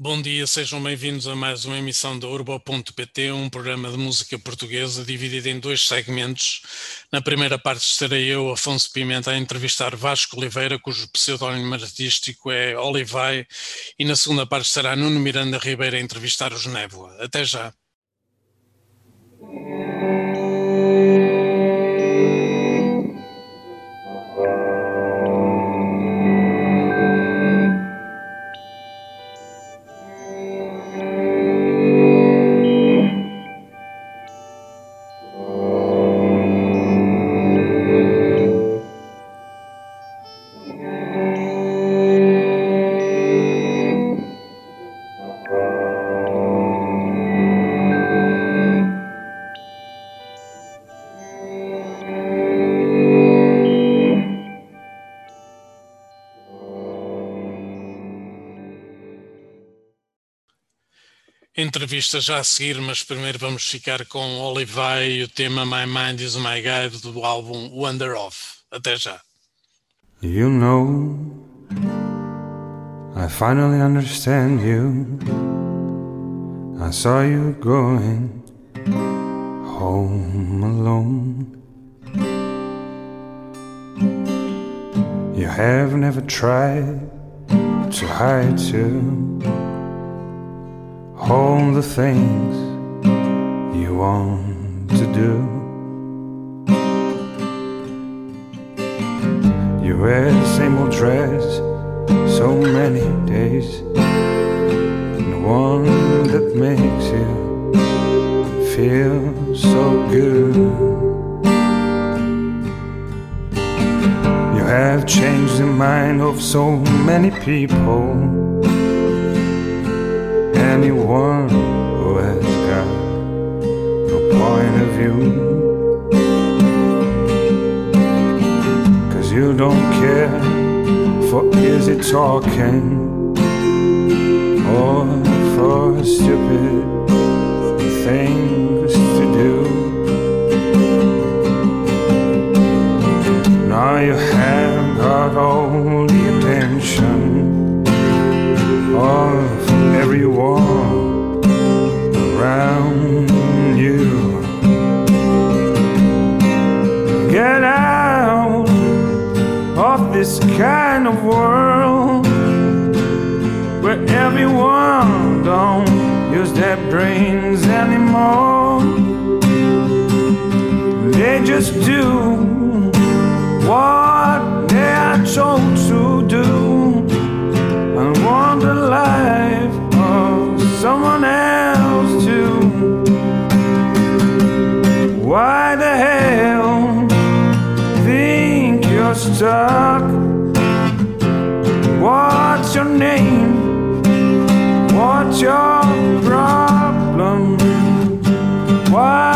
Bom dia, sejam bem-vindos a mais uma emissão da Urbo.pt, um programa de música portuguesa dividido em dois segmentos. Na primeira parte estarei eu, Afonso Pimenta, a entrevistar Vasco Oliveira, cujo pseudónimo artístico é Olivai, e na segunda parte estará Nuno Miranda Ribeiro a entrevistar os Névoa. Até já. Entrevista já a seguir, mas primeiro vamos ficar com Olivai e o tema My Mind is My Guide do álbum Wonder Off. Até já. You know, I finally understand you. I saw you going home alone. You have never tried to hide too. All the things you want to do. You wear the same old dress so many days, and the one that makes you feel so good. You have changed the mind of so many people anyone who has got no point of view. Cause you don't care for easy talking or for stupid things to do. Now you have got all the attention everyone around you. Get out of this kind of world where everyone don't use their brains anymore. They just do what they are told someone else too. Why the hell think you're stuck? What's your name? What's your problem? Why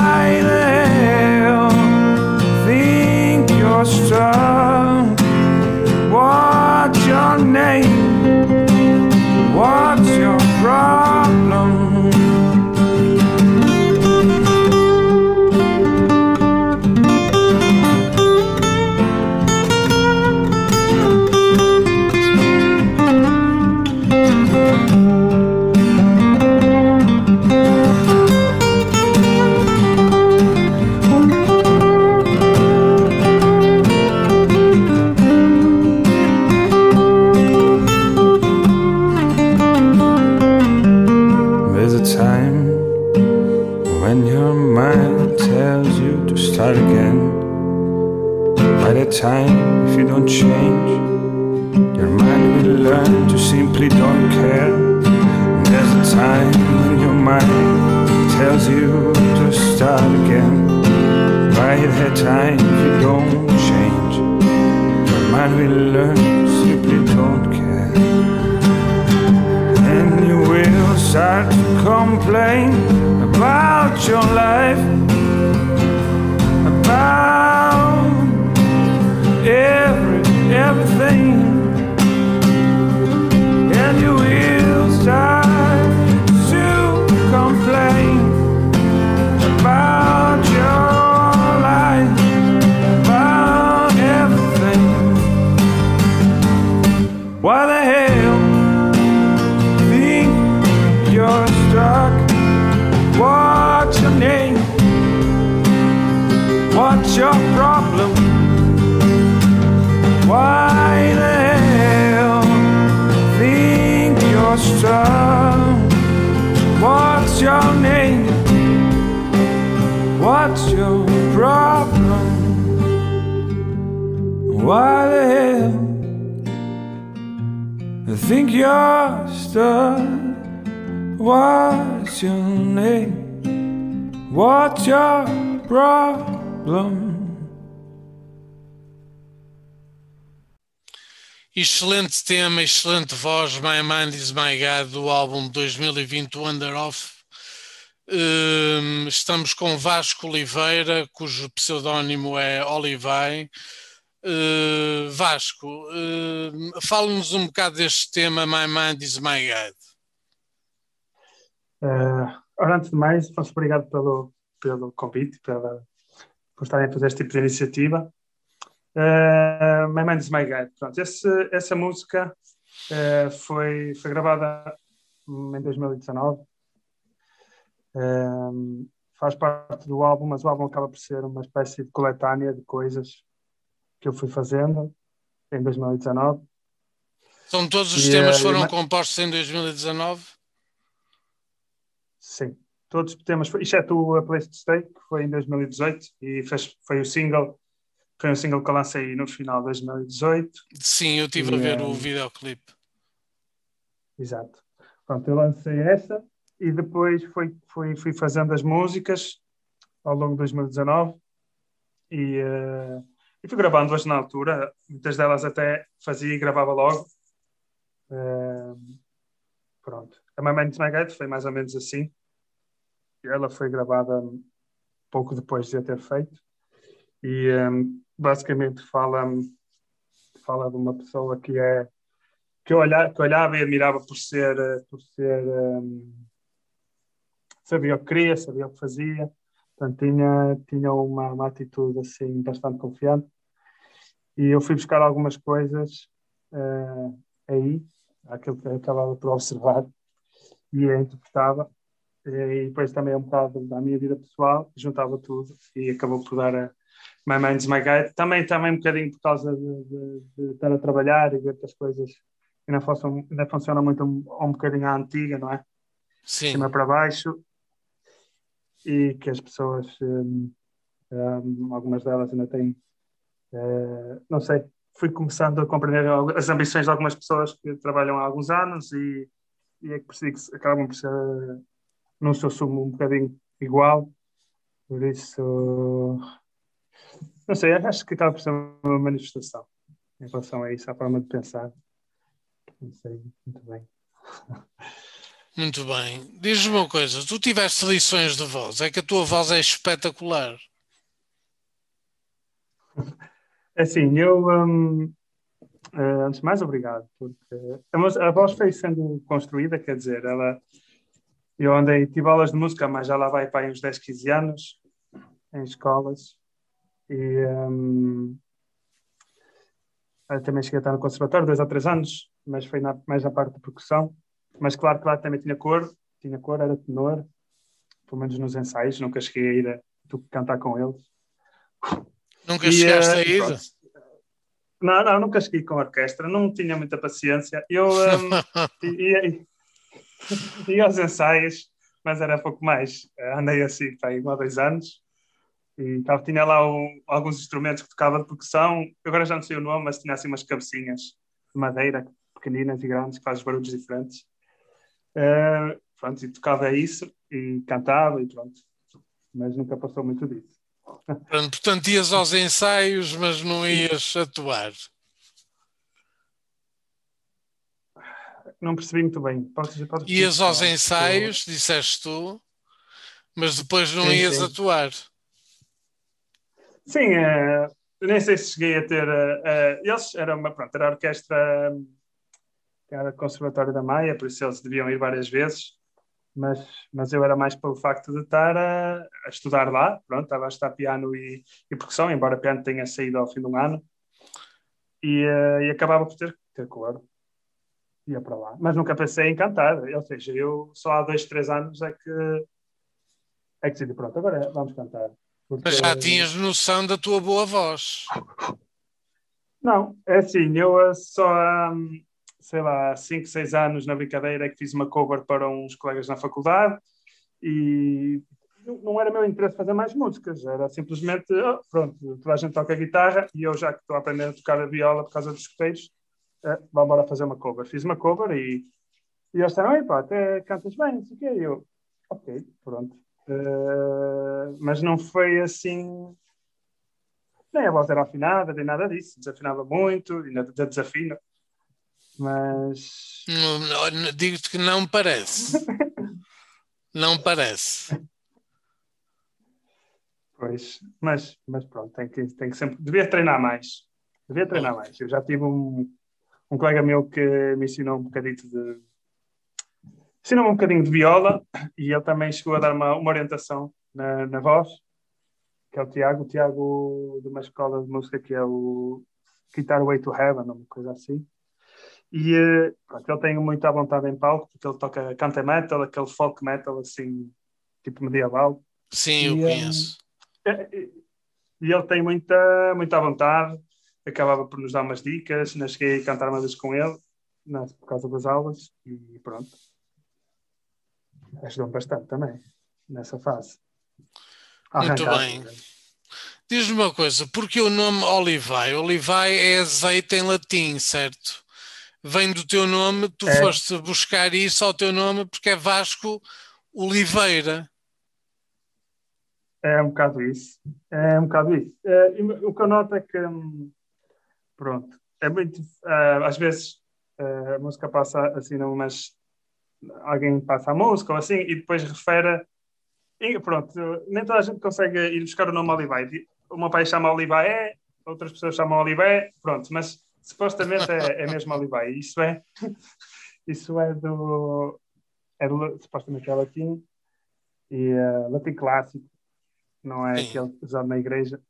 that time, you don't change, your mind will learn simply don't care. And you will start to complain about your life. Why the hell? I think you're stuck. What's your name? What's your problem? Excelente tema, excelente voz, My Mind is My God, do álbum 2020 Wonder Off. Um, estamos com Vasco Oliveira, cujo pseudónimo é Olivai. Uh, Vasco, uh, fala-nos um bocado deste tema My Mind is My God. Uh, ora, antes de mais, Afonso, obrigado pelo, pelo convite, pela, por estarem a fazer este tipo de iniciativa. Uh, My Mind is My Guide. Pronto, esse, essa música uh, foi, foi gravada em 2019. Uh, faz parte do álbum, mas o álbum acaba por ser uma espécie de coletânea de coisas que eu fui fazendo em 2019. São todos os e, temas foram mas... compostos em 2019? Sim, todos os temas, exceto a Place to Stay, que foi em 2018 e fez, foi o single foi um single que eu lancei no final de 2018. Sim, eu estive a ver o videoclipe. Exato. Pronto, eu lancei essa e depois fui, fui, fui fazendo as músicas ao longo de 2019 e, uh, e fui gravando duas na altura. Muitas delas até fazia e gravava logo. Uh, pronto. A My Mind My foi mais ou menos assim. Ela foi gravada pouco depois de eu ter feito. E um, basicamente fala, fala de uma pessoa que é que eu, olhava, que eu olhava e admirava por ser, por ser um, sabia o que queria, sabia o que fazia, portanto tinha, tinha uma, uma atitude assim bastante confiante e eu fui buscar algumas coisas uh, aí, aquilo que eu acabava por observar e interpretava e depois também um bocado da minha vida pessoal, juntava tudo e acabou por dar a, My Mind's My Guide. Também, também um bocadinho por causa de, de, de estar a trabalhar e ver que as coisas ainda funcionam, ainda funcionam muito um, um bocadinho à antiga, não é? Sim. De cima para baixo. E que as pessoas, um, um, algumas delas ainda têm, uh, não sei, fui começando a compreender as ambições de algumas pessoas que trabalham há alguns anos e, e é que percebi que acabam por ser, no seu sumo, um bocadinho igual. Por isso, não sei, acho que acaba por ser uma manifestação em relação a isso, à forma de pensar. Não sei, muito bem. Muito bem. Diz-me uma coisa, tu tiveste lições de voz, é que a tua voz é espetacular. Assim, eu, um, eh, antes de mais, obrigado, porque a, voz foi sendo construída, quer dizer, ela, eu andei, tive aulas de música, mas já lá vai para uns 10, 15 anos, em escolas, e um, também cheguei a estar no conservatório, dois ou três anos, mas foi na, mais na parte de percussão. Mas claro, claro, também tinha cor, tinha cor, era tenor, pelo menos nos ensaios, nunca cheguei a ir a cantar com eles. Nunca e, chegaste uh, a ir? Não, não, nunca cheguei com a orquestra, não tinha muita paciência. Eu um, ia, ia aos ensaios, mas era pouco mais. Andei assim, para um ou dois anos, e tinha lá um, alguns instrumentos que tocava de percussão, agora já não sei o nome, mas tinha assim umas cabecinhas de madeira, pequeninas e grandes, que fazem barulhos diferentes. Uh, pronto, e tocava isso, e cantava, e pronto. Mas nunca passou muito disso. Portanto, ias aos ensaios, mas não ias atuar. Não percebi muito bem. Pode ias aos ensaios, disseste tu, mas depois não sim, ias sim. atuar. Sim, uh, nem sei se cheguei a ter. Uh, eles eram uma, pronto, era a orquestra que era Conservatório da Maia, por isso eles deviam ir várias vezes, mas, mas eu era mais pelo facto de estar a, a estudar lá, pronto, estava a estudar piano e, e percussão, embora piano tenha saído ao fim de um ano, e, uh, e acabava por ter, ter cor. Ia para lá, mas nunca pensei em cantar, ou seja, eu só há dois, três anos é que é que decidi, pronto, agora vamos cantar. Porque... Mas já tinhas noção da tua boa voz. Não, é assim, eu só, um, sei lá, 5, 6 anos na brincadeira é que fiz uma cover para uns colegas na faculdade e não era meu interesse fazer mais músicas, era simplesmente, oh, pronto, toda a gente toca guitarra e eu já que estou a aprender a tocar a viola por causa dos escuteiros, uh, vamos embora fazer uma cover. Fiz uma cover e, e eles disseram, pá, até cantas bem, não sei o quê. Eu, ok, pronto. Uh, mas não foi assim, nem a voz era afinada, nem nada disso, desafinava muito, ainda desafina, mas... Digo-te que não parece. não parece. Pois, mas, mas pronto, tem que, tem que sempre. Devia treinar mais. Devia treinar mais. Eu já tive um, um colega meu que me ensinou um bocadito de. Ensinou-me um bocadinho de viola e ele também chegou a dar uma, uma orientação na, na voz, que é o Tiago, o Tiago de uma escola de música que é o Guitar Way to Heaven, uma coisa assim. E pronto, ele tem muita vontade em palco, porque ele toca canta metal, aquele folk metal assim, tipo medieval. Sim, eu e, eh, conheço. E ele tem muita, muita vontade, acabava por nos dar umas dicas, não cheguei a cantar uma vez com ele, não, por causa das aulas, e pronto. Ajudou-me bastante também, nessa fase. Muito bem. Diz-me uma coisa, porque o nome Olivai? Olivai é azeite em latim, certo? Vem do teu nome, tu é. foste buscar isso ao teu nome porque é Vasco Oliveira. É um bocado isso. É um bocado isso. É, o que eu noto é que, hum, pronto, é muito. Uh, às vezes uh, a música passa assim, não, mas alguém passa a música ou assim e depois refere. E pronto, nem toda a gente consegue ir buscar o nome Olivai. O meu pai chama Olivai, outras pessoas chamam Olivai, pronto, mas supostamente é, é mesmo Olivai. Isso é, isso é do. É do, supostamente é latim e uh, latim clássico não é aquele usado na igreja.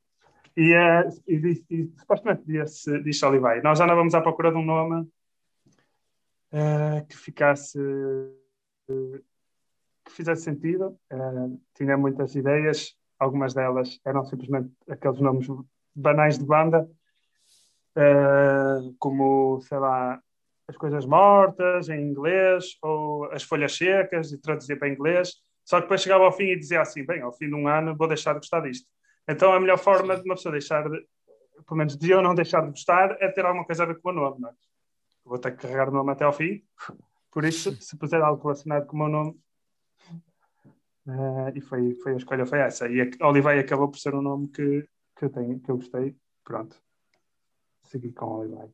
E, uh, e, e, e supostamente disse, disse Olivai. Nós já andávamos à procura de um nome uh, que ficasse. Que fizesse sentido. tinha muitas ideias, algumas delas eram simplesmente aqueles nomes banais de banda, como, sei lá, as coisas mortas em inglês ou as folhas secas e traduzir para inglês só que depois chegava ao fim e dizia assim: bem, ao fim de um ano vou deixar de gostar disto. Então a melhor forma de uma pessoa deixar de, pelo menos de eu não deixar de gostar, é ter alguma coisa a ver com o meu nome, não é? Vou ter que carregar o nome até ao fim. Por isso, se puser algo relacionado com o meu nome. Uh, e foi, foi a escolha, foi essa. E a Olivei acabou por ser um nome que, que eu tenho, que eu gostei. Pronto. Segui com Olivei.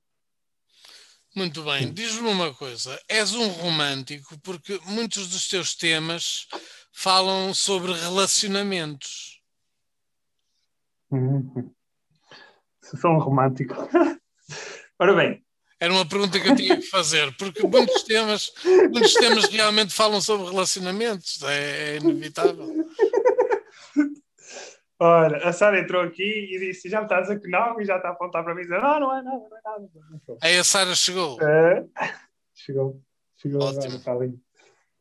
Muito bem, diz-me uma coisa: és um romântico porque muitos dos teus temas falam sobre relacionamentos. Se sou um romântico. Ora bem. Era uma pergunta que eu tinha que fazer, porque muitos temas, muitos temas realmente falam sobre relacionamentos, é, é inevitável. Ora, a Sara entrou aqui e disse: Já me está a dizer que não, e já está a apontar para mim e dizer: Não, não é nada, não é nada. Aí a Sara chegou. É, chegou, chegou Ótimo. agora, está ali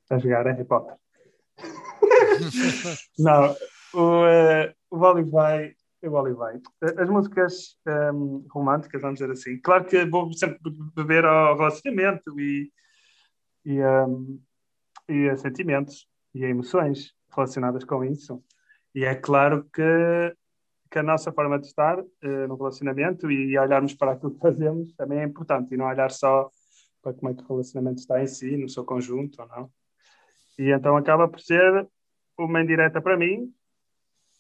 a jogar Harry Potter. não, o, uh, o Wally vai. O Wally vai. As músicas um, ehm, românticas, vamos dizer assim. Claro que vou sempre beber ao relacionamento e, e, um, ehm, e a sentimentos e a emoções relacionadas com isso. E é claro que, que a nossa forma de estar uh, no relacionamento e olharmos para aquilo que fazemos também é importante e não olhar só para como é que o relacionamento está em si, no seu conjunto ou não. E então acaba por ser uma indireta para mim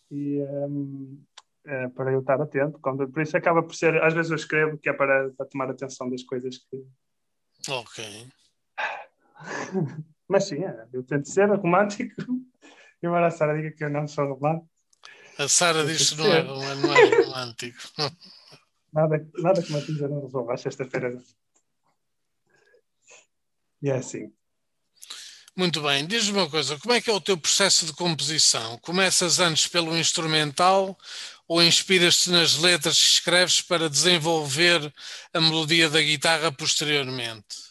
e um, ehm, é, para eu estar atento. Por isso acaba por ser, às vezes eu escrevo que é para, para tomar atenção das coisas que. Ok. Mas sim, é, eu tento ser romântico Embora a Sara diga que eu não sou romântico. A Sara diz que não é, não é romântico. nada, nada que me atinja não resolve à sexta-feira. E é assim. Muito bem, diz-me uma coisa, como é que é o teu processo de composição? Começas antes pelo instrumental ou inspiras-te nas letras que escreves para desenvolver a melodia da guitarra posteriormente?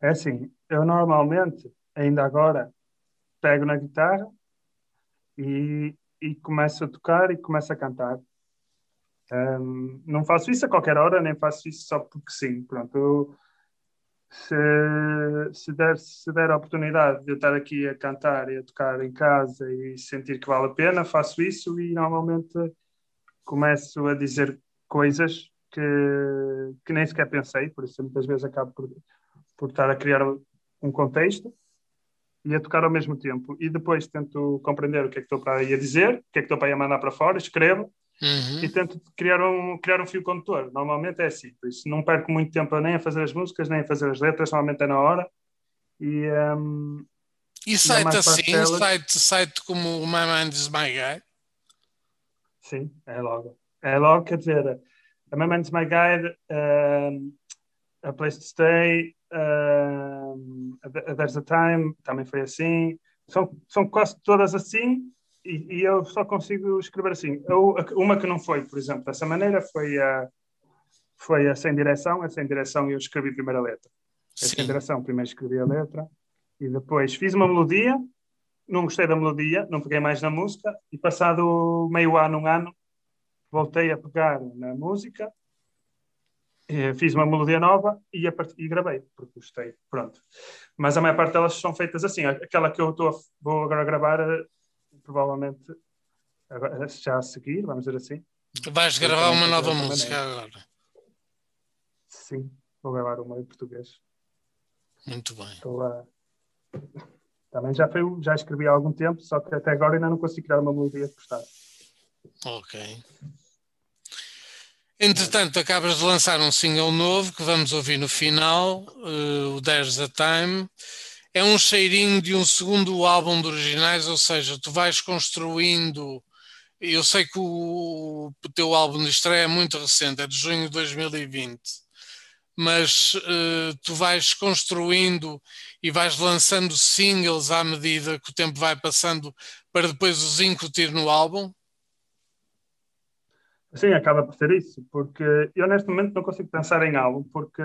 é assim, eu normalmente, ainda agora, pego na guitarra e, e começo a tocar e começo a cantar. Um, não faço isso a qualquer hora, nem faço isso só porque sim. Pronto, eu, se, se, der, se der a oportunidade de eu estar aqui a cantar e a tocar em casa e sentir que vale a pena, faço isso e normalmente começo a dizer coisas que, que nem sequer pensei, por isso muitas vezes acabo por, por estar a criar um contexto e a tocar ao mesmo tempo. E depois tento compreender o que é que estou para ir a dizer, o que é que estou para ir a mandar para fora, escrevo uhum. e tento criar um, criar um fio condutor. Normalmente é assim, por isso não perco muito tempo nem a fazer as músicas, nem a fazer as letras, normalmente é na hora. E, um, e site assim, site, site como o My Mind is My Guy? Sim, é logo. É logo, quer dizer, a My Mind is My Guide, um, A Place to Stay, um, There's a Time, também foi assim. São, são quase todas assim, e, e, eu só consigo escrever assim. Eu, uma que não foi, por exemplo, dessa maneira foi a, foi a Sem Direção. A Sem Direção eu escrevi a primeira letra. A Sem Direção primeiro escrevi a letra e depois fiz uma melodia. Não gostei da melodia, não peguei mais na música e passado meio ano, um ano, voltei a pegar na música, fiz uma melodia nova e, part... e gravei, porque gostei, pronto. Mas a maior parte delas são feitas assim. Aquela que eu estou vou agora gravar provavelmente já a seguir, vamos dizer assim. Vais gravar uma nova música agora? Sim, vou gravar uma em português. Muito bem. Estou a... Também já, foi, já escrevi há algum tempo, só que até agora ainda não consigo criar uma melodia de postar. Ok. Entretanto, acabas de lançar um single novo que vamos ouvir no final, uh, o There's a Time é um cheirinho de um segundo álbum de originais, ou seja, tu vais construindo. Eu sei que o, o teu álbum de estreia é muito recente, é de junho de 2020, mas uh, tu vais construindo e vais lançando singles à medida que o tempo vai passando para depois os incutir no álbum? Sim, acaba por ser isso, porque eu neste momento não consigo pensar em álbum, porque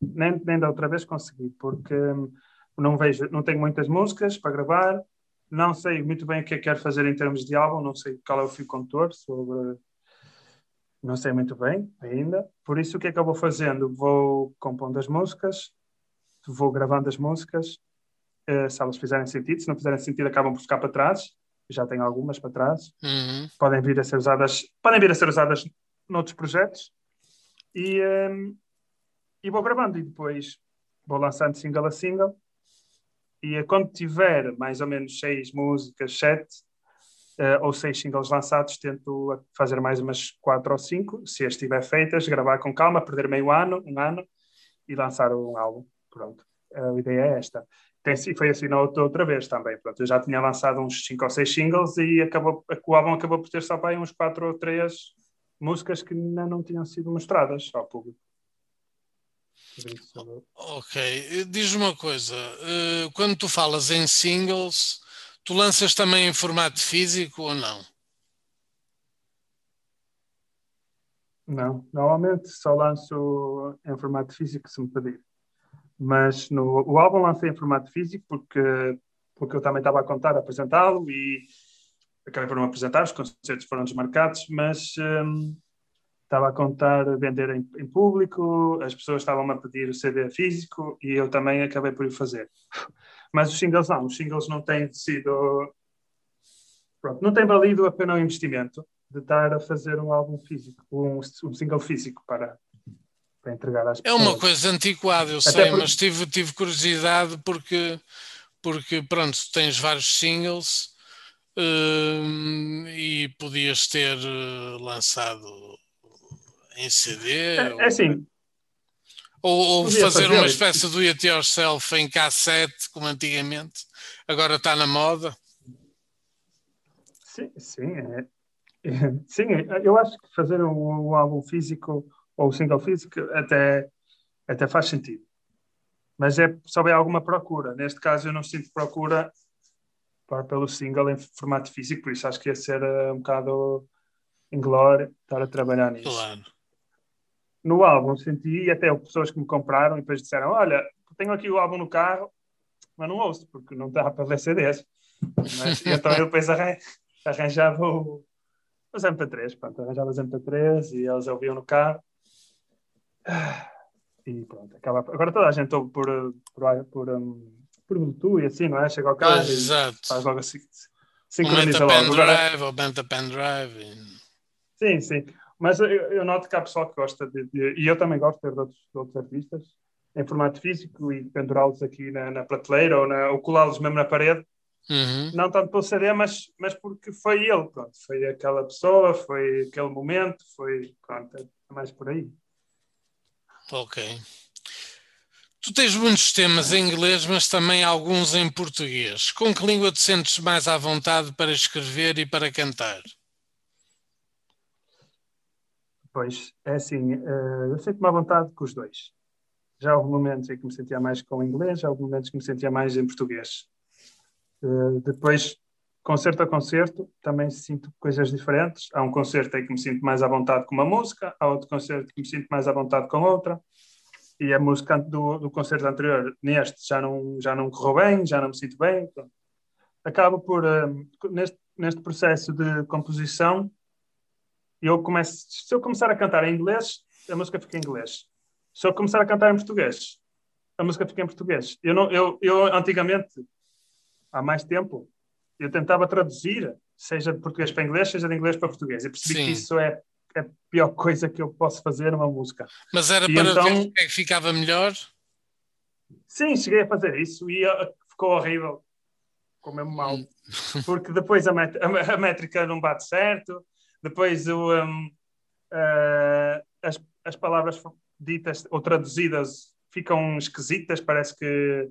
nem, nem da outra vez consegui, porque não vejo, não tenho muitas músicas para gravar, não sei muito bem o que é que quero fazer em termos de álbum, não sei qual é o fio condutor sobre não sei muito bem ainda. Por isso o que é que eu vou fazendo? Vou compondo as músicas, vou gravando as músicas, uh, se elas fizerem sentido, se não fizerem sentido acabam por ficar para trás. Já tenho algumas para trás. Uhum. Podem vir a ser usadas, podem vir a ser usadas noutros projetos. E, um, e vou gravando e depois vou lançando single a single e quando tiver mais ou menos seis músicas, sete, uh, ou seis singles lançados, tento fazer mais umas quatro ou cinco, se as estiver feitas, gravar com calma, perder meio ano, um ano, e lançar um álbum. Pronto, a ideia é esta. Tem, foi assim na outra, outra vez também. Pronto, eu já tinha lançado uns cinco ou seis singles e acabou, o álbum acabou por ter só para aí uns quatro ou três músicas que ainda não tinham sido mostradas ao público. Ok, diz uma coisa: eh, quando tu falas em singles, tu lanças também em formato físico ou não? Não, normalmente só lanço em formato físico se me pedir. Mas no, o álbum lancei em formato físico porque, porque eu também estava a contar apresentá-lo e acabei por não apresentar, os concertos foram desmarcados, mas hum, estava a contar vender em, em, público, as pessoas estavam a pedir o CD físico e eu também acabei por ir fazer. Mas os singles não, os singles não têm sido. Pronto, não tem valido a pena o investimento de estar a fazer um álbum físico, um, um single físico para, para entregar às pessoas. É uma coisa antiquada, eu Até sei, mas tive, tive curiosidade porque, porque, pronto, tens vários singles. Uh, e podias ter uh, lançado em CD? É, ou... é assim. Ou, ou fazer, fazer, uma espécie do it yourself em cassete, como antigamente, agora está na moda? Sim, sim. É, é, sim, eu acho que fazer um, um álbum físico ou single físico até, até faz sentido. Mas é só houver alguma procura. Neste caso, eu não sinto procura para, pelo single em formato físico, por isso acho que ia ser uh, um bocado inglório estar a trabalhar nisso. Claro no álbum senti, e até pessoas que me compraram e depois disseram: Olha, tenho aqui o álbum no carro, mas não ouço, porque não dá para ler CDs. Mas, então eu depois arranjava o, os MP3, pronto, arranjava os MP3 e eles ouviam no carro. E pronto, acaba. Agora toda a gente ouve por, por, por, um, por Bluetooth e assim, não é? Chega ao carro Pois, e exato. faz logo assim. Aumenta Sincroniza logo. Pendrive, aumenta pendrive. Sim, sim. Mas eu, eu noto que há pessoal que gosta de, de- E eu também gosto de ter de outros, de outros artistas em formato físico e pendurá-los aqui na, na prateleira ou, na, ou colá-los mesmo na parede. Uhum. Não tanto pelo CD, mas, mas porque foi ele, pronto. Foi aquela pessoa, foi aquele momento, foi. Pronto, é mais por aí. Ok. Tu tens muitos temas em inglês, mas também alguns em português. Com que língua te sentes mais à vontade para escrever e para cantar? Pois, é assim, eh, eu sinto-me à vontade com os dois. Já houve momentos em que me sentia mais com o inglês, já houve momentos que me sentia mais em português. Eh, depois, concerto a concerto, também sinto coisas diferentes. Há um concerto em que me sinto mais à vontade com uma música, há outro concerto que me sinto mais à vontade com outra. E a música do, do concerto anterior, neste, já não, já não correu bem, já não me sinto bem. Acabo por, eh, neste, neste processo de composição, eu começo, se eu começar a cantar em inglês, a música fica em inglês. Se eu começar a cantar em português, a música fica em português. Eu, não, eu, eu antigamente, há mais tempo, eu tentava traduzir, seja de português para inglês, seja de inglês para português. E percebi Sim. que isso é, é a pior coisa que eu posso fazer numa música. Mas era E para então- ver o que é que ficava melhor? Sim, cheguei a fazer isso e uh, ficou horrível. Ficou mesmo mal. Hum. Porque depois a, a- a métrica não bate certo, depois o, um, uh, as, as palavras ditas ou traduzidas ficam esquisitas, parece que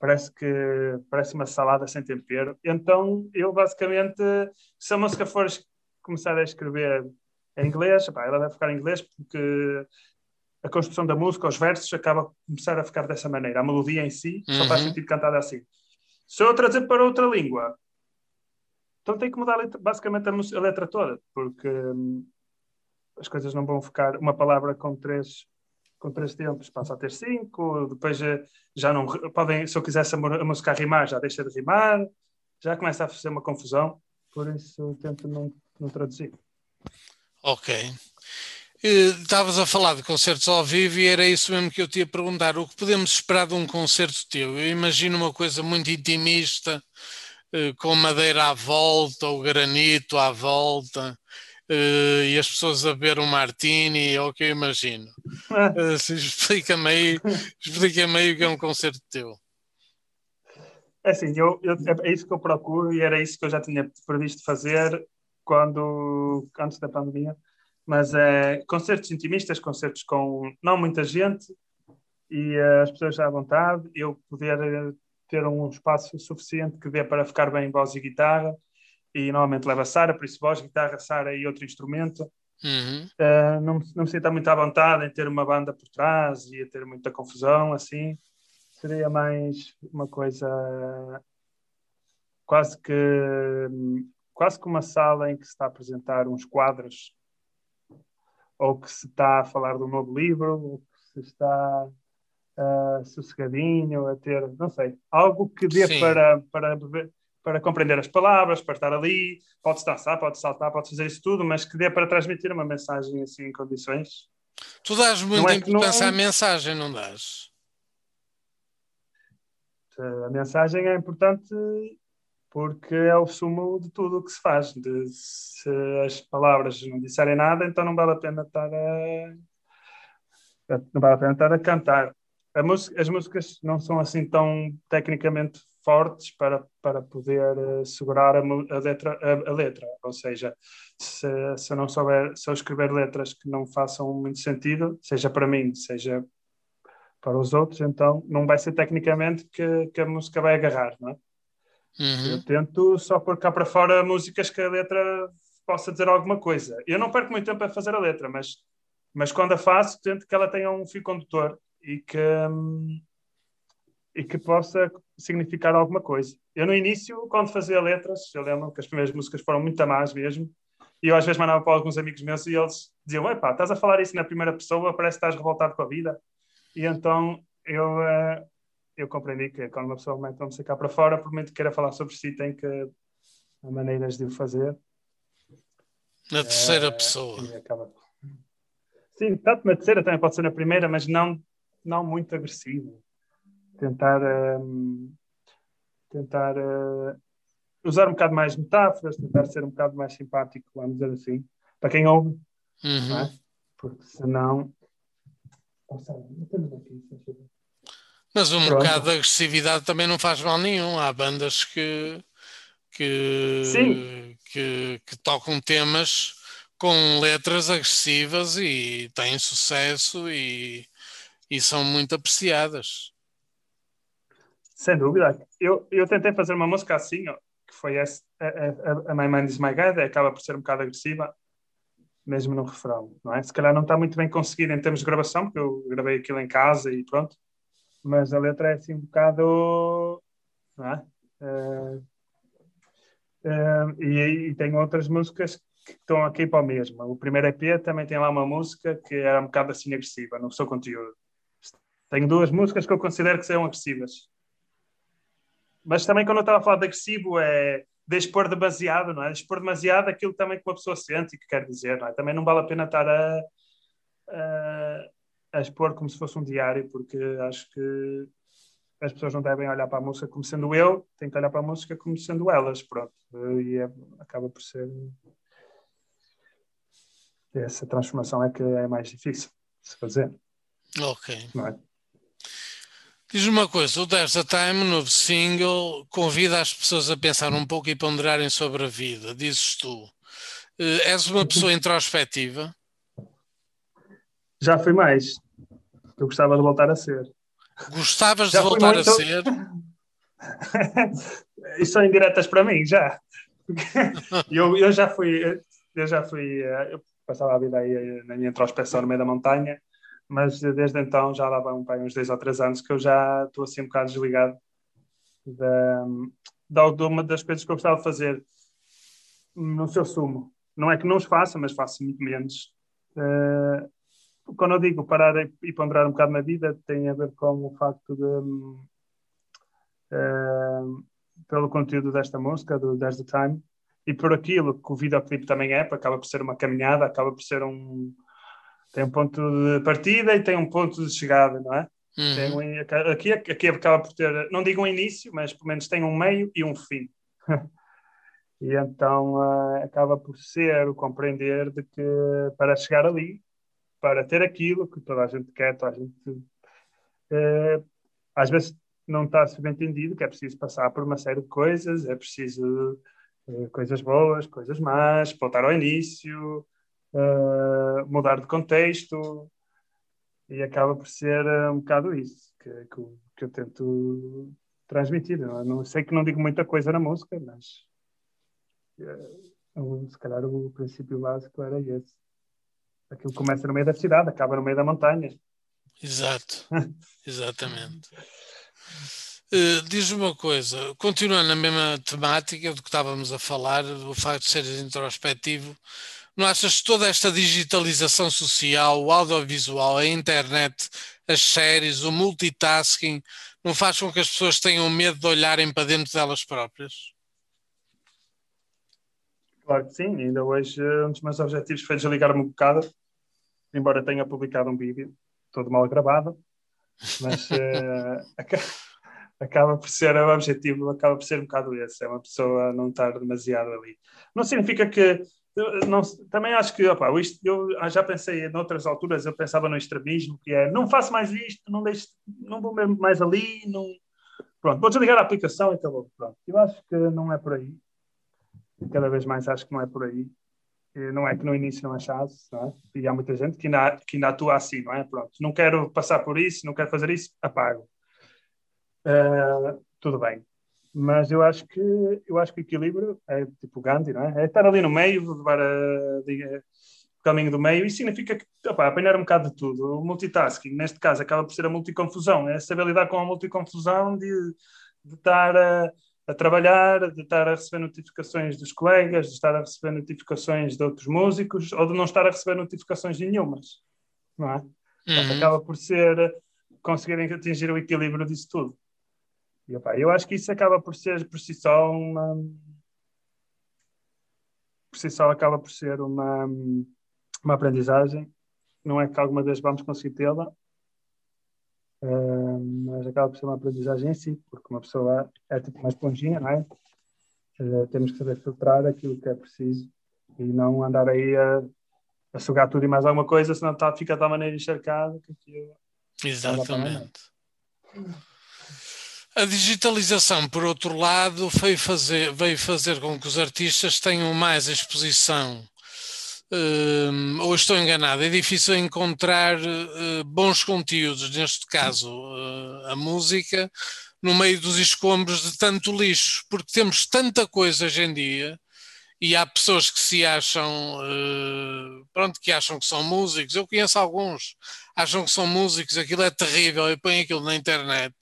parece que parece uma salada sem tempero. Então eu basicamente, se a música for começar a escrever em inglês, pá, ela deve ficar em inglês porque a construção da música, os versos, acaba a começar a ficar dessa maneira. A melodia em si só faz Uhum. sentido cantada assim. Se eu trazer para outra língua, então tem que mudar basicamente a letra toda, porque hum, as coisas não vão ficar. Uma palavra com três, com três tempos passa a ter cinco, depois já não. Podem, se eu quisesse a, música rimar, já deixa de rimar, já começa a fazer uma confusão, por isso eu tento não, não traduzir. Ok. Eh, Estavas a falar de concertos ao vivo e era isso mesmo que eu te ia perguntar. O que podemos esperar de um concerto teu? Eu imagino uma coisa muito intimista, eh, com madeira à volta, o granito à volta, eh, e as pessoas a beber um martini, é o que eu imagino. Se Explica-me aí, explica-me aí o que é um concerto teu. É assim, eu, eu- é isso que eu procuro e era isso que eu já tinha previsto fazer quando, antes da pandemia. Mas é concertos intimistas, concertos com não muita gente e eh, as pessoas à vontade, eu poder ter um espaço suficiente que dê para ficar bem voz e guitarra. E normalmente leva Sara, por isso voz, guitarra, Sara e outro instrumento. Uhum. Uh, não, me- não me sinto muito à vontade em ter uma banda por trás e a ter muita confusão, assim. Seria mais uma coisa quase que quase que uma sala em que se está a apresentar uns quadros ou que se está a falar de um novo livro ou que se está uh, sossegadinho a ter, não sei, algo que dê Sim. para, para beber- para compreender as palavras, para estar ali, pode dançar, pode saltar, pode fazer isso tudo, mas que dê para transmitir uma mensagem assim em condições. Tu dás muita é que não- importância à mensagem, não dás? A mensagem é importante porque é o sumo de tudo o que se faz. De, se as palavras não disserem nada, então não vale a pena estar a, não vale a pena estar a cantar. A música- as músicas não são assim tão tecnicamente fortes para, para poder eh, segurar a, a letra, a, a letra. Ou seja, se, se não souber, se eu escrever letras que não façam muito sentido, seja para mim, seja para os outros, então não vai ser tecnicamente que, que a música vai agarrar, não é? Uhum. Eu tento só pôr cá para fora músicas que a letra possa dizer alguma coisa. Eu não perco muito tempo a fazer a letra, mas, mas quando a faço, tento que ela tenha um fio condutor e que, hum, e que possa significar alguma coisa. Eu, no início, quando fazia letras, eu lembro que as primeiras músicas foram muito más mesmo, e eu às vezes mandava para alguns amigos meus e eles diziam: Epá, estás a falar isso na primeira pessoa, parece que estás revoltado com a vida. E então eu. eh, eu compreendi que quando uma pessoa mete vamos cá para fora, por muito que queira falar sobre si, tem que há maneiras de o fazer. Na terceira pessoa. Acaba... Sim, tanto na terceira também pode ser na primeira, mas não, não muito agressivo. Tentar, um, tentar uh, usar um bocado mais metáforas, tentar ser um bocado mais simpático, vamos dizer assim, para quem ouve, uhum. é? porque senão. Mas um Pronto. bocado de agressividade também não faz mal nenhum. Há bandas que, que, que, que, tocam temas com letras agressivas e têm sucesso e, e são muito apreciadas. Sem dúvida. Eu, eu tentei fazer uma música assim, ó, que foi essa, a, a, a My is My God, acaba por ser um bocado agressiva, mesmo no refrão, não é? Se calhar não está muito bem conseguido em termos de gravação, porque eu gravei aquilo em casa e pronto, mas a letra é assim um bocado, não é? Uh, uh, e, e tem outras músicas que estão aqui para o mesmo. O primeiro EP também tem lá uma música que era um bocado assim agressiva no seu conteúdo. Tenho duas músicas que eu considero que são agressivas. Mas também quando eu estava a falar de agressivo é de expor demasiado, não é? De expor demasiado aquilo também que uma pessoa sente e que quer dizer, não é? Também não vale a pena estar a, a, a expor como se fosse um diário, porque acho que as pessoas não devem olhar para a música como sendo eu, têm que olhar para a música como sendo elas, pronto. E é, acaba por ser essa transformação é que é mais difícil de se fazer. Ok. É? Diz-me uma coisa, o There's a Time, novo single, convida as pessoas a pensar um pouco e ponderarem sobre a vida, dizes tu. Uh, és uma pessoa introspectiva? Já fui mais. Eu gostava de voltar a ser. Gostavas já de voltar muito... a ser? Isso são indiretas para mim, já. eu, eu já fui, eu já fui, eh, eu passava a vida aí eh, na minha introspeção no meio da montanha, mas desde então já lá vão uns dois ou três anos que eu já estou assim um bocado desligado da, da, de uma das coisas que eu gostava de fazer no seu sumo. Não é que não os faça, mas faço muito menos. Uh, quando eu digo parar e ponderar um bocado na vida, tem a ver com o facto de. Uh, pelo conteúdo desta música, do There's the Time, e por aquilo que o videoclipe também é, acaba por ser uma caminhada, acaba por ser um. Tem um ponto de partida e tem um ponto de chegada, não é? Uhum. Um, aqui, aqui acaba por ter, não digo um início, mas pelo menos tem um meio e um fim. e então uh, acaba por ser o compreender de que para chegar ali, para ter aquilo que toda a gente quer, toda a gente. Uh, às vezes não está subentendido que é preciso passar por uma série de coisas, é preciso eh, coisas boas, coisas más, voltar ao início, uh, mudar de contexto, e acaba por ser uh, um bocado isso que, que, que, eu tento transmitir. Não, não sei que não digo muita coisa na música, mas uh, se calhar o princípio básico era esse. Aquilo começa no meio da cidade, acaba no meio da montanha. Exato, exatamente. Uh, Diz-me uma coisa, continuando na mesma temática do que estávamos a falar, o facto de seres introspectivo, não achas que toda esta digitalização social, o audiovisual, a internet, as séries, o multitasking, não faz com que as pessoas tenham medo de olharem para dentro delas próprias? Claro que sim, ainda hoje eh, um dos meus objetivos foi desligar-me um bocado, embora tenha publicado um vídeo todo mal gravado, mas uh, acaba por ser o objetivo, acaba por ser um bocado esse, é uma pessoa não estar demasiado ali. Não significa que não, também acho que opa, isto, eu já pensei em outras alturas, eu pensava no extremismo, que é não faço mais isto, não, deixo, não vou mesmo mais ali, não... pronto, vou desligar a aplicação e acabou. Pronto. Eu acho que não é por aí. Cada vez mais acho que não é por aí. Não é que no início não achasse, não é? E há muita gente que ainda, que ainda atua assim, não é? Pronto, não quero passar por isso, não quero fazer isso, apago uh, tudo bem. Mas eu acho que eu acho que o equilíbrio é tipo Gandhi, não é? É estar ali no meio, levar a, diga, o caminho do meio, e significa que opa, apanhar um bocado de tudo. O multitasking, neste caso, acaba por ser a multiconfusão, é saber lidar com a multiconfusão de, de estar a, a, trabalhar, de estar a receber notificações dos colegas, de estar a receber notificações de outros músicos, ou de não estar a receber notificações nenhumas, não é? Uhum. Acaba por ser conseguirem atingir o equilíbrio disso tudo. E, opa, eu acho que isso acaba por ser por si só uma, por si só acaba por ser uma, uma aprendizagem. Não é que alguma vez vamos conseguir tê-la, uh, mas acaba por ser uma aprendizagem em si, porque uma pessoa é tipo uma esponjinha, não é? Uh, temos que saber filtrar aquilo que é preciso e não andar aí a, a sugar tudo e mais alguma coisa, senão tá, fica tal maneira encharcado que aquilo. Exatamente. A digitalização, por outro lado, veio fazer, veio fazer com que os artistas tenham mais exposição. Uh, ou estou enganado, é difícil encontrar uh, bons conteúdos, neste caso uh, a música, no meio dos escombros de tanto lixo, porque temos tanta coisa hoje em dia e há pessoas que se acham, uh, pronto, que acham que são músicos. Eu conheço alguns, acham que são músicos, aquilo é terrível e põem aquilo na internet.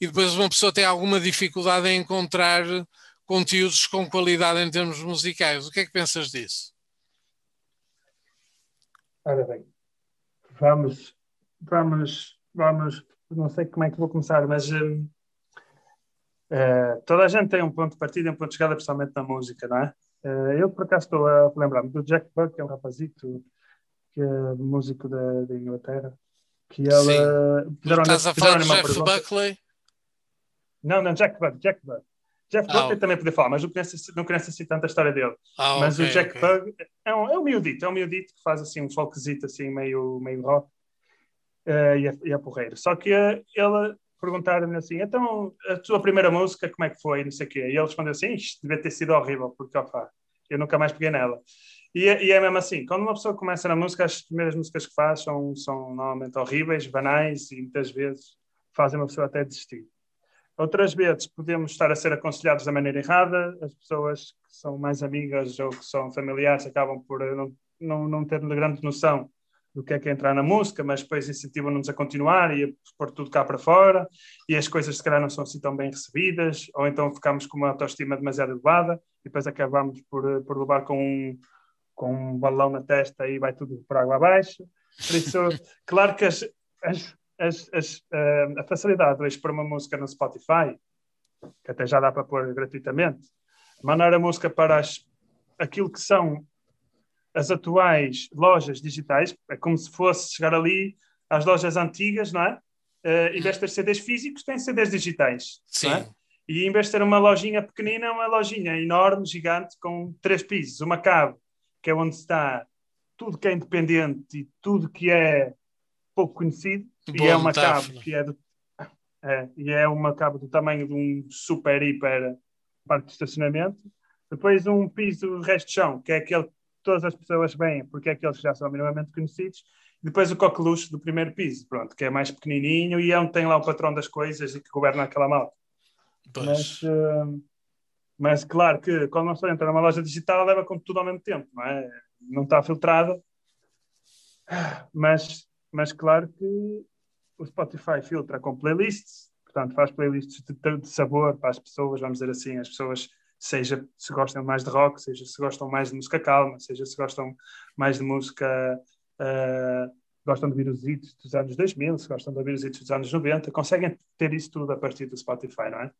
E depois uma pessoa tem alguma dificuldade em encontrar conteúdos com qualidade em termos musicais. O que é que pensas disso? Ora bem, vamos, vamos, vamos, não sei como é que vou começar, mas uh, toda a gente tem um ponto de partida e um ponto de chegada, principalmente na música, não é? Uh, eu, por acaso, estou a lembrar-me do Jack Buck, que é um rapazito, que é músico da, da Inglaterra, que ele... Sim. Fizeram, estás a falar de Jeff pergunta. Buckley? Não, não, Jack Buck, Jack Buck. Jeff ah, Buckley também podia falar, mas não conheço, não conheço assim tanta história dele. Ah, mas okay, o Jack okay. Bug é um, é um miudito, é um miudito que faz assim um folkzito assim meio, meio rock uh, e, é, e é porreiro. Só que uh, ele perguntaram-me assim, então a tua primeira música como é que foi, não sei quê. E ele respondeu assim, isto devia ter sido horrível, porque opa, eu nunca mais peguei nela. E, é, e, é mesmo assim, quando uma pessoa começa na música, as primeiras músicas que faz são, são normalmente horríveis, banais e muitas vezes fazem uma pessoa até desistir. Outras vezes podemos estar a ser aconselhados da maneira errada, as pessoas que são mais amigas ou que são familiares acabam por não, não, não ter grande noção do que é que é entrar na música, mas depois incentivam-nos a continuar e a pôr tudo cá para fora, e as coisas se calhar não são assim tão bem recebidas, ou então ficamos com uma autoestima demasiado elevada, e depois acabamos por, por levar com um, com um balão na testa e vai tudo por água abaixo. Por isso, claro que as, as, as, as, uh, a facilidade hoje para uma música no Spotify, que até já dá para pôr gratuitamente, mandar a música para as, aquilo que são as atuais lojas digitais, é como se fosse chegar ali às lojas antigas, não é? Uh, em vez de ter CDs físicos, tem CDs digitais. Sim. É? E em vez de ter uma lojinha pequenina, é uma lojinha enorme, gigante, com três pisos, uma cave, que é onde está tudo que é independente e tudo que é pouco conhecido, Boa e é uma cave que é, do, é, e é uma cave do tamanho de um super, hiper parque de estacionamento. Depois um piso resto de chão, que é aquele todas as pessoas vêm, porque é aqueles que já são minimamente conhecidos. Depois o coqueluche do primeiro piso, pronto, que é mais pequenininho e é onde tem lá o patrão das coisas e que governa aquela malta. Mas, uh, mas claro que quando uma pessoa entra numa loja digital leva com tudo ao mesmo tempo, não é? Não está filtrado. Mas, mas claro que o Spotify filtra com playlists, portanto faz playlists de, de sabor para as pessoas, vamos dizer assim, as pessoas seja se gostam mais de rock, seja se gostam mais de música calma, seja se gostam mais de música. Uh, gostam de ouvir os hits dos anos 2000, se gostam de ouvir os hits dos anos 90, conseguem ter isso tudo a partir do Spotify, não é?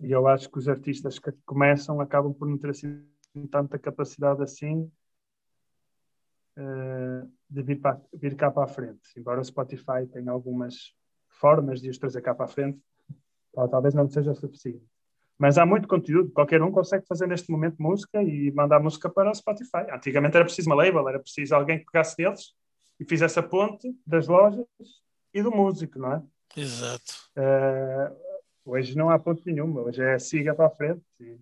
E eu acho que os artistas que começam acabam por não ter assim tanta capacidade assim uh, de vir, para, vir cá para a frente. Embora o Spotify tenha algumas formas de os trazer cá para a frente, talvez não seja suficiente. Mas há muito conteúdo, qualquer um consegue fazer neste momento música e mandar música para o Spotify. Antigamente era preciso uma label, era preciso alguém que pegasse deles e fizesse a ponte das lojas e do músico, não é? Exato. Uh, hoje não há ponte nenhuma, hoje é siga para a frente. E,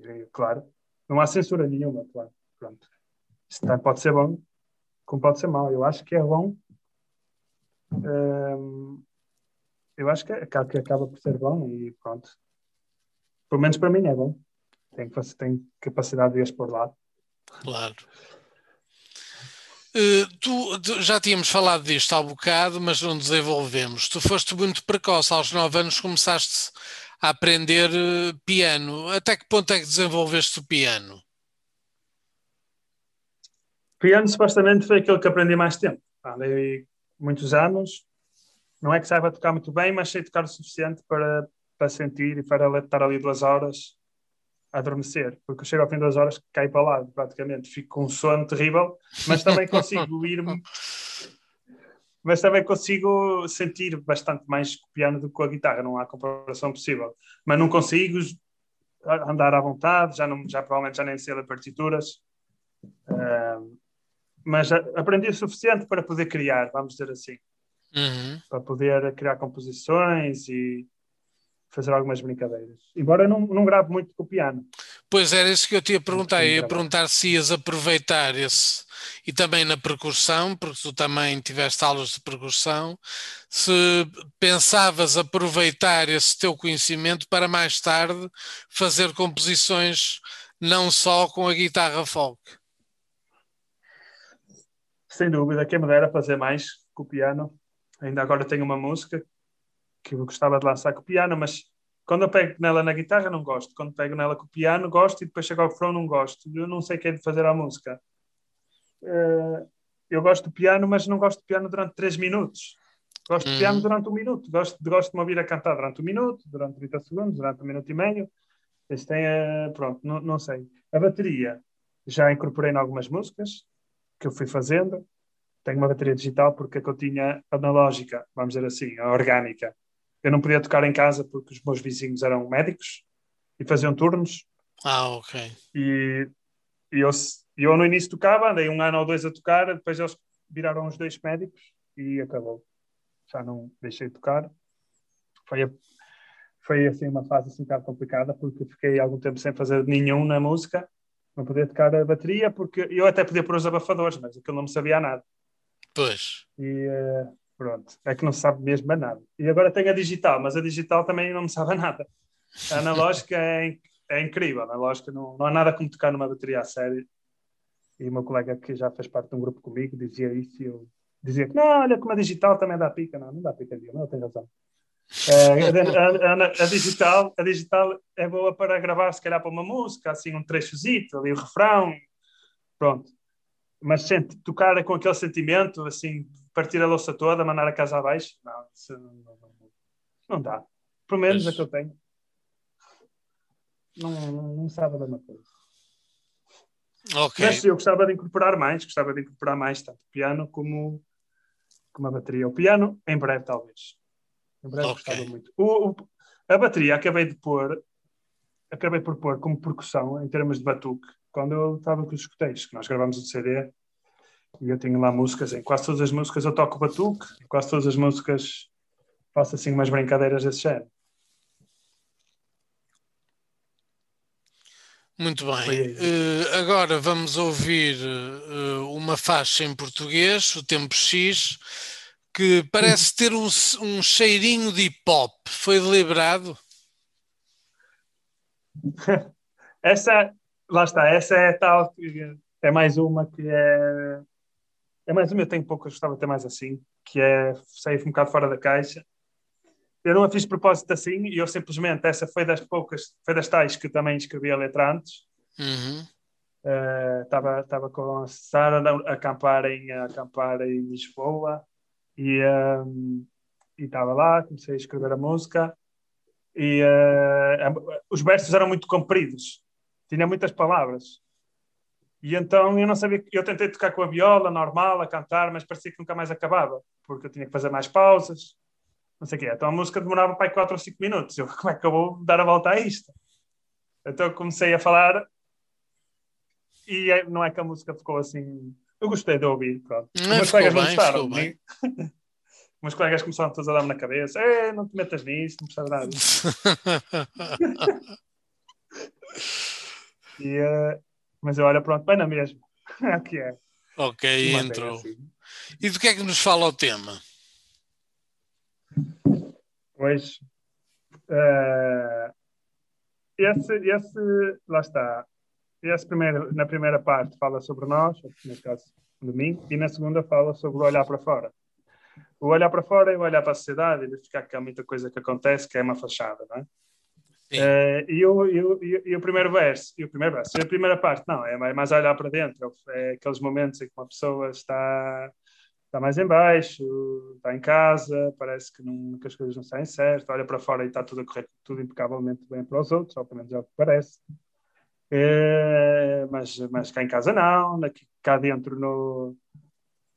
e, claro, não há censura nenhuma, claro. Pronto. Isso pode ser bom, como pode ser mau. Eu acho que é bom. Uh, eu acho que, que acaba por ser bom e pronto pelo menos para mim é bom. Tem, tem capacidade de expor lá. Claro. Uh, tu, tu, já tínhamos falado disto há um bocado, mas não desenvolvemos. Tu foste muito precoce, aos 9 anos começaste a aprender uh, piano. Até que ponto é que desenvolveste o piano? Piano supostamente foi aquilo que aprendi mais tempo. Andei muitos anos. Não é que saiba tocar muito bem, mas sei tocar o suficiente para, para sentir e para estar ali duas horas a adormecer, porque eu chego ao fim das horas, caio para lá, praticamente, fico com um sono terrível, mas também consigo ir-me, mas também consigo sentir bastante mais com o piano do que com a guitarra, não há comparação possível, mas não consigo andar à vontade, já, não, já provavelmente já nem sei ler partituras, uh, mas aprendi o suficiente para poder criar, vamos dizer assim, uhum. para poder criar composições e fazer algumas brincadeiras. Embora eu não, não grave muito com o piano. Pois era isso que eu te ia perguntar. Eu ia perguntar se ias aproveitar esse e também na percussão, porque tu também tiveste aulas de percussão, se pensavas aproveitar esse teu conhecimento para mais tarde fazer composições não só com a guitarra folk. Sem dúvida, quem me dera fazer mais com o piano. Ainda agora tenho uma música que eu gostava de lançar com o piano, mas quando eu pego nela na guitarra não gosto, quando pego nela com o piano gosto e depois chego ao refrão não gosto. Eu não sei o que é de fazer a música. Uh, eu gosto do piano, mas não gosto de piano durante 3 minutos. Gosto de piano uhum. durante um minuto. Gosto, gosto de me ouvir a cantar durante um minuto, durante 30 segundos, durante um minuto e meio. Esse tem, uh, pronto, não, não sei. A bateria já incorporei em algumas músicas que eu fui fazendo. Tenho uma bateria digital porque a que eu tinha analógica, vamos dizer assim, a orgânica, eu não podia tocar em casa porque os meus vizinhos eram médicos e faziam turnos. Ah, ok. E, e eu, eu no início tocava, andei um ano ou dois a tocar, depois eles viraram os dois médicos e acabou. Já não deixei de tocar. Foi, a, foi assim uma fase assim um bocado complicada porque fiquei algum tempo sem fazer nenhum na música. Não podia tocar a bateria porque eu até podia pôr os abafadores, mas aquilo não me sabia nada. Pois. E, uh, Pronto, é que não sabe mesmo a nada. E agora tem a digital, mas a digital também não me sabe a nada. A analógica é, é incrível, a analógica não, não há nada como tocar numa bateria a sério. E o meu colega que já fez parte de um grupo comigo dizia isso e eu dizia que não, olha como a digital também dá pica. Não, não dá pica, não, tem razão. É, a, a, a, digital, a digital é boa para gravar, se calhar, para uma música, assim, um trechozito, ali o refrão, pronto. Mas sente, tocar com aquele sentimento, assim, partir a louça toda, mandar a casa abaixo. Não, não, não, não dá. Pelo menos Mas... é que eu tenho. Não, não, não sabe da mesma coisa. Okay. Mas eu gostava de incorporar mais, gostava de incorporar mais tanto o piano como, como a bateria. O piano, em breve, talvez. Em breve okay. gostava muito. O, o, a bateria acabei de pôr, acabei por pôr como percussão em termos de batuque, quando eu estava com os escuteiros, que nós gravamos o CD e eu tenho lá músicas, em quase todas as músicas eu toco batuque, em quase todas as músicas faço assim umas brincadeiras desse género. Muito bem. Uh, agora vamos ouvir uh, uma faixa em português, o Tempo X, que parece ter um, um cheirinho de hip hop. Foi deliberado? essa, lá está, essa é tal, é mais uma que é é mais uma, eu tenho pouco, eu gostava de ter mais assim, que é sair um bocado fora da caixa. Eu não a fiz de propósito assim, e eu simplesmente, essa foi das poucas, foi das tais que também escrevi a letra antes. Estava uhum. uh, tava com a Sara a acampar em, a acampar em Lisboa e um, estava lá, comecei a escrever a música e uh, os versos eram muito compridos, tinha muitas palavras e então eu não sabia, eu tentei tocar com a viola normal, a cantar, mas parecia que nunca mais acabava, porque eu tinha que fazer mais pausas, não sei o quê. Então a música demorava para aí 4 ou 5 minutos. Eu, como é que eu vou dar a volta a isto? Então eu comecei a falar e é, não é que a música ficou assim. Eu gostei de ouvir, pronto. Os meus colegas não gostaram. Meus colegas começaram todos a dar-me na cabeça: não te metas nisso, não precisa nada. e, uh, mas eu olho, pronto, bem na mesma. É o que é. Ok, entrou. Assim. E do que é que nos fala o tema? Pois, uh, esse, esse, lá está. Esse primeiro, na primeira parte fala sobre nós, nesse caso de mim, e na segunda fala sobre o olhar para fora. O olhar para fora é o olhar para a sociedade e ficar que há muita coisa que acontece que é uma fachada, não é? Uh, e, o, e, o, e, o primeiro verso, e o primeiro verso, a primeira parte, não, é mais olhar para dentro, é aqueles momentos em que uma pessoa está, está mais em baixo, está em casa, parece que, não, que as coisas não saem certo, olha para fora e está tudo a correr tudo impecavelmente bem para os outros, ou pelo menos é o que parece. É, mas, mas cá em casa não, aqui, cá dentro no,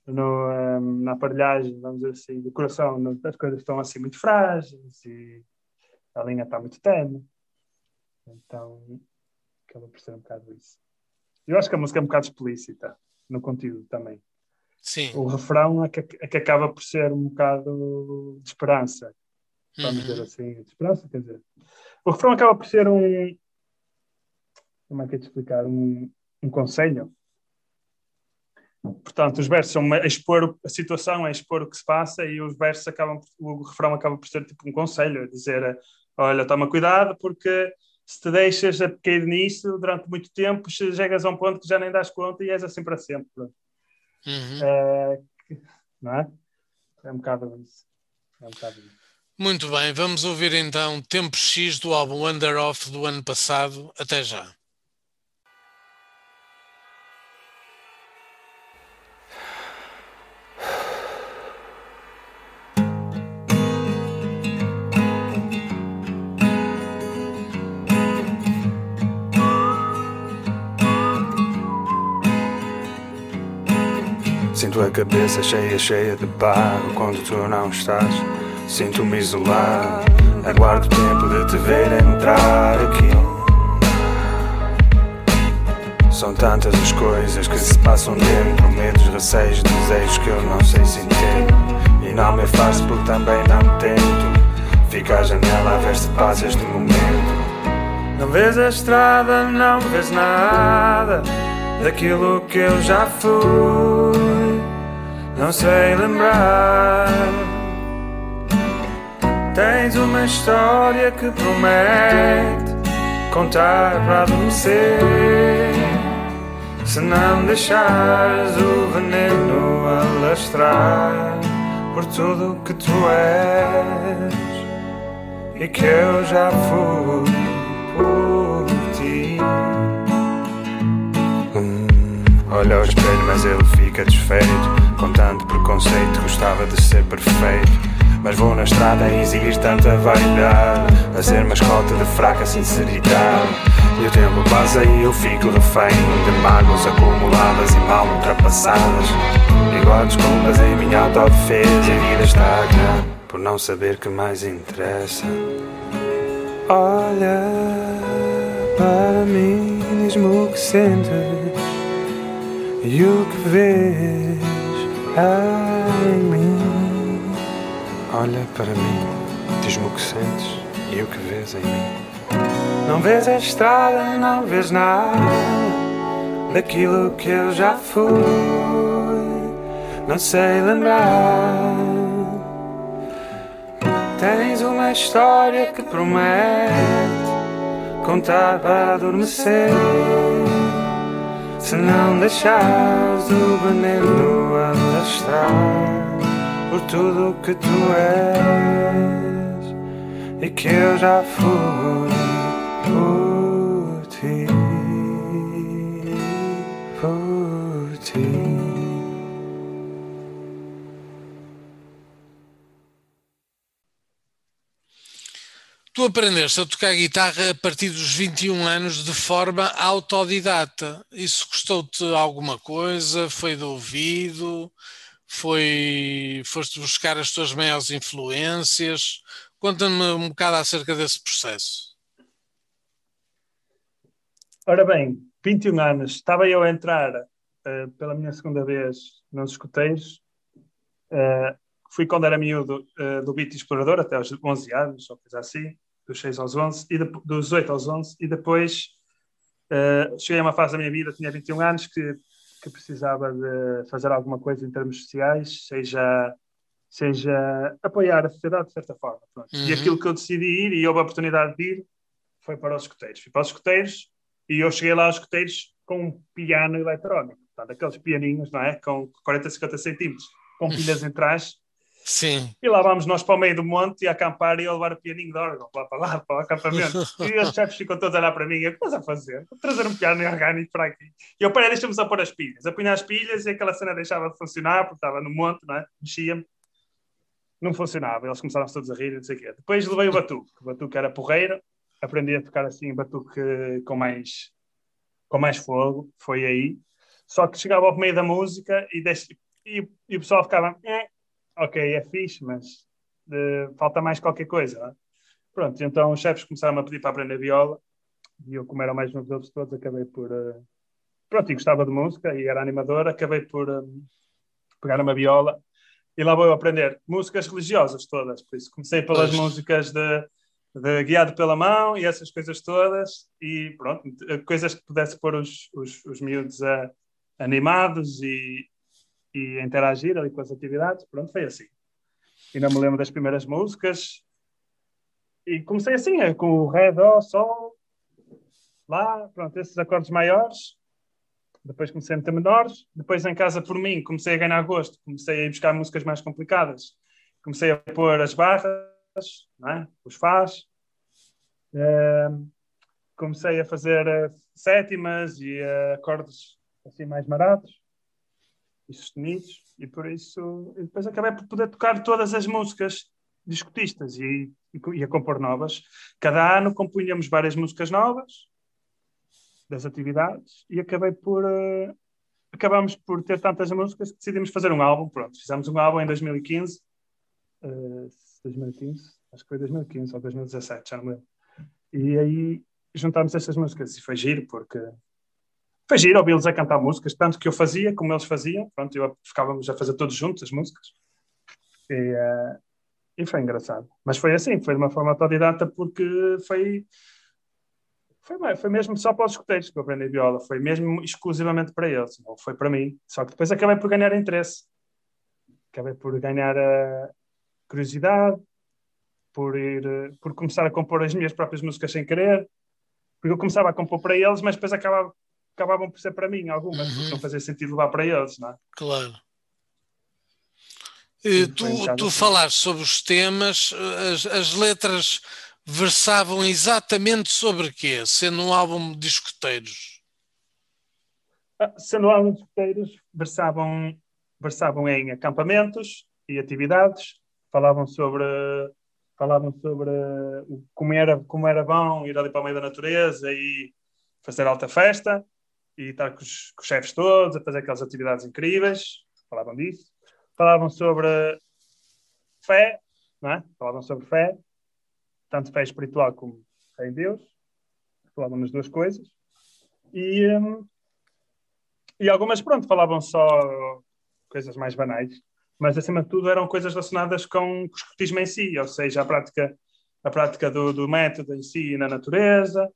no, um, na aparelhagem, vamos dizer assim, do coração, as coisas estão assim muito frágeis e a linha está muito tenue. Então, acaba por ser um bocado isso. Eu acho que a música é um bocado explícita no conteúdo também. Sim. O refrão é que, é que acaba por ser um bocado de esperança. Vamos uhum. dizer assim, de esperança, quer dizer. O refrão acaba por ser um. Como é que é de explicar? Um, um conselho. Portanto, os versos são a expor a situação, a expor o que se passa, e os versos acabam, o refrão acaba por ser tipo um conselho, a dizer: olha, toma cuidado, porque se te deixas a cair nisso durante muito tempo, chegas a um ponto que já nem das conta e és assim para sempre. Uhum. É, não é? É um bocado isso. É um bocado isso. Muito bem, vamos ouvir então Tempo X do álbum Under Off do ano passado. Até já. Sinto a cabeça cheia, cheia de barro quando tu não estás. Sinto-me isolado. Aguardo o tempo de te ver entrar aqui. São tantas as coisas que se passam dentro, medos, receios, desejos que eu não sei se entendo. E não me faço porque também não tento. Fica à janela a ver se passa este momento. Não vês a estrada, não vês nada daquilo que eu já fui. Não sei lembrar. Tens uma história que promete contar para adormecer. Se não deixares o veneno alastrar por tudo que tu és e que eu já fui por ti. Olha ao espelho, mas ele fica desfeito. Com tanto preconceito, gostava de ser perfeito. Mas vou na estrada a exigir tanta vaidade A ser mascote de fraca sinceridade E o tempo passa e eu fico refém De mágoas acumuladas e mal ultrapassadas Igual desculpas em minha autodefesa E a vida estagna Por não saber que mais interessa Olha para mim, diz-me o que sentes e o que vês em mim? Olha para mim, diz-me o que sentes e o que vês em mim. Não vês a estrada, não vês nada daquilo que eu já fui. Não sei lembrar. Tens uma história que promete contar para adormecer. Se não deixares o veneno alastrar por tudo que tu és e que eu já fui por Tu aprendeste a tocar guitarra a partir dos 21 anos de forma autodidata. Isso custou-te alguma coisa? Foi de ouvido? Foi, foste buscar as tuas maiores influências? Conta-me um bocado acerca desse processo. Ora bem, 21 anos, estava eu a entrar uh, pela minha segunda vez nos escuteiros. Uh, fui quando era miúdo uh, do Beat Explorador, até aos 11 anos, ou coisa assim, dos 6 aos 11, e de, dos 8 aos 11, e depois uh, cheguei a uma fase da minha vida, tinha 21 anos, que, que precisava de fazer alguma coisa em termos sociais, seja, seja apoiar a sociedade de certa forma. Uhum. E aquilo que eu decidi ir, e houve a oportunidade de ir, foi para os escuteiros. Fui para os escuteiros, e eu cheguei lá aos escuteiros com um piano eletrónico, portanto, aqueles pianinhos, não é? Com 40, 50 centímetros, com pilhas em trás, Sim. E lá vamos nós para o meio do monte e acampar e eu levar o pianinho de órgão lá para lá, para o acampamento. e os chefes ficam todos a olhar para mim e eu, o que estás a fazer? Vou trazer um piano orgânico para aqui. E eu, peraí, deixa-me só pôr as pilhas. Apunhar as pilhas e aquela cena deixava de funcionar porque estava no monte, não é? Mexia-me. Não funcionava. Eles começaram todos a rir, não sei o quê. Depois levei o batuque. O batuque era porreiro. Aprendi a tocar assim, batuque com mais com mais fogo, foi aí. Só que chegava ao meio da música e, deixe, e, e o pessoal ficava, eh, ok, é fixe, mas uh, falta mais qualquer coisa. É? Pronto, então os chefes começaram a pedir para aprender viola e eu, como era mais novo deles todos, acabei por. Uh, pronto, e gostava de música e era animador, acabei por um, pegar uma viola e lá vou eu aprender músicas religiosas todas. Por isso comecei pelas músicas de, de, Guiado pela Mão e essas coisas todas e pronto, coisas que pudesse pôr os, os, os miúdos a, animados e, e interagir ali com as atividades. Pronto, foi assim. Ainda me lembro das primeiras músicas e comecei assim, é, com o Ré, Dó, Sol, Lá, pronto, esses acordes maiores. Depois comecei a meter menores. Depois, em casa, por mim, comecei a ganhar gosto. Comecei a ir buscar músicas mais complicadas. Comecei a pôr as barras, é? os fás. Uh, comecei a fazer uh, sétimas e uh, acordes assim mais marados e sustenidos. E por isso, e depois acabei por poder tocar todas as músicas discutistas e, e, e a compor novas. Cada ano compunhamos várias músicas novas das atividades e acabei por uh, acabamos por ter tantas músicas que decidimos fazer um álbum. Pronto, fizemos um álbum em 2015, uh, 2015, acho que foi 2015 ou 2017, já não me lembro. E aí juntámos estas músicas e foi giro porque foi giro ouvi-los a cantar músicas, tanto que eu fazia como eles faziam. Pronto, eu ficávamos a fazer todos juntos as músicas. E, uh, e foi engraçado. Mas foi assim, foi de uma forma autodidata porque foi foi, foi mesmo só para os escuteiros que eu aprendi viola, foi mesmo exclusivamente para eles, não foi para mim. Só que depois acabei por ganhar interesse, acabei por ganhar a curiosidade, por ir, por começar a compor as minhas próprias músicas sem querer, porque eu começava a compor para eles, mas depois acabava, acabavam por ser para mim algumas, uhum. porque não fazia sentido levar para eles, não é? Claro. E, tu, tu assim. falaste sobre os temas, as, as letras versavam exatamente sobre quê, sendo um álbum de escuteiros? Ah, sendo um álbum de escuteiros, versavam, versavam em acampamentos e atividades, falavam sobre falavam sobre como era, como era bom ir ali para o meio da natureza e fazer alta festa e estar com os, com os chefes todos, a fazer aquelas atividades incríveis, falavam disso. Falavam sobre fé, não é? Falavam sobre fé, tanto fé espiritual como fé em Deus, falavam nas duas coisas, e, um, e algumas, pronto, falavam só coisas mais banais, mas acima de tudo eram coisas relacionadas com, o escotismo em si, ou seja, a prática, a prática do, do método em si na natureza,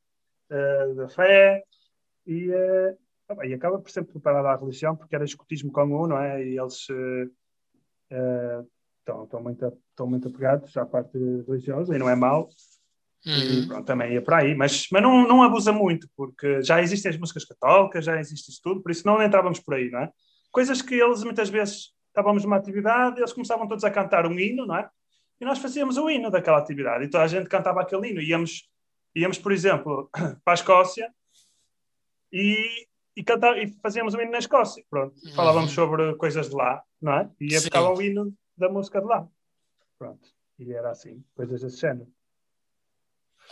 uh, da fé, e, uh, acaba por sempre preparar a religião, porque era escotismo comum, não é? E eles uh, estão, estão, muito, estão muito apegados à parte religiosa e não é mau. Uhum. E pronto, também ia para aí, mas, mas não, não abusa muito, porque já existem as músicas católicas, já existe isso tudo, por isso não entrávamos por aí, não é? Coisas que eles muitas vezes estávamos numa atividade, eles começavam todos a cantar um hino, não é? E nós fazíamos o hino daquela atividade, e toda a gente cantava aquele hino. Íamos, íamos por exemplo, para a Escócia e, e, cantar, e fazíamos o hino na Escócia, pronto. Uhum. Falávamos sobre coisas de lá, não é? E ia ficava o hino da música de lá. Pronto. E era assim, coisas desse género.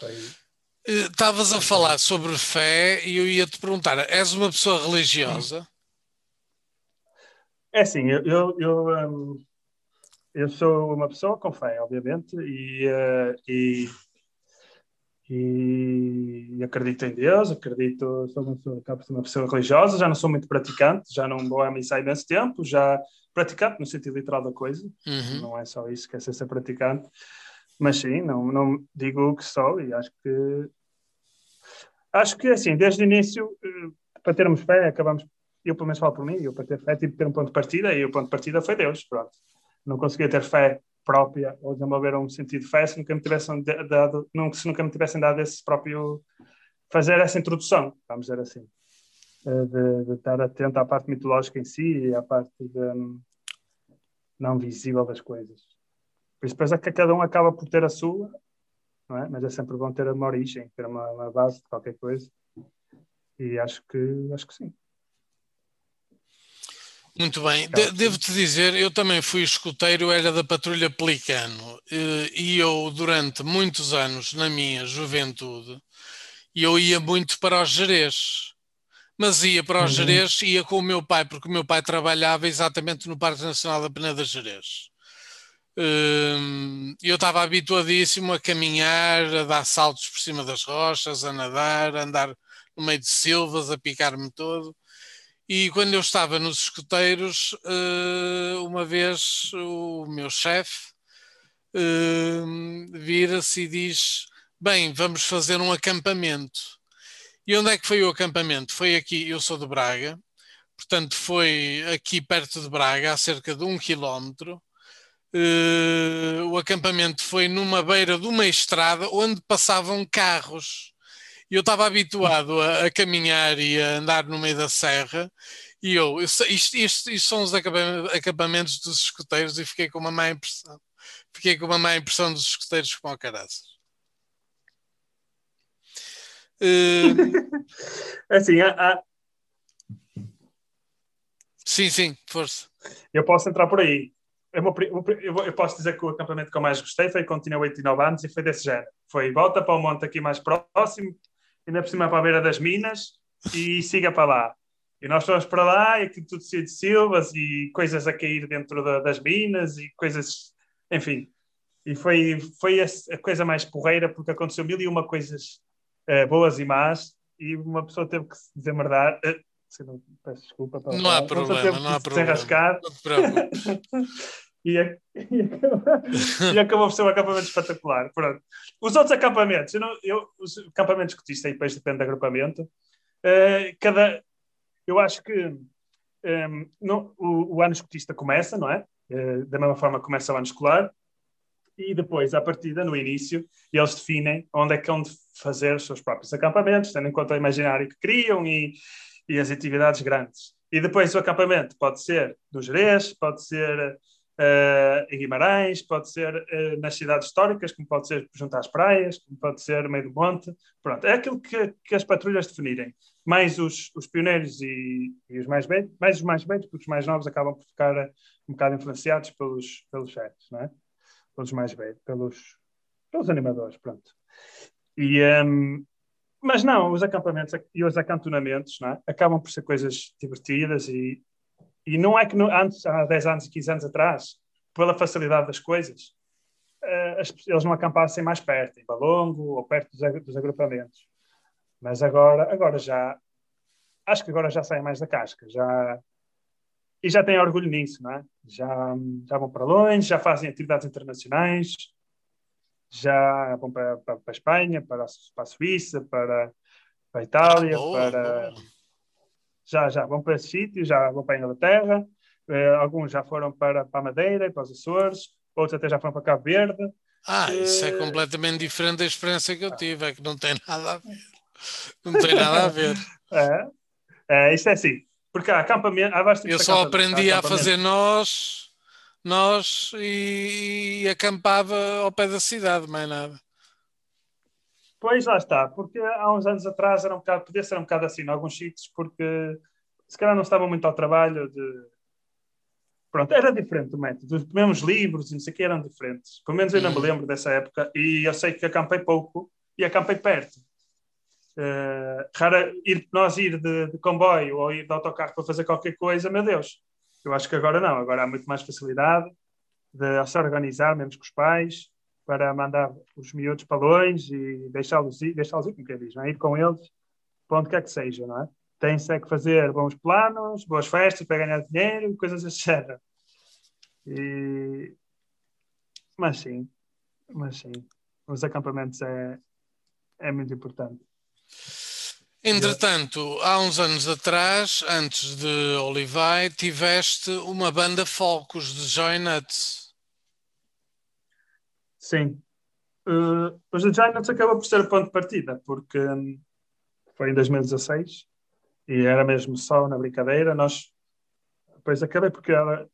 Eh, estavas a falar sobre fé e eu ia te perguntar: és uma pessoa religiosa? É assim, eu, eu, eu, um, eu sou uma pessoa com fé, obviamente, e, uh, e, e, acredito em Deus, acredito, sou uma pessoa, uma pessoa religiosa, já não sou muito praticante, já não vou à missa há imenso tempo, já praticante no sentido literal da coisa, uhum. não é só isso que é ser, ser praticante, mas sim, não, não digo que sou e acho que acho que assim, desde o início, eh, para termos fé, acabamos, eu pelo menos falo por mim, eu para ter fé tive que ter um ponto de partida e o ponto de partida foi Deus, pronto. Não conseguia ter fé própria ou desenvolver um sentido se nunca me tivessem dado, se nunca me tivessem dado esse próprio fazer essa introdução, vamos dizer assim. Eh, de, de, estar atento à parte mitológica em si e à parte de, um, não visível das coisas. Por isso, depois é que cada um acaba por ter a sua, não é? mas é sempre bom ter uma origem, ter uma, uma base de qualquer coisa. E acho que, acho que sim. Muito bem, de devo-te dizer, eu também fui escuteiro, era da Patrulha Pelicano, eh, e eu durante muitos anos, na minha juventude, eu ia muito para os Jerez, mas ia para o Uhum. Jerez, ia com o meu pai, porque o meu pai trabalhava exatamente no Parque Nacional da Peneda Jerez. Hum, Eu estava habituadíssimo a caminhar, a dar saltos por cima das rochas, a nadar, a andar no meio de silvas, a picar-me todo. E quando eu estava nos escuteiros, eh, uma vez o meu chefe hum, vira-se e diz: Bem, vamos fazer um acampamento. E onde é que foi o acampamento? Foi aqui, eu sou de Braga, portanto, foi aqui perto de Braga, a cerca de um quilómetro. Eh, o acampamento foi numa beira de uma estrada onde passavam carros. Eu estava habituado a, a caminhar e a andar no meio da serra, e eu, isto, isto- isto são os acampamentos dos escuteiros, e fiquei com uma má impressão. Fiquei com uma má impressão dos escuteiros como caraças. Eh, Assim, há- há- sim, sim, força. eu posso entrar por aí. Eu, vou- eu eu eu posso dizer que o acampamento que eu mais gostei foi quando tinha 8 e 9 anos e foi desse género. Foi volta para o monte aqui mais próximo, ainda por cima para a beira das minas e siga para lá. E nós fomos para lá e aquilo tudo cheio de silvas e coisas a cair dentro da- das minas e coisas, enfim. E foi, foi a, a coisa mais porreira porque aconteceu mil e uma coisas eh, boas e más e uma pessoa teve que se desemmerdar. Eh, se não- peço desculpa. pela Não há problema, não há se problema. Não te preocupes. e, a- e e acabou por ser um acampamento espetacular. Pronto. Os outros acampamentos, eu não- eu- os acampamentos que disse aí, depois depende do agrupamento, eh, cada, eu acho que em, no- o, o ano escotista começa, não é? Eh, da mesma forma que começa o ano escolar, e depois, à partida, no início, eles definem onde é que vão fazer os seus próprios acampamentos, tendo em conta o imaginário que criam e, e as atividades grandes. E depois o acampamento pode ser no Jerez, pode ser eh, em Guimarães, pode ser eh, nas cidades históricas, como pode ser junto às praias, como pode ser meio do monte. Pronto, é aquilo que, que as patrulhas definirem. Mais os, os pioneiros e, e os mais velhos, mais os mais velhos, porque os mais novos acabam por ficar eh, um bocado influenciados pelos, pelos chefes, não é? Pelos mais velhos, pelos, pelos animadores, pronto. E, ehm, mas não, os acampamentos e os acantonamentos não é? acabam por ser coisas divertidas e, e não é que no, antes, há 10 anos e 15 anos atrás, pela facilidade das coisas, eh, as- eles não acampassem mais perto, em Balongo ou perto dos, dos agrupamentos. Mas agora, agora já, acho que agora já saem mais da casca, já, e já têm orgulho nisso, não é? Já, já vão para longe, já fazem atividades internacionais, já vão para, para, para a Espanha, para a, para a Suíça, para, para a Itália, boa, para. Já, já vão para esse sítio, já vão para a Inglaterra, eh, alguns já foram para, para a Madeira, para os Açores, outros até já foram para Cabo Verde. Ah, isso é Eh, completamente diferente da experiência que eu tive, é que não tem nada a ver. Não tem nada a ver. É, é, isto é assim, porque há acampamento, há Eu só aprendi a fazer nós, nós e, e acampava ao pé da cidade, mais nada. Pois lá está, porque há uns anos atrás era um bocado, podia ser um bocado assim em alguns sítios, porque se calhar não estavam muito ao trabalho de. Pronto, era diferente o método. Os mesmos livros e não sei o que eram diferentes. Pelo menos eu não me Hum. lembro dessa época e eu sei que acampei pouco e acampei perto. Eh, rara ir, nós ir de, de comboio ou ir de autocarro para fazer qualquer coisa, meu Deus. Eu acho que agora não, agora há muito mais facilidade de se organizar, mesmo com os pais, para mandar os miúdos para longe e deixá-los ir, deixá-los ir, como quem diz, não é? ir com eles para onde quer que seja, não é? Tem-se é que fazer bons planos, boas festas para ganhar dinheiro coisas género. E... Mas sim, mas sim, os acampamentos é, é muito importante. Entretanto, há uns anos atrás, antes de Olivai, tiveste uma banda Focus de Joy Nuts. Sim. Uh, The Giants acaba por ser o ponto de partida, porque hum, foi em 2016 e era mesmo só na brincadeira. Nós depois acabei porque era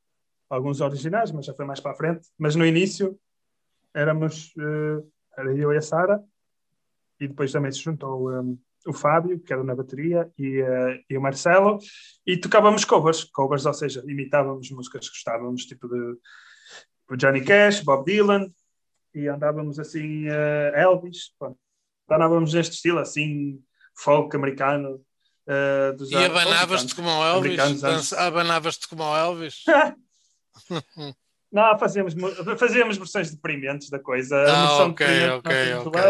alguns originais, mas já foi mais para a frente. Mas no início éramos uh, era eu e a Sara, e depois também se juntou um, o Fábio, que era na bateria, e, uh, e o Marcelo, e tocávamos covers, covers, ou seja, imitávamos músicas que gostávamos, tipo de Johnny Cash, Bob Dylan, e andávamos assim, uh, Elvis, pronto. andávamos neste estilo assim, folk americano, Uh, dos e abanavas-te como o Elvis? Abanavas-te como o Elvis? Não, fazíamos, fazíamos versões deprimentes da coisa. Ah, ok, ok, ok.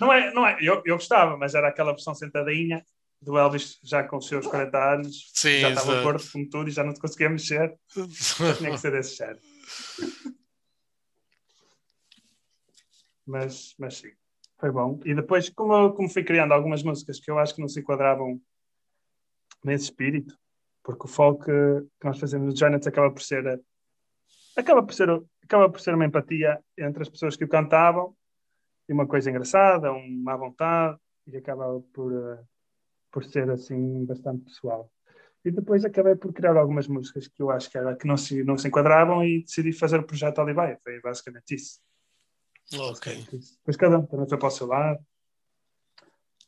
Não é, não é, eu, eu gostava, mas era aquela versão sentadinha do Elvis já com os seus 40 anos, Sim, já estava acordo com tudo e já não te conseguia mexer. tinha que ser desse género. Mas, mas sim, foi bom. E depois, como, como fui criando algumas músicas que eu acho que não se enquadravam nesse espírito, porque o folk que nós fazemos no Janet acaba por ser acaba por ser acaba por ser uma empatia entre as pessoas que o cantavam e uma coisa engraçada, uma vontade e acaba por uh, por ser assim bastante pessoal. E depois acabei por criar algumas músicas que eu acho que, era, que não, se, não se enquadravam e decidi fazer o projeto Oliveira. Foi basicamente isso. Ok. Depois cada um também foi para o seu lado.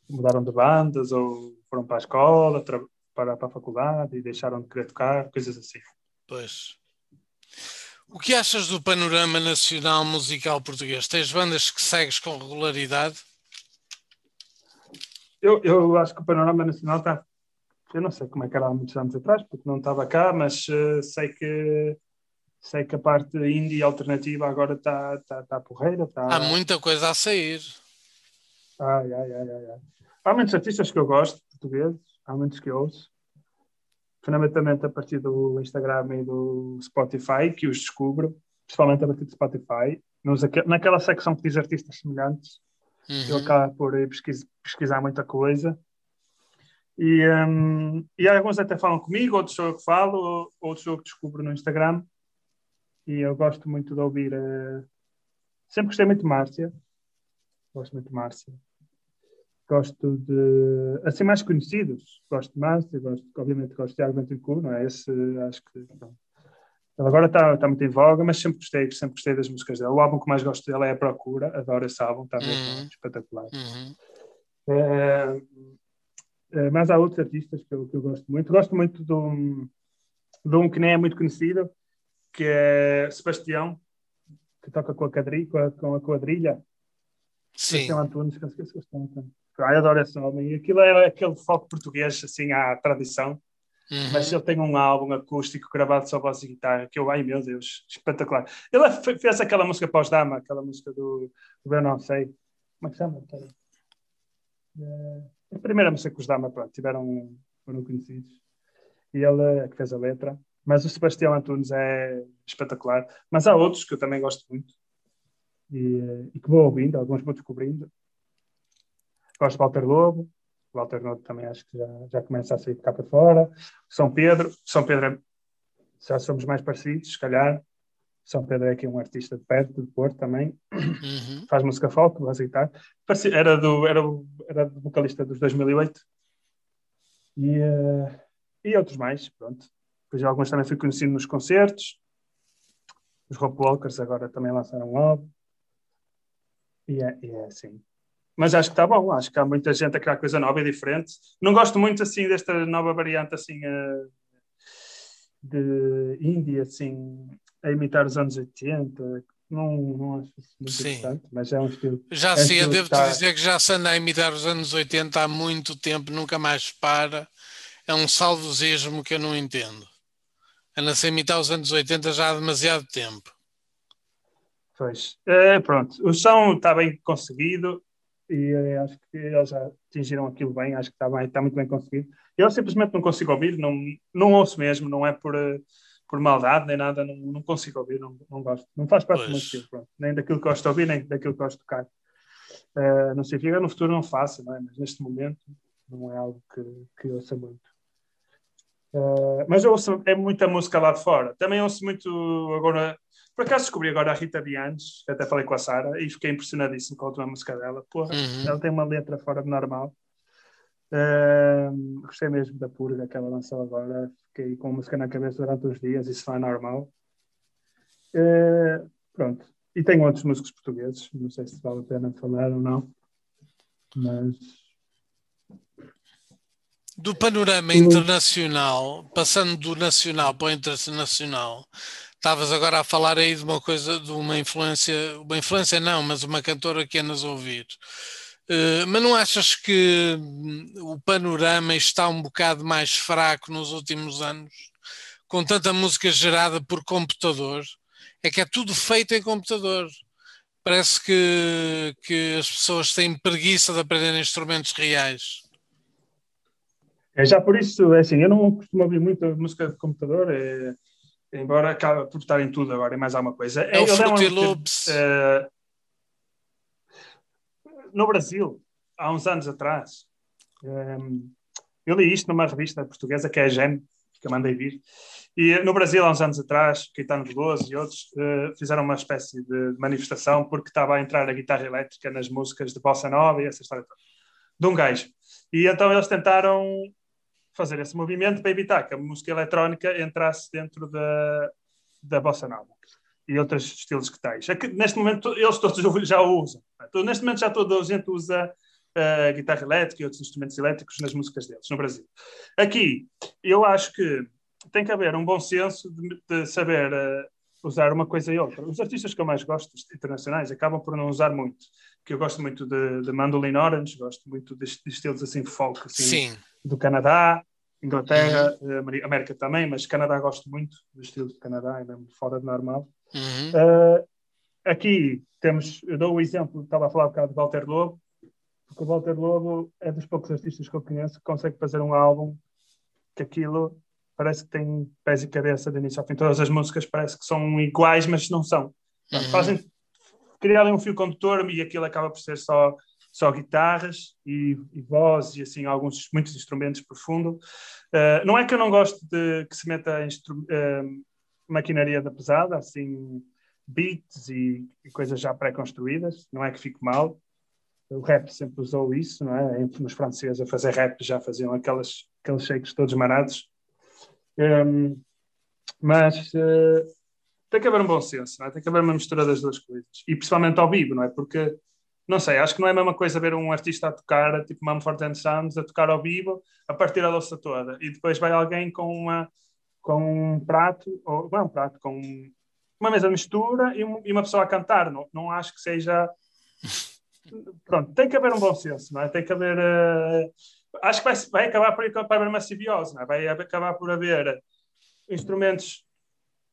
Mudaram de bandas ou foram para a escola, para, para a faculdade e deixaram de querer tocar, coisas assim. Pois. O que achas do panorama nacional musical português? Tens bandas que segues com regularidade? Eu, eu acho que o panorama nacional está. Eu não sei como é que era há muitos anos atrás, porque não estava cá, mas uh, sei que sei que a parte indie alternativa agora está tá, tá porreira. Tá... Há muita coisa a sair. Ai, ai, ai, ai, ai. Há muitos artistas que eu gosto, portugueses, há muitos que eu ouço. Fundamentalmente a partir do Instagram e do Spotify, que os descubro, principalmente a partir do Spotify. Nos, naquela secção que diz artistas semelhantes, Uhum. Eu acabo por pesquisar, pesquisar muita coisa. E, um, e alguns até falam comigo, outros sou eu que falo, outros eu que descubro no Instagram. E eu gosto muito de ouvir. Uh... Sempre gostei muito de Márcia. Gosto muito de Márcia. Gosto de. Assim, mais conhecidos. Gosto de Márcia, gosto, obviamente gosto de Tiago Ventricu, não é? Esse acho que. Ele agora está tá muito em voga, mas sempre gostei, sempre gostei das músicas dele. O álbum que mais gosto dele é A Procura, adoro esse álbum, está uhum. espetacular. Uhum. É, é, mas há outros artistas que eu, que eu, gosto muito. Gosto muito de um, de um que nem é muito conhecido, que é Sebastião, que toca com a, quadrilha, com a, com a quadrilha. Sim. Sebastião Antunes, que eu esqueci Ai, adoro esse homem. E aquilo é aquele foco português, assim, à tradição. Uhum. Mas ele tem um álbum acústico gravado só voz e guitarra, que eu, ai meu Deus, espetacular. Ele é fez aquela música pós-dama, aquela música do, do Eu Não Sei. Como é que chama? É, a primeira música que os Dama, pronto, tiveram, foram conhecidos. E ele é que fez a letra. Mas o Sebastião Antunes é espetacular. Mas há outros que eu também gosto muito. E, e que vou ouvindo, alguns vou descobrindo. Gosto de Walter Lobo, Walter Noto também acho que já, já começa a sair de cá para fora. São Pedro, São Pedro é, já somos mais parecidos, se calhar. São Pedro é aqui um artista de perto, de Porto também. Uhum. Faz música folk, vai guitarra. Era, do, era, era do vocalista dos 2008. E, uh, e outros mais, pronto. Depois alguns também fui conhecido nos concertos. Os Rock Walkers agora também lançaram um álbum. E é, e é assim mas acho que está bom, acho que há muita gente a criar coisa nova e diferente. Não gosto muito assim desta nova variante assim uh, de Índia, assim, a imitar os anos 80. Não, não acho isso muito Sim. interessante, mas é um estilo. Já é sim, eu devo te está... dizer que já se anda a imitar os anos 80 há muito tempo, nunca mais para. É um saudosismo que eu não entendo. A imitar os anos 80 já há demasiado tempo. Pois, é, pronto, o som está bem conseguido, e eh, acho que eles já atingiram aquilo bem, acho que está, bem, está muito bem conseguido. Eu simplesmente não consigo ouvir, não, não ouço mesmo, não é por, eh, por maldade nem nada, não, não consigo ouvir, não, não gosto. Não faz parte pois. do meu estilo, pronto. nem daquilo que gosto de ouvir, nem daquilo que gosto de tocar. Uh, não significa no futuro não faça, não é? mas neste momento não é algo que, que ouça muito. Uh, mas eu ouço é muita música lá de fora. Também ouço muito agora por acaso descobri agora a Rita Dianes, até falei com a Sara, e fiquei impressionadíssimo com a última música dela. Porra, uhum. ela tem uma letra fora de normal. Uh, gostei mesmo da purga que ela lançou agora. Fiquei com a música na cabeça durante uns dias, isso não é normal. Uh, pronto. E tenho outros músicos portugueses, não sei se vale a pena falar ou não, mas. Do panorama internacional, passando do nacional para o internacional, Estavas agora a falar aí de uma coisa, de uma influência, uma influência não, mas uma cantora que andas a ouvir. Uh, mas não achas que hum, o panorama está um bocado mais fraco nos últimos anos? Com tanta música gerada por computador, é que é tudo feito em computador. Parece que, que as pessoas têm preguiça de aprender instrumentos reais. É já por isso, é assim, eu não costumo ouvir muita música de computador, é, embora acabe por estar em tudo agora e mais alguma coisa. É, é o Fruity Loops. Uh, no Brasil, há uns anos atrás, um, eu li isto numa revista portuguesa que é a GEM, que eu mandei vir, e no Brasil, há uns anos atrás, Caetano Veloso e outros uh, fizeram uma espécie de manifestação porque estava a entrar a guitarra elétrica nas músicas de Bossa Nova e essa história toda, de um gajo. E então eles tentaram fazer esse movimento para evitar que a música eletrónica entrasse dentro da, da Bossa Nova e outros estilos que tais. É que, neste momento eles todos já o usam. Então, neste momento já toda a gente usa uh, guitarra elétrica e outros instrumentos elétricos nas músicas deles, no Brasil. Aqui, eu acho que tem que haver um bom senso de, de saber uh, usar uma coisa e outra. Os artistas que eu mais gosto, internacionais, acabam por não usar muito. Que eu gosto muito de, de Mandolin Orange, gosto muito de, de estilos assim folk, assim, Sim. Do Canadá, Inglaterra, uhum. Eh, América também, mas Canadá gosto muito do estilo do Canadá, ainda fora de normal. Uhum. Uh, aqui temos, eu dou o exemplo, estava a falar um bocado de Walter Lobo, porque o Walter Lobo é dos poucos artistas que eu conheço que consegue fazer um álbum que aquilo parece que tem pés e cabeça de início ao fim. Todas as músicas parece que são iguais, mas não são. Uhum. Fazem criarem um fio condutor e aquilo acaba por ser só só guitarras e, e voz e assim alguns muitos instrumentos por fundo. Uh, não é que eu não gosto de que se meta uh, maquinaria da pesada, assim beats e, e coisas já pré-construídas, não é que fique mal. O rap sempre usou isso, não é? Nos franceses a fazer rap já faziam aquelas, aqueles shakes todos marados. Um, mas uh, tem que haver um bom senso, é? tem que haver uma mistura das duas coisas. E principalmente ao vivo, não é? Porque não sei, acho que não é a mesma coisa ver um artista a tocar, tipo Mumford and Sons, a tocar ao vivo, a partir a louça toda, e depois vai alguém com, uma, com um prato, ou não é um prato, com uma mesa de mistura e, um, e uma pessoa a cantar. Não, não acho que seja. Pronto, tem que haver um bom senso, não é? Tem que haver. Uh... Acho que vai, vai acabar por vai haver uma simbiose, não é? Vai acabar por haver instrumentos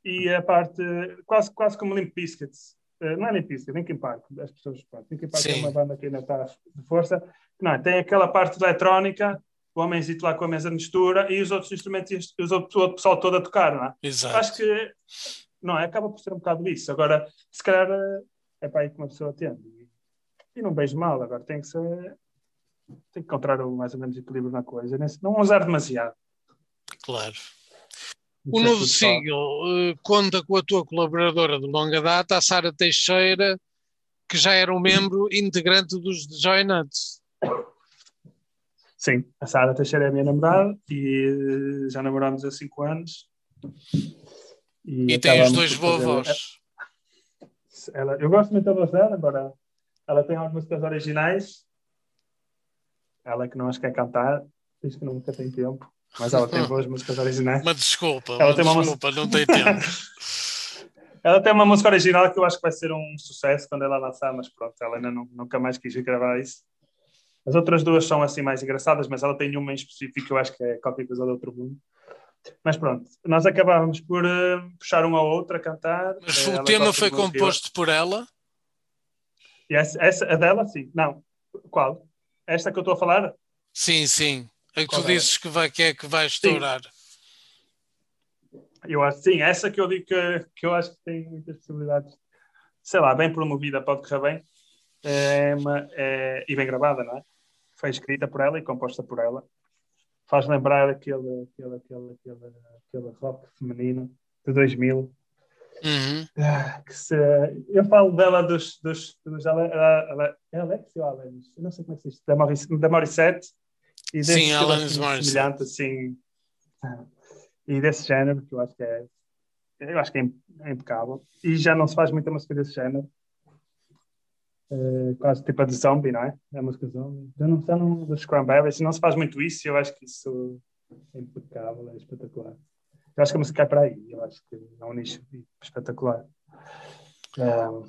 e a parte quase, quase como Limp Biscuits não é nem pista, Linkin Park, as pessoas, pronto, Linkin Park é Sim. é uma banda que ainda está de força, não, tem aquela parte eletrónica, o homenzito lá com a mesa de mistura e os outros instrumentos, os outros, o outro pessoal todo a tocar, não é? Exato. Acho que, não é, acaba por ser um bocado isso. Agora, se calhar eh, é para aí que uma pessoa atende. E não vejo mal, agora tem que ser, tem que encontrar mais ou menos equilíbrio na coisa, não usar demasiado. Claro. O novo single uh, conta com a tua colaboradora de longa data, a Sara Teixeira, que já era um membro integrante dos Joy Nuts. Sim, a Sara Teixeira é a minha namorada e já namoramos há 5 anos. E, e tem os dois vovós. Ela, eu gosto muito da voz dela, embora ela tem algumas músicas originais. Ela que não as quer cantar, diz que nunca tem tempo mas ela tem boas músicas originais. Mas desculpa, ela tem uma desculpa, não tem tempo. ela tem uma música original que eu acho que vai ser um sucesso quando ela lançar, mas pronto, ela ainda não, nunca mais quis gravar isso. As outras duas são assim mais engraçadas, mas ela tem uma em específico que eu acho que é qualquer coisa do outro mundo. Mas pronto, nós acabávamos por uh, puxar um ao outro a cantar. Mas o tema foi composto por ela? E essa, essa, a dela, sim. Não, qual? Esta que eu estou a falar? Sim, sim. É que tu dizes que, vai, que é que vai estourar. Sim. Eu acho sim, essa que eu digo que, que eu acho que tem muitas possibilidades. Sei lá, bem promovida, pode correr bem. É uma, é, e bem gravada, não é? Foi escrita por ela e composta por ela. Faz lembrar aquele, aquele, aquele, aquele, aquele rock feminino de 2000. Uhum. Ah, que se, eu falo dela dos. dos, dos ela, ela, é Alex ou Alex? Eu não sei como é que se diz. Da, Maurice, da Morissette e desse Sim, Alanis Morissette. Semelhante, assim, e desse género, que eu acho que é, eu acho que é impecável. E já não se faz muita música desse género. Uh, quase tipo a de zombie, não é? A música zombie. Já não, já não dos Cranberries, não se faz muito isso. Eu acho que isso é impecável, é espetacular. Eu acho que a música é para aí. Eu acho que é um nicho espetacular. Um,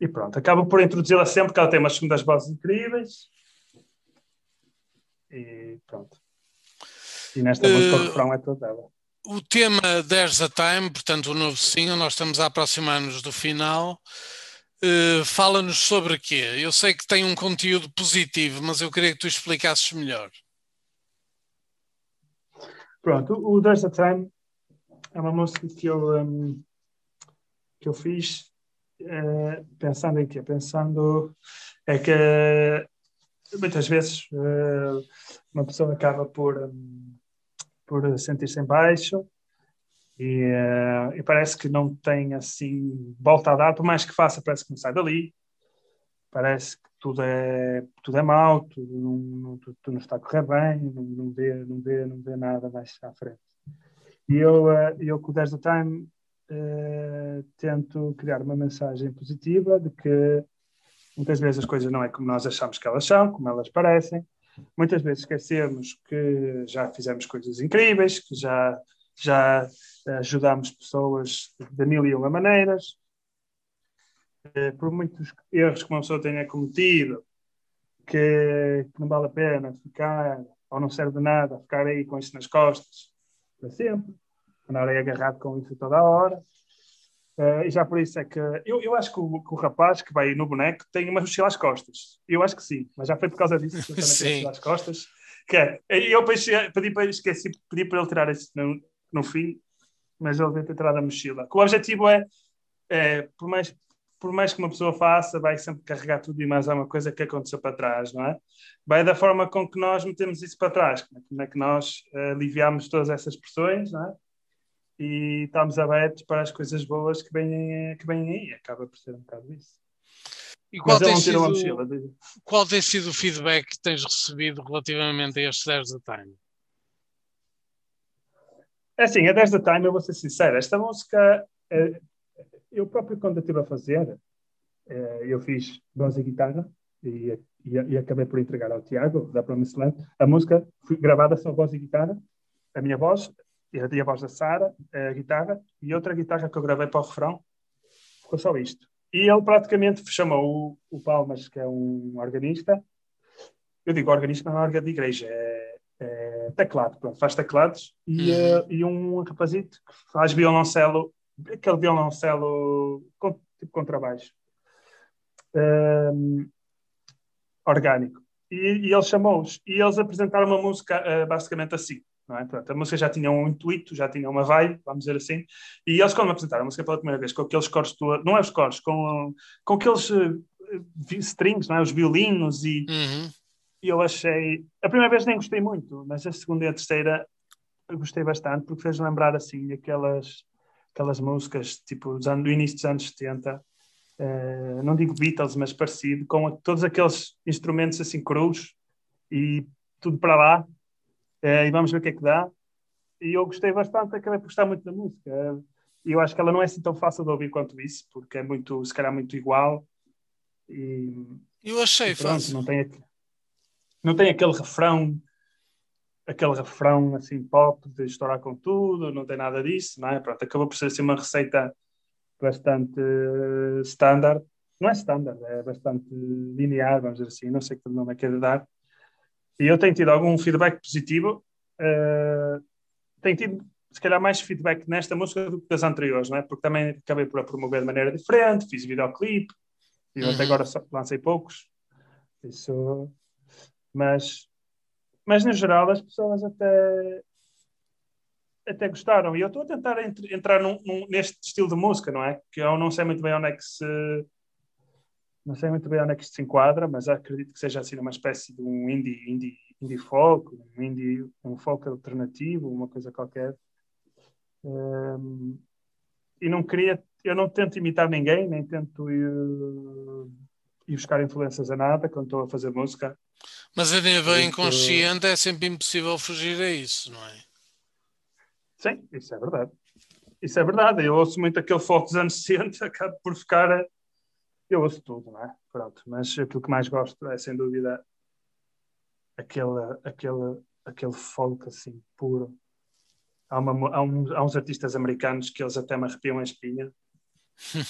e pronto, acabo por introduzi-la sempre, porque ela tem umas segundas vozes incríveis. E pronto. E nesta uh, música o refrão é toda ela. O tema There's a Time, portanto, o novo single, nós estamos a aproximar-nos do final. Uh, Fala-nos sobre quê? Eu sei que tem um conteúdo positivo, mas eu queria que tu explicasses melhor. Pronto, o There's a Time é uma música que eu, um, que eu fiz uh, pensando em quê? Pensando é que muitas vezes uh, uma pessoa acaba por, um, por sentir-se em baixo e, uh, e, parece que não tem assim volta a dar, por mais que faça, parece que não sai dali, parece que tudo é, tudo é mau, tudo não, não, tudo, não está a correr bem, não, não, vê, não, vê, não vê nada mais à frente. E eu, uh, eu com o 10 da Time tento criar uma mensagem positiva de que muitas vezes as coisas não é como nós achamos que elas são, como elas parecem. Muitas vezes esquecemos que já fizemos coisas incríveis, que já, já ajudamos pessoas de mil e uma maneiras. Uh, por muitos erros que uma pessoa tenha cometido, que, que não vale a pena ficar, ou não serve de nada, ficar aí com isso nas costas para sempre andar aí agarrado com isso toda a hora. Uh, e já por isso é que eu, eu acho que o, que o, rapaz que vai no boneco tem uma mochila às costas. Eu acho que sim, mas já foi por causa disso que eu tenho mochila às costas. Que é, eu pedi para, esqueci, pedi para ele tirar isso no, no fim, mas ele deve ter tirado a mochila. o objetivo é, é, por, mais, por mais que uma pessoa faça, vai sempre carregar tudo e mais alguma coisa que aconteceu para trás, não é? Vai da forma com que nós metemos isso para trás, como é que nós uh, aliviamos todas essas pressões, não é? E estamos abertos para as coisas boas que vêm, que vêm aí. Acaba por ser um bocado isso. E qual tem, sido, qual tem sido o feedback que tens recebido relativamente a estes 10 da Time? É assim, a 10 da Time, eu vou ser sincero, esta música, é, eu próprio quando estive a fazer, é, eu fiz voz e guitarra e, e, e, acabei por entregar ao Tiago, da Promise Land, a música foi gravada só voz e guitarra, a minha voz, e a voz da Sara, a guitarra, e outra guitarra que eu gravei para o refrão. Ficou só isto. E ele praticamente chamou o, o Palmas, que é um organista. Eu digo organista, não é órgão de igreja, é, é teclado, pronto, faz teclados. E, uhum. uh, e um rapazito que faz violoncelo, aquele violoncelo com, tipo contrabaixo. Um, orgânico. E, e ele chamou-os. E eles apresentaram uma música uh, basicamente assim. É? Pronto, a música já tinha um intuito, já tinha uma vibe, vamos dizer assim, e eles quando me apresentaram a música pela primeira vez, com aqueles cores, não é os cores, com, com aqueles uh, strings, é? os violinos, e, uhum. eu achei, a primeira vez nem gostei muito, mas a segunda e a terceira gostei bastante, porque fez lembrar assim aquelas, aquelas músicas tipo do, do início dos anos 70, uh, eh, não digo Beatles, mas parecido, com todos aqueles instrumentos assim cruz e tudo para lá, e vamos ver o que é que dá. E eu gostei bastante, acabei por gostar muito da música. E eu acho que ela não é assim tão fácil de ouvir quanto isso, porque é muito, se calhar, muito igual. E, eu achei pronto, fácil. Não tem, não tem aquele refrão, aquele refrão assim pop de estourar com tudo, não tem nada disso, não é? Pronto, acabou por ser assim uma receita bastante standard. Não é standard, é bastante linear, vamos dizer assim, não sei que nome é que é de dar e eu tenho tido algum feedback positivo. Uh, tenho tido, se calhar, mais feedback nesta música do que das anteriores, não é? Porque também acabei por a promover de maneira diferente, fiz videoclipe, e uhum. até agora só lancei poucos. Isso. Mas, mas, no geral, as pessoas até até gostaram. E eu estou a tentar entrar num, num, neste estilo de música, não é? Que eu não sei muito bem onde é que se não sei muito bem onde é que isto se enquadra, mas acredito que seja assim uma espécie de um indie, indie, indie folk, um indie, um folk alternativo, uma coisa qualquer. Um, e não queria, eu não tento imitar ninguém, nem tento ir, ir buscar influências a nada quando estou a fazer música. Mas a nível inconsciente é sempre impossível fugir a isso, não é? Sim, isso é verdade. Isso é verdade. Eu ouço muito aquele folk dos anos 60, acabo por ficar eu ouço tudo, não é? Pronto, mas aquilo que mais gosto é sem dúvida aquele, aquele, aquele folk assim puro. Há, uma, há, um, há uns artistas americanos que eles até me arrepiam a espinha,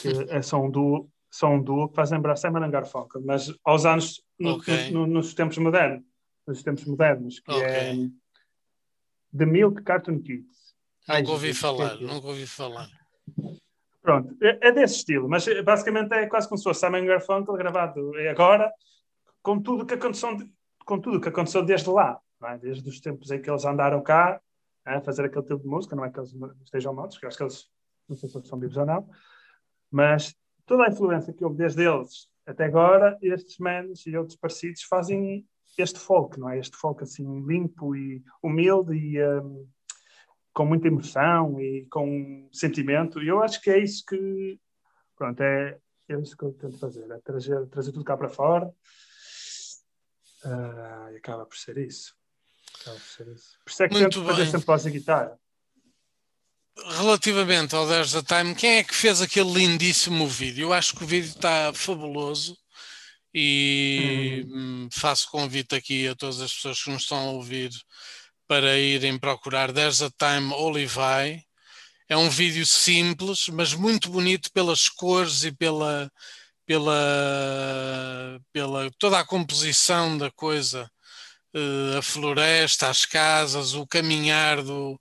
que é, são, um duo, são um duo que faz lembrar Simon Garfunkel, mas aos anos, no, Ok. no- nos tempos modernos, nos tempos modernos, que Ok. é The Milk Cartoon Kids. Nunca ouvi falar, é é? nunca ouvi falar. Pronto, é, é desse estilo, mas eh, basicamente é quase como se fosse Simon Garfunkel gravado agora, com tudo que aconteceu, com tudo que aconteceu desde lá, é? desde os tempos em que eles andaram cá a fazer aquele tipo de música, não é que eles estejam mortos, que acho que eles não sei se são vivos ou não, mas toda a influência que houve desde eles até agora, estes manos e outros parecidos fazem este folk, não é? Este folk assim limpo e humilde e hum, com muita emoção e com sentimento. E eu acho que é isso que, pronto, é, é isso que eu tento fazer, é trazer, trazer tudo cá para fora. Ah, e acaba por ser isso. Acaba por ser isso. Por isso é que Muito tento fazer bem. sempre voz guitarra. Relativamente ao There's a Time, quem é que fez aquele lindíssimo vídeo? Eu acho que o vídeo está fabuloso e hum, faço convite aqui a todas as pessoas que nos estão a ouvir para irem procurar There's a Time Olivai. É um vídeo simples, mas muito bonito pelas cores e pela, pela, pela toda a composição da coisa. Eh, a floresta, as casas, o caminhar do,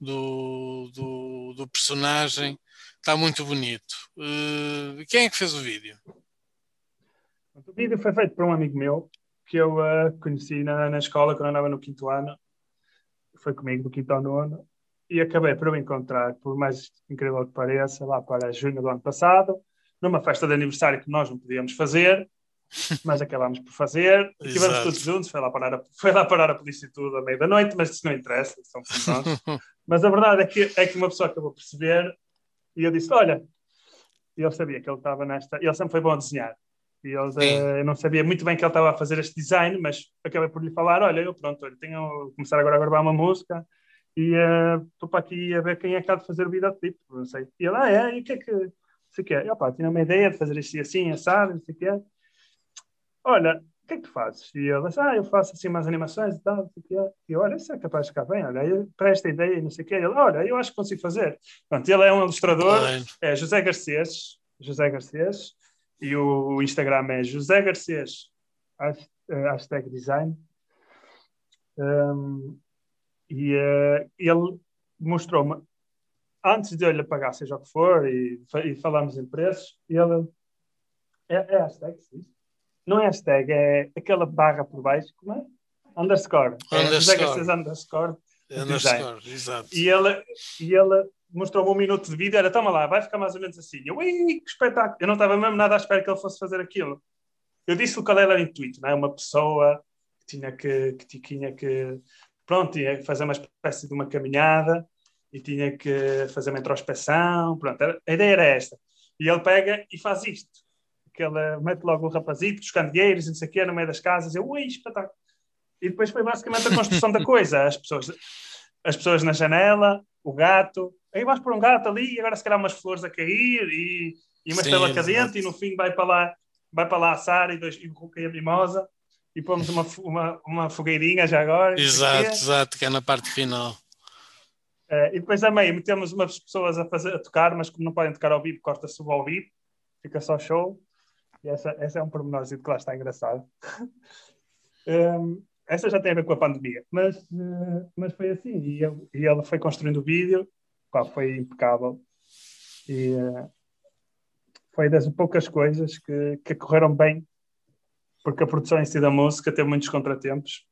do, do, do personagem. Está muito bonito. Eh, quem é que fez o vídeo? O vídeo foi feito por um amigo meu que eu ah, conheci na, na escola quando andava no quinto ano. Foi comigo do quinto ao nono. E acabei por o encontrar, por mais incrível que pareça, lá para junho do ano passado, numa festa de aniversário que nós não podíamos fazer, mas acabámos por fazer. E estivemos todos juntos, foi lá parar a, foi lá parar a polícia tudo à meia da noite, mas isso não interessa, são nós. Mas a verdade é que, é que uma pessoa acabou por perceber e eu disse: Olha, e ele sabia que ele estava nesta. Ele sempre foi bom a desenhar. E ele, Sim. eh, eu não sabia muito bem que ele estava a fazer este design, mas acabei por lhe falar: Olha, eu pronto, olha, tenho começar agora a gravar uma música e eh, estou para aqui a ver quem é que há de fazer o videoclipe. Não sei. E ele: Ah, é? E o que é que. Não sei o que é. E, opa, tinha uma ideia de fazer isto e assim, assado, não sei o que é. Olha, o que é que tu fazes? E ele disse, ah, eu faço assim umas animações e tal, não sei o que é. E eu, olha, isso é capaz de ficar bem, olha, eu, para esta ideia, não sei o que é. Ele, olha, eu acho que consigo fazer. Pronto, ele é um ilustrador, é José Garcês, José Garcês, e o Instagram é José Garcês, eh, hashtag design. Um, e eh, ele mostrou-me, antes de eu lhe pagar, seja o que for, e, e falamos em preços, ele, é, é hashtag, sim. Não é hashtag, é aquela barra por baixo, como é? Underscore. É José Underscore. Garcês underscore. Underscore, exato. E ele, e ele mostrou-me um minuto de vídeo, era, toma lá, vai ficar mais ou menos assim. Eu, ui, que espetáculo. Eu não estava mesmo nada à espera que ele fosse fazer aquilo. Eu disse o que era intuito, não é? Uma pessoa que tinha que, que tinha que, pronto, tinha que fazer uma espécie de uma caminhada e tinha que fazer uma introspeção, pronto, era- a ideia era esta. E ele pega e faz isto. Que ele mete logo o rapazito, os candeeiros, não sei o quê, no meio das casas, eu, ui, espetáculo. E depois foi basicamente a construção da coisa. As pessoas, as pessoas na janela, o gato. Aí vais pôr um gato ali e agora se calhar umas flores a cair e, e uma Sim, estrela cadente e no fim vai para lá, vai para lá a Sara e, dois, e a Mimosa e pomos uma, uma, uma fogueirinha já agora. Exato, exato, que é na parte final. Eh, e depois a meio metemos umas pessoas a, fazer, a tocar, mas como não podem tocar ao vivo, corta-se o ao vivo, fica só show. E essa, essa é um pormenorzinho que lá está engraçado. Hum, essa já tem a ver com a pandemia, mas, eh, mas foi assim. E ele, e ele foi construindo o vídeo, pá, foi impecável. E eh, foi das poucas coisas que, que correram bem, porque a produção em si da música teve muitos contratempos.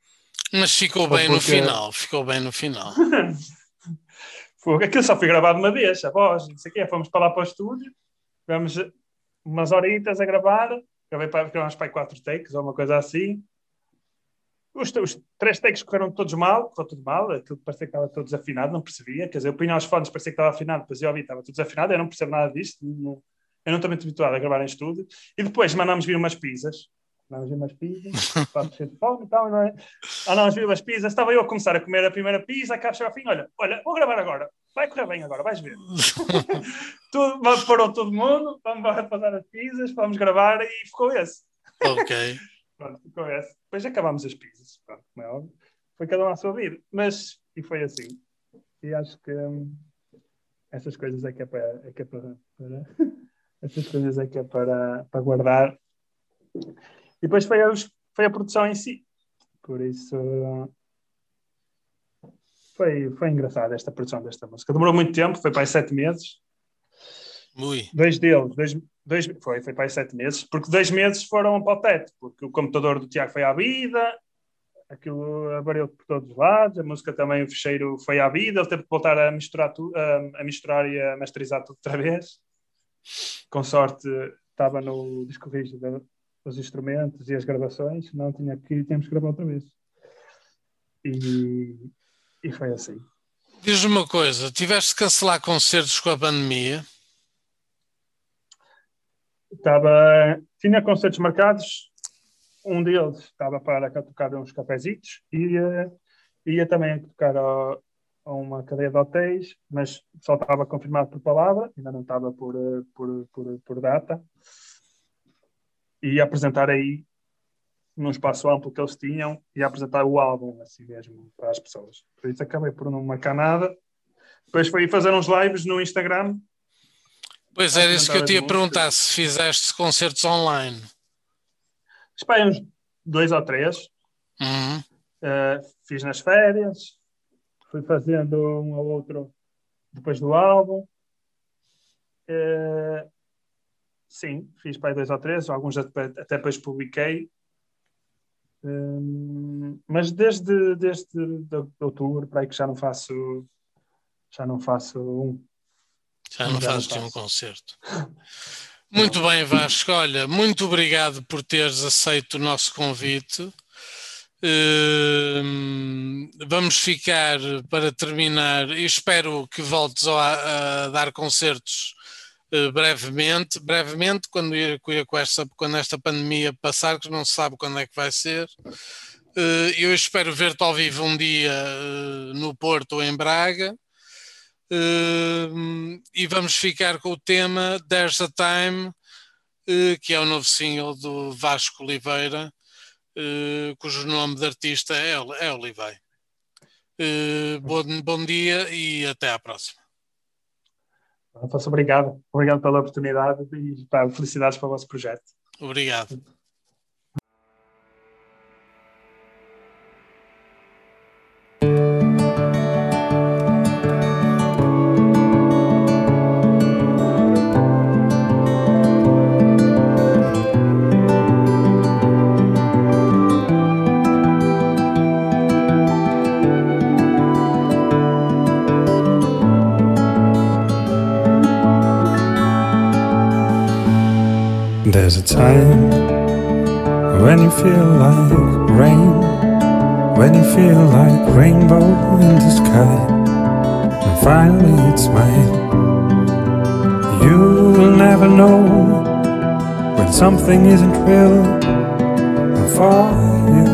Mas ficou Ou bem no porque- final, ficou bem no final. Aquilo só foi gravado uma vez, a voz, não sei o quê. Fomos para lá para o estúdio, tivemos umas horitas a gravar, gravei para, gravamos para quatro takes ou uma coisa assim. Os, os três takes correram todos mal, correu tudo mal, aquilo parecia que estava todo desafinado, não percebia. Quer dizer, eu punha aos fones, parecia que estava afinado, depois eu ouvi, estava tudo desafinado, eu não percebo nada disto, não- eu não estou muito habituado a gravar em estúdio. E depois mandámos vir umas pizzas, mandámos vir umas pizzas, estava cheio de fome e tal, não é? Mandámos vir umas pizzas, estava eu a começar a comer a primeira pizza, cá chegou ao fim, olha, olha, vou gravar agora, vai correr bem agora, vais ver. tudo, parou todo mundo, vamos dar as pizzas, vamos gravar e ficou esse. ok. Pronto. Depois acabámos as pizzas, pronto, como é óbvio. Foi cada um à sua vida, mas e foi assim. E acho que hum, essas coisas é que é para, é que é para, para, Essas coisas é que é para, para guardar. E depois foi a, foi a produção em si. Por isso foi, foi engraçada esta produção desta música. Demorou muito tempo, foi para aí sete meses. Ui. Dois deles, dois, dois, foi, foi para aí sete meses, porque dois meses foram para o teto, porque o computador do Tiago foi à vida, aquilo abriu por todos os lados, a música também, o fecheiro foi à vida, ele teve que voltar a misturar, tu, a, a misturar e a masterizar tudo outra vez. Com sorte, estava no disco rígido os instrumentos e as gravações, não tinha que tínhamos que gravar outra vez. E, e foi assim. Diz-me uma coisa, tiveste de cancelar concertos com a pandemia? Estava, tinha concertos marcados, um deles estava para tocar uns cafezitos e ia, ia também tocar a, a, uma cadeia de hotéis, mas só estava confirmado por palavra, ainda não estava por, por, por, por data. E apresentar aí num espaço amplo que eles tinham e apresentar o álbum assim mesmo para as pessoas. Por isso acabei por não marcar nada. Depois fui fazer uns lives no Instagram. Pois era isso que eu te ia perguntar, se fizeste concertos online. Espei uns dois ou três. Uhum. Uh, fiz nas férias. Fui fazendo um ou outro depois do álbum. Uh, sim, fiz para dois ou três, alguns até, até depois publiquei mas desde, desde de outubro para aí que já não faço já não faço um. Já não fazes um concerto. Muito bem, Vasco. Olha, muito obrigado por teres aceito o nosso convite. Uh, vamos ficar para terminar espero que voltes a, a dar concertos uh, brevemente, brevemente, quando, com esta, quando esta pandemia passar, que não se sabe quando é que vai ser. Uh, eu espero ver-te ao vivo um dia no Porto ou em Braga. E vamos ficar com o tema There's a Time, que é o novo single do Vasco Oliveira, cujo nome de artista é, é Olivei. bom, bom dia e até à próxima. Afonso, obrigado. Obrigado pela oportunidade e pá, felicidades para o vosso projeto. Obrigado. There's a time when you feel like rain, when you feel like rainbow in the sky, and finally it's mine. You'll never know when something isn't real for you.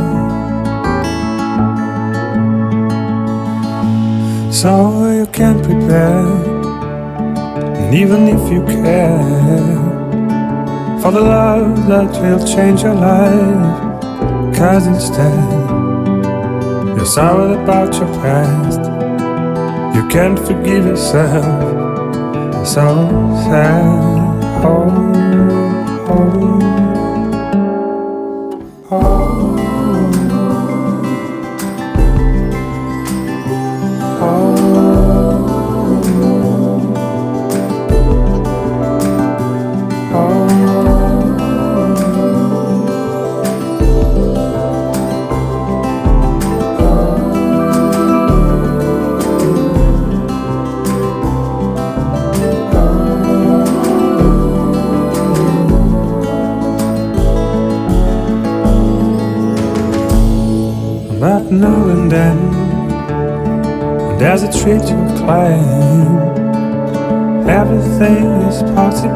So you can't prepare, and even if you care for the love that will change your life. Cause instead, you're sorry about your past. You can't forgive yourself. So sad. Oh,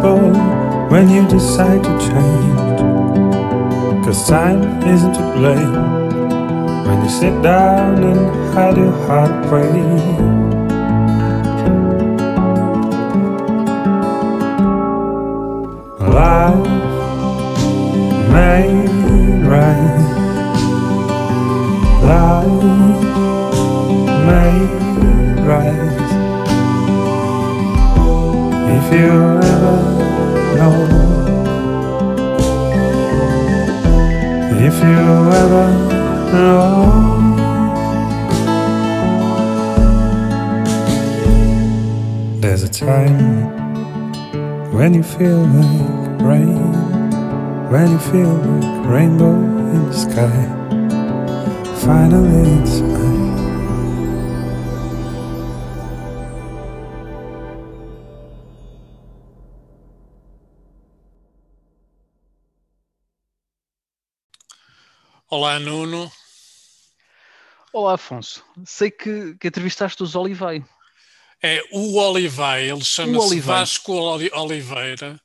when you decide to change. Cause time isn't to blame when you sit down and hide your heartbreak. Life made right. Life made rise. If you ever if you ever know. There's a time when you feel like rain, when you feel like rainbow in the sky. Finally, it's Olá, Nuno. Olá, Afonso. Sei que, que entrevistaste os Olivei. É o Olivei, ele chama-se. Vasco Oli- Oliveira.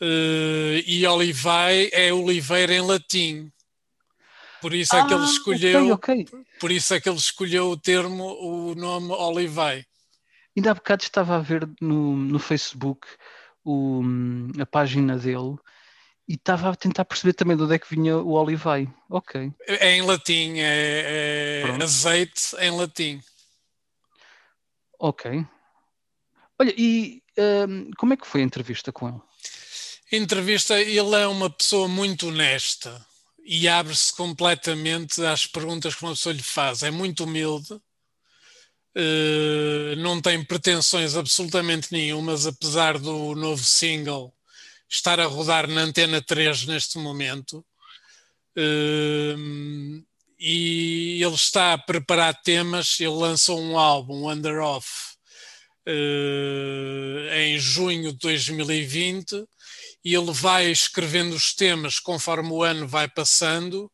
Eh, e Olivei é Oliveira em latim. Por isso é que ele Ah, escolheu, Ok, ok. por isso é que ele escolheu o termo, o nome Olivei. Ainda há bocado estava a ver no, no Facebook o- a página dele e estava a tentar perceber também de onde é que vinha o Olivei. Ok. É em latim, é, é azeite em latim. Ok. Olha, e hum, como é que foi a entrevista com ele? Entrevista, ele é uma pessoa muito honesta e abre-se completamente às perguntas que uma pessoa lhe faz. É muito humilde, eh, não tem pretensões absolutamente nenhumas, apesar do novo single estar a rodar na Antena 3 neste momento. Eh, e ele está a preparar temas, ele lançou um álbum, Under Off, eh, em junho de 2020 e ele vai escrevendo os temas conforme o ano vai passando,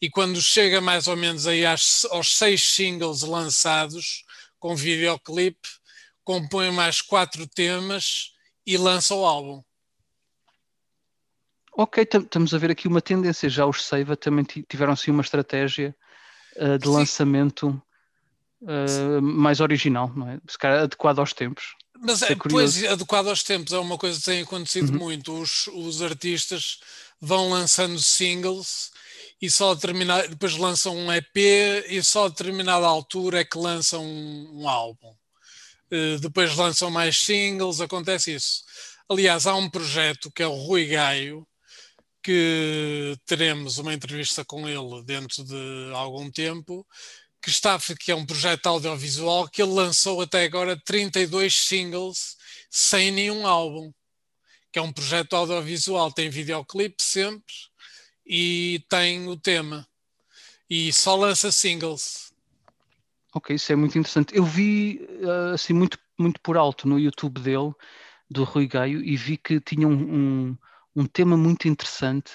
e quando chega mais ou menos aí aos seis singles lançados, com videoclipe, compõe mais quatro temas e lança o álbum. Ok, tam- estamos a ver aqui uma tendência. Já os Seiva também ti- tiveram assim uma estratégia uh, de Sim. lançamento uh, mais original, não é? Se calhar adequado aos tempos. Mas é é, pois, adequado aos tempos, é uma coisa que tem acontecido Uhum. muito. Os, os artistas vão lançando singles e só a terminar, depois lançam um EP e só a determinada altura é que lançam um, um álbum. Eh, depois lançam mais singles, acontece isso. Aliás, há um projeto que é o Rui Gaio, que teremos uma entrevista com ele dentro de algum tempo, que está que é um projeto audiovisual que ele lançou até agora 32 singles sem nenhum álbum, que é um projeto audiovisual, tem videoclipe sempre e tem o tema e só lança singles. Ok, isso é muito interessante. Eu vi uh, assim muito, muito por alto no YouTube dele, do Rui Gaio, e vi que tinha um, um, um tema muito interessante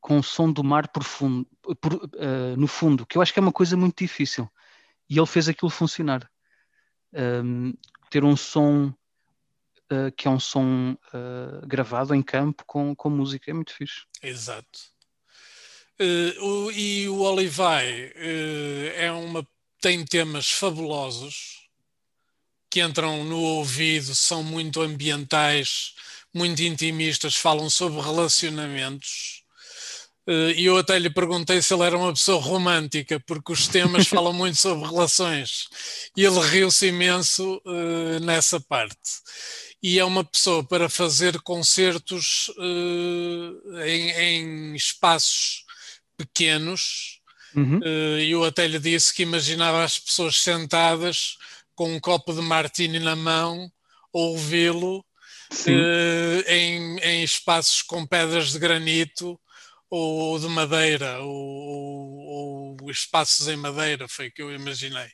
com o som do mar profundo, por- uh, no fundo, que eu acho que é uma coisa muito difícil. E ele fez aquilo funcionar. Um, ter um som uh, que é um som uh, gravado em campo com, com música é muito fixe. Exato. O- e o Olivai é uma, tem temas fabulosos que entram no ouvido, são muito ambientais, muito intimistas, falam sobre relacionamentos. Eh, E eu até lhe perguntei se ele era uma pessoa romântica, porque os temas falam muito sobre relações. E ele riu-se imenso eh, nessa parte. E é uma pessoa para fazer concertos eh, em, em espaços pequenos. Uhum. Eu até lhe disse que imaginava as pessoas sentadas com um copo de martini na mão, ouvi-lo. Eh, em, em espaços com pedras de granito ou de madeira, ou, ou- espaços em madeira, foi o que eu imaginei.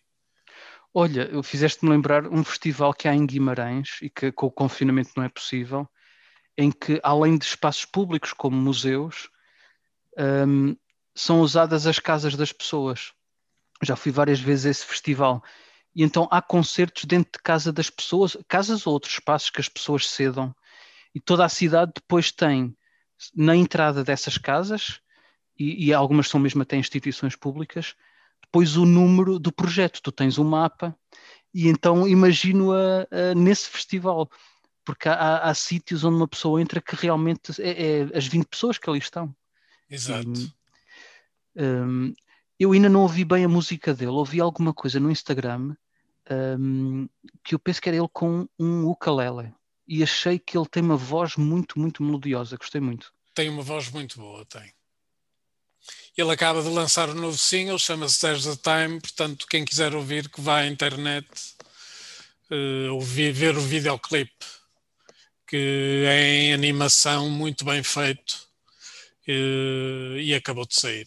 Olha, eu fizeste-me lembrar um festival que há em Guimarães e que com o confinamento não é possível, em que além de espaços públicos como museus, hum, são usadas as casas das pessoas. Já fui várias vezes a esse festival. E então há concertos dentro de casa das pessoas, casas ou outros espaços que as pessoas cedam. E toda a cidade depois tem, na entrada dessas casas, e, e algumas são mesmo até instituições públicas, depois o número do projeto. Tu tens um mapa e então imagino-a a nesse festival, porque há, há- há sítios onde uma pessoa entra que realmente é, é as 20 pessoas que ali estão. Exato. Um, eu ainda não ouvi bem a música dele, ouvi alguma coisa no Instagram um, que eu penso que era ele com um ukulele. e achei que ele tem uma voz muito, muito melodiosa. Gostei muito. Tem uma voz muito boa, tem. Ele acaba de lançar um novo single, chama-se There's the Time, portanto, quem quiser ouvir, que vá à internet uh, ouvir, ver o videoclipe, que é em animação muito bem feito uh, e acabou de sair.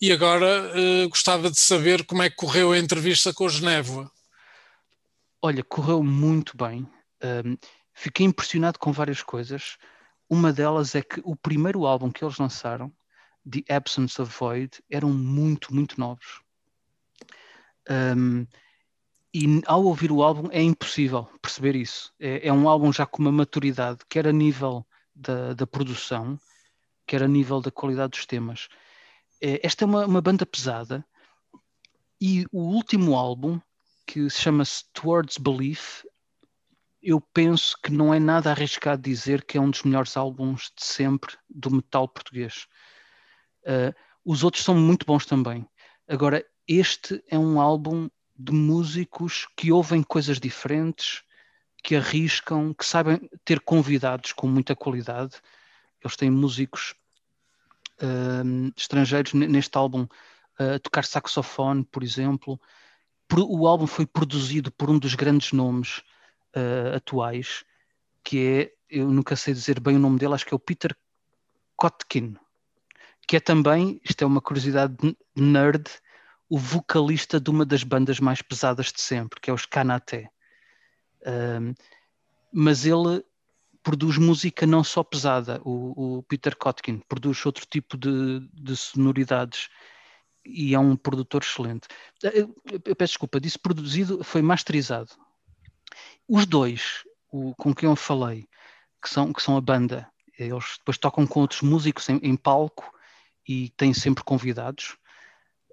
E agora uh, gostava de saber como é que correu a entrevista com o Genévoa. Olha, correu muito bem. Um, fiquei impressionado com várias coisas. Uma delas é que o primeiro álbum que eles lançaram The Absence of Void eram muito, muito novos. Um, e ao ouvir o álbum é impossível perceber isso. É, é, um álbum já com uma maturidade, quer a nível da, da produção, quer a nível da qualidade dos temas. É, esta é uma, uma, banda pesada e o último álbum, que se chama-se Towards Belief, eu penso que não é nada arriscado dizer que é um dos melhores álbuns de sempre do metal português. Uh, os outros são muito bons também. Agora, este é um álbum de músicos que ouvem coisas diferentes, que arriscam, que sabem ter convidados com muita qualidade. Eles têm músicos uh, estrangeiros neste álbum uh, a tocar saxofone, por exemplo. O álbum foi produzido por um dos grandes nomes uh, atuais, que é, eu nunca sei dizer bem o nome dele, acho que é o Peter Kotkin, que é também, isto é uma curiosidade nerd, o vocalista de uma das bandas mais pesadas de sempre, que é os Kanaté. Um, mas ele produz música não só pesada, o, o Peter Kotkin produz outro tipo de, de, sonoridades e é um produtor excelente. Eu, eu, peço desculpa, disse produzido, foi masterizado. Os dois o, com quem eu falei, que são, que são a banda, eles depois tocam com outros músicos em, em palco e tem sempre convidados.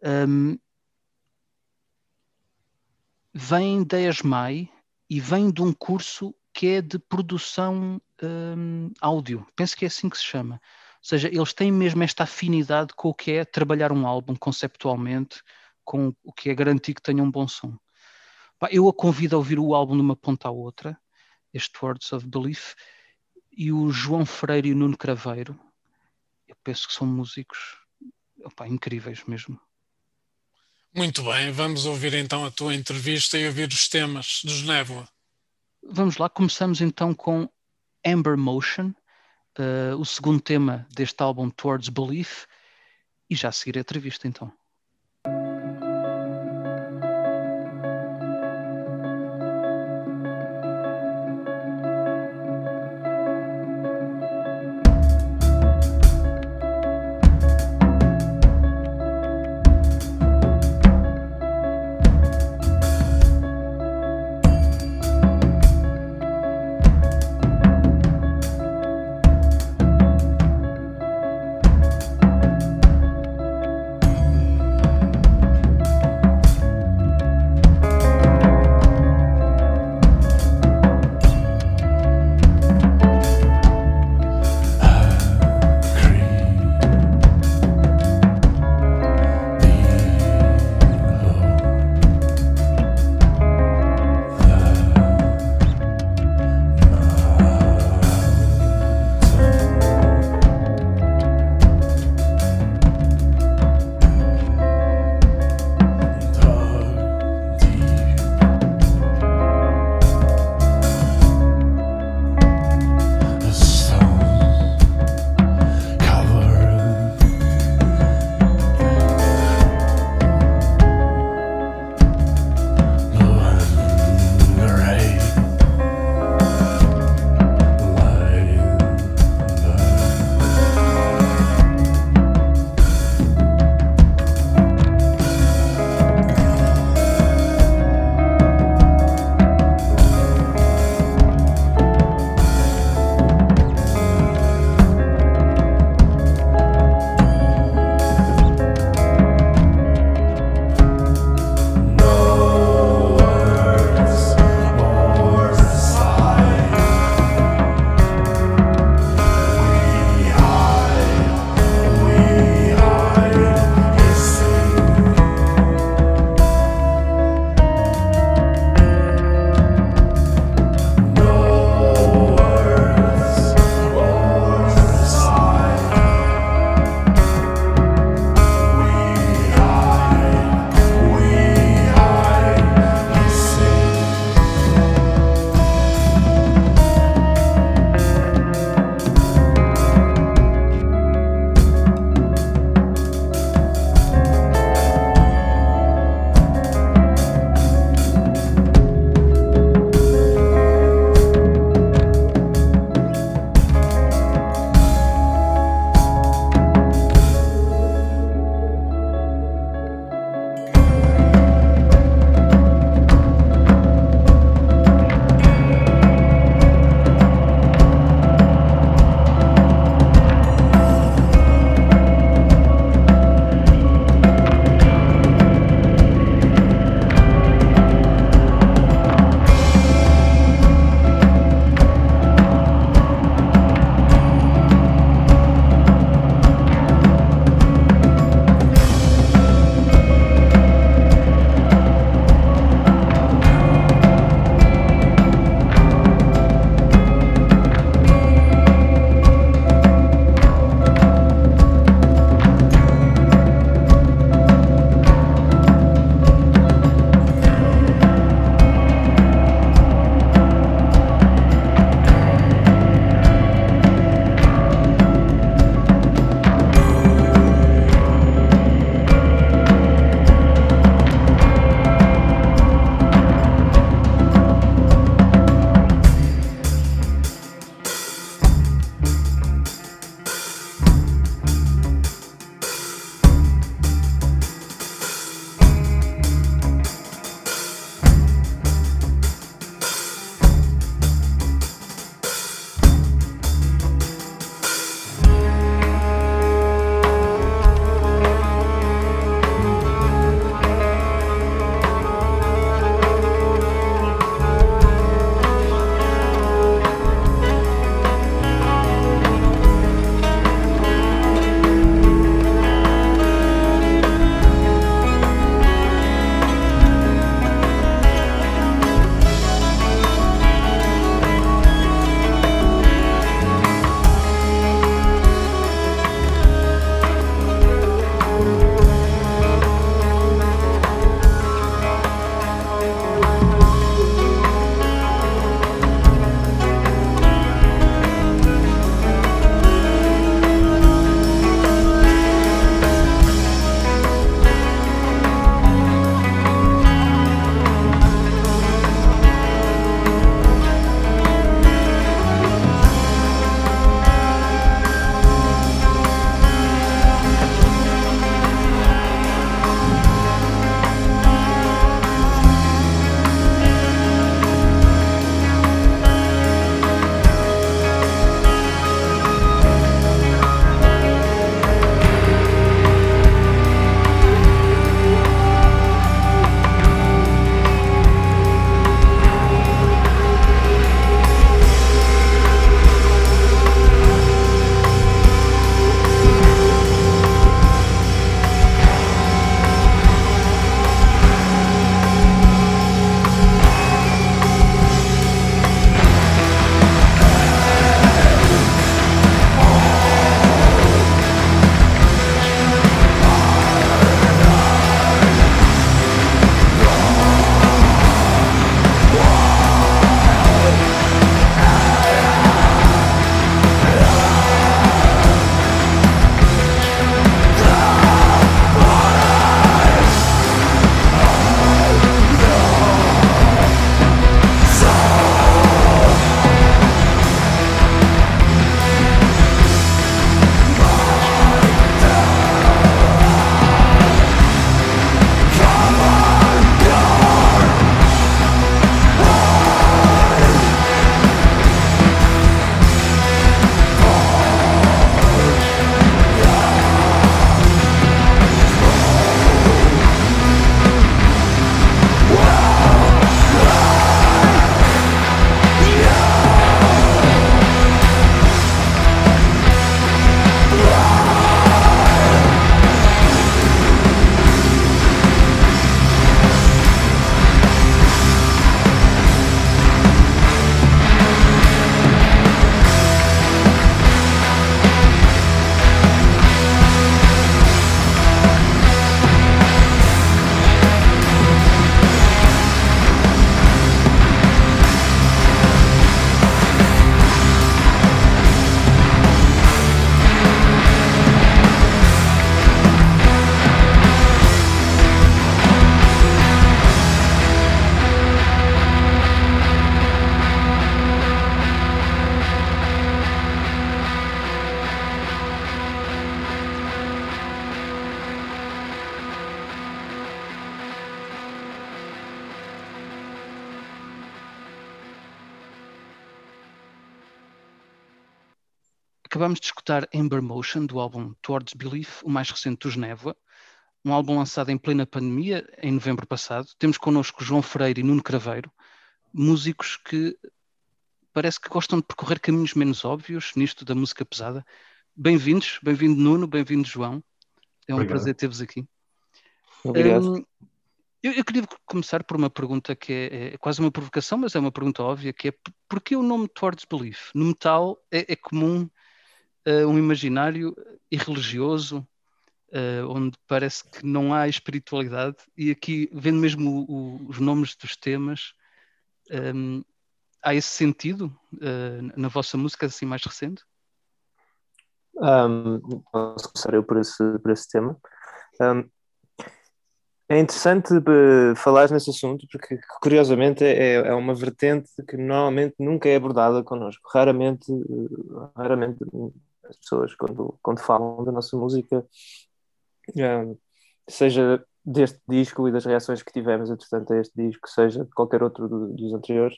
Um, vem da ESMAI e vem de um curso que é de produção um, áudio. Penso que é assim que se chama. Ou seja, eles têm mesmo esta afinidade com o que é trabalhar um álbum conceptualmente, com o que é garantir que tenha um bom som. Eu a convido a ouvir o álbum de uma ponta à outra, este Words of Belief, e o João Freire e o Nuno Craveiro, eu penso que são músicos opa, incríveis mesmo. Muito bem, vamos ouvir então a tua entrevista e ouvir os temas dos Névoa. Vamos lá, começamos então com Amber Motion, uh, o segundo tema deste álbum Towards Belief, e já a seguir a entrevista então. Escutar Ember Motion, do álbum Towards Belief, o mais recente dos Névoa, um álbum lançado em plena pandemia, em novembro passado. Temos connosco João Freire e Nuno Craveiro, músicos que parece que gostam de percorrer caminhos menos óbvios nisto da música pesada. Bem-vindos, bem-vindo Nuno, bem-vindo João. É um Obrigado. prazer ter-vos aqui. Obrigado. Um, eu, eu, queria começar por uma pergunta que é, é, quase uma provocação, mas é uma pergunta óbvia, que é porquê o nome Towards Belief? No metal é, é comum uh, um imaginário irreligioso, uh, onde parece que não há espiritualidade, e aqui, vendo mesmo o, o, os nomes dos temas, um, há esse sentido uh, na vossa música assim mais recente? Um, posso começar eu por esse, por esse tema. Um, é interessante uh, falar nesse assunto porque, curiosamente, é, é uma vertente que normalmente nunca é abordada connosco. Raramente, raramente as pessoas, quando, quando falam da nossa música, um, seja deste disco e das reações que tivemos, entretanto, a este disco, seja de qualquer outro do, dos anteriores,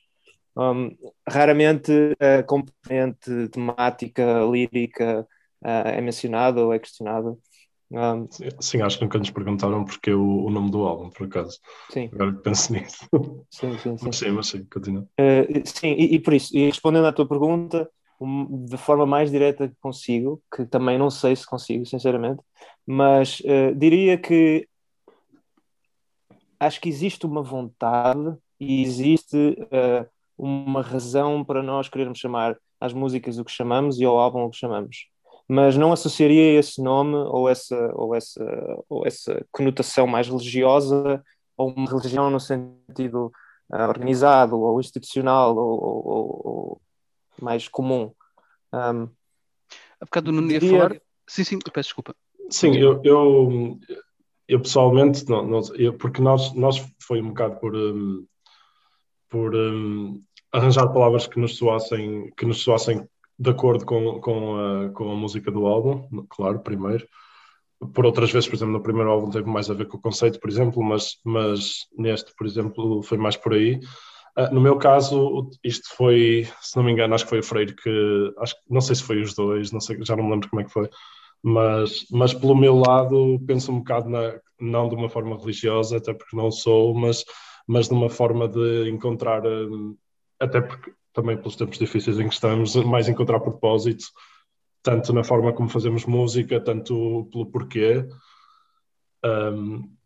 um, raramente a componente temática, lírica uh, é mencionada ou é questionada. Um, sim, acho que nunca nos perguntaram porque o, o nome do álbum, por acaso. Sim. Agora que penso nisso. Sim, sim, sim. Mas sim, mas sim, continua. Uh, sim, e, e, por isso, e respondendo à tua pergunta, de forma mais direta que consigo, que também não sei se consigo, sinceramente, mas uh, diria que acho que existe uma vontade e existe uh, uma razão para nós querermos chamar às músicas o que chamamos e ao álbum o que chamamos. Mas não associaria esse nome ou essa, ou essa, ou essa conotação mais religiosa ou uma religião no sentido uh, organizado ou institucional ou, ou, ou mais comum. Um, Há bocado não ia diria... falar. Sim, sim, peço desculpa. Sim, eu, eu, eu pessoalmente, não, não, eu, porque nós, nós foi um bocado por, um, por um, arranjar palavras que nos soassem, que nos soassem de acordo com, com, a, com a música do álbum, claro, primeiro. Por outras vezes, por exemplo, no primeiro álbum teve mais a ver com o conceito, por exemplo, mas, mas neste, por exemplo, foi mais por aí. Uh, no meu caso, isto foi, se não me engano, acho que foi o Freire que, acho, não sei se foi os dois, não sei, já não me lembro como é que foi, mas, mas pelo meu lado penso um bocado na, não de uma forma religiosa, até porque não sou, mas, mas de uma forma de encontrar hum, até porque também pelos tempos difíceis em que estamos, mais encontrar propósito, tanto na forma como fazemos música, tanto pelo porquê, um,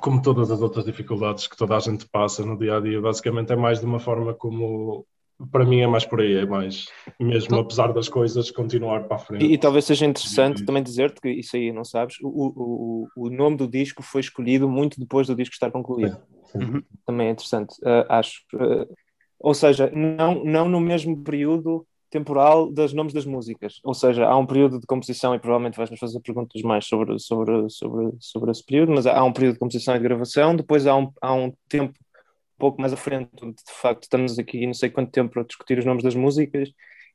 como todas as outras dificuldades que toda a gente passa no dia a dia. Basicamente, é mais de uma forma como. Para mim é mais por aí, é mais mesmo então, apesar das coisas continuar para a frente. E, e talvez seja interessante também dizer-te que isso aí não sabes, o, o, o nome do disco foi escolhido muito depois do disco estar concluído. Sim, sim. Uhum. Também é interessante, uh, acho. Uh, ou seja, não, não no mesmo período temporal dos nomes das músicas. Ou seja, há um período de composição e provavelmente vais-nos fazer perguntas mais sobre, sobre, sobre, sobre esse período, mas há um período de composição e de gravação, depois há um, há um tempo um pouco mais à frente, onde de facto estamos aqui não sei quanto tempo para discutir os nomes das músicas,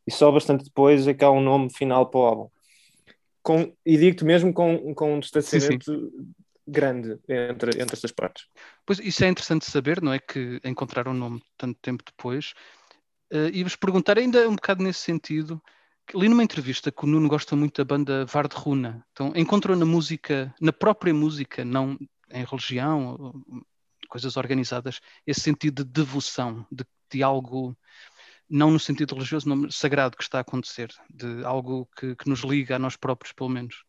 e só bastante depois é que há um nome final para o álbum. Com, e digo-te mesmo com, com um distanciamento sim, sim grande entre, entre estas partes. Pois isso é interessante saber, não é? Que encontraram o nome tanto tempo depois. Uh, e vos perguntar ainda um bocado nesse sentido, li numa entrevista que o Nuno gosta muito da banda Vard Runa. Então encontrou na música, na própria música, não em religião, coisas organizadas, esse sentido de devoção, de, de algo não no sentido religioso, não sagrado que está a acontecer, de algo que, que nos liga a nós próprios, pelo menos.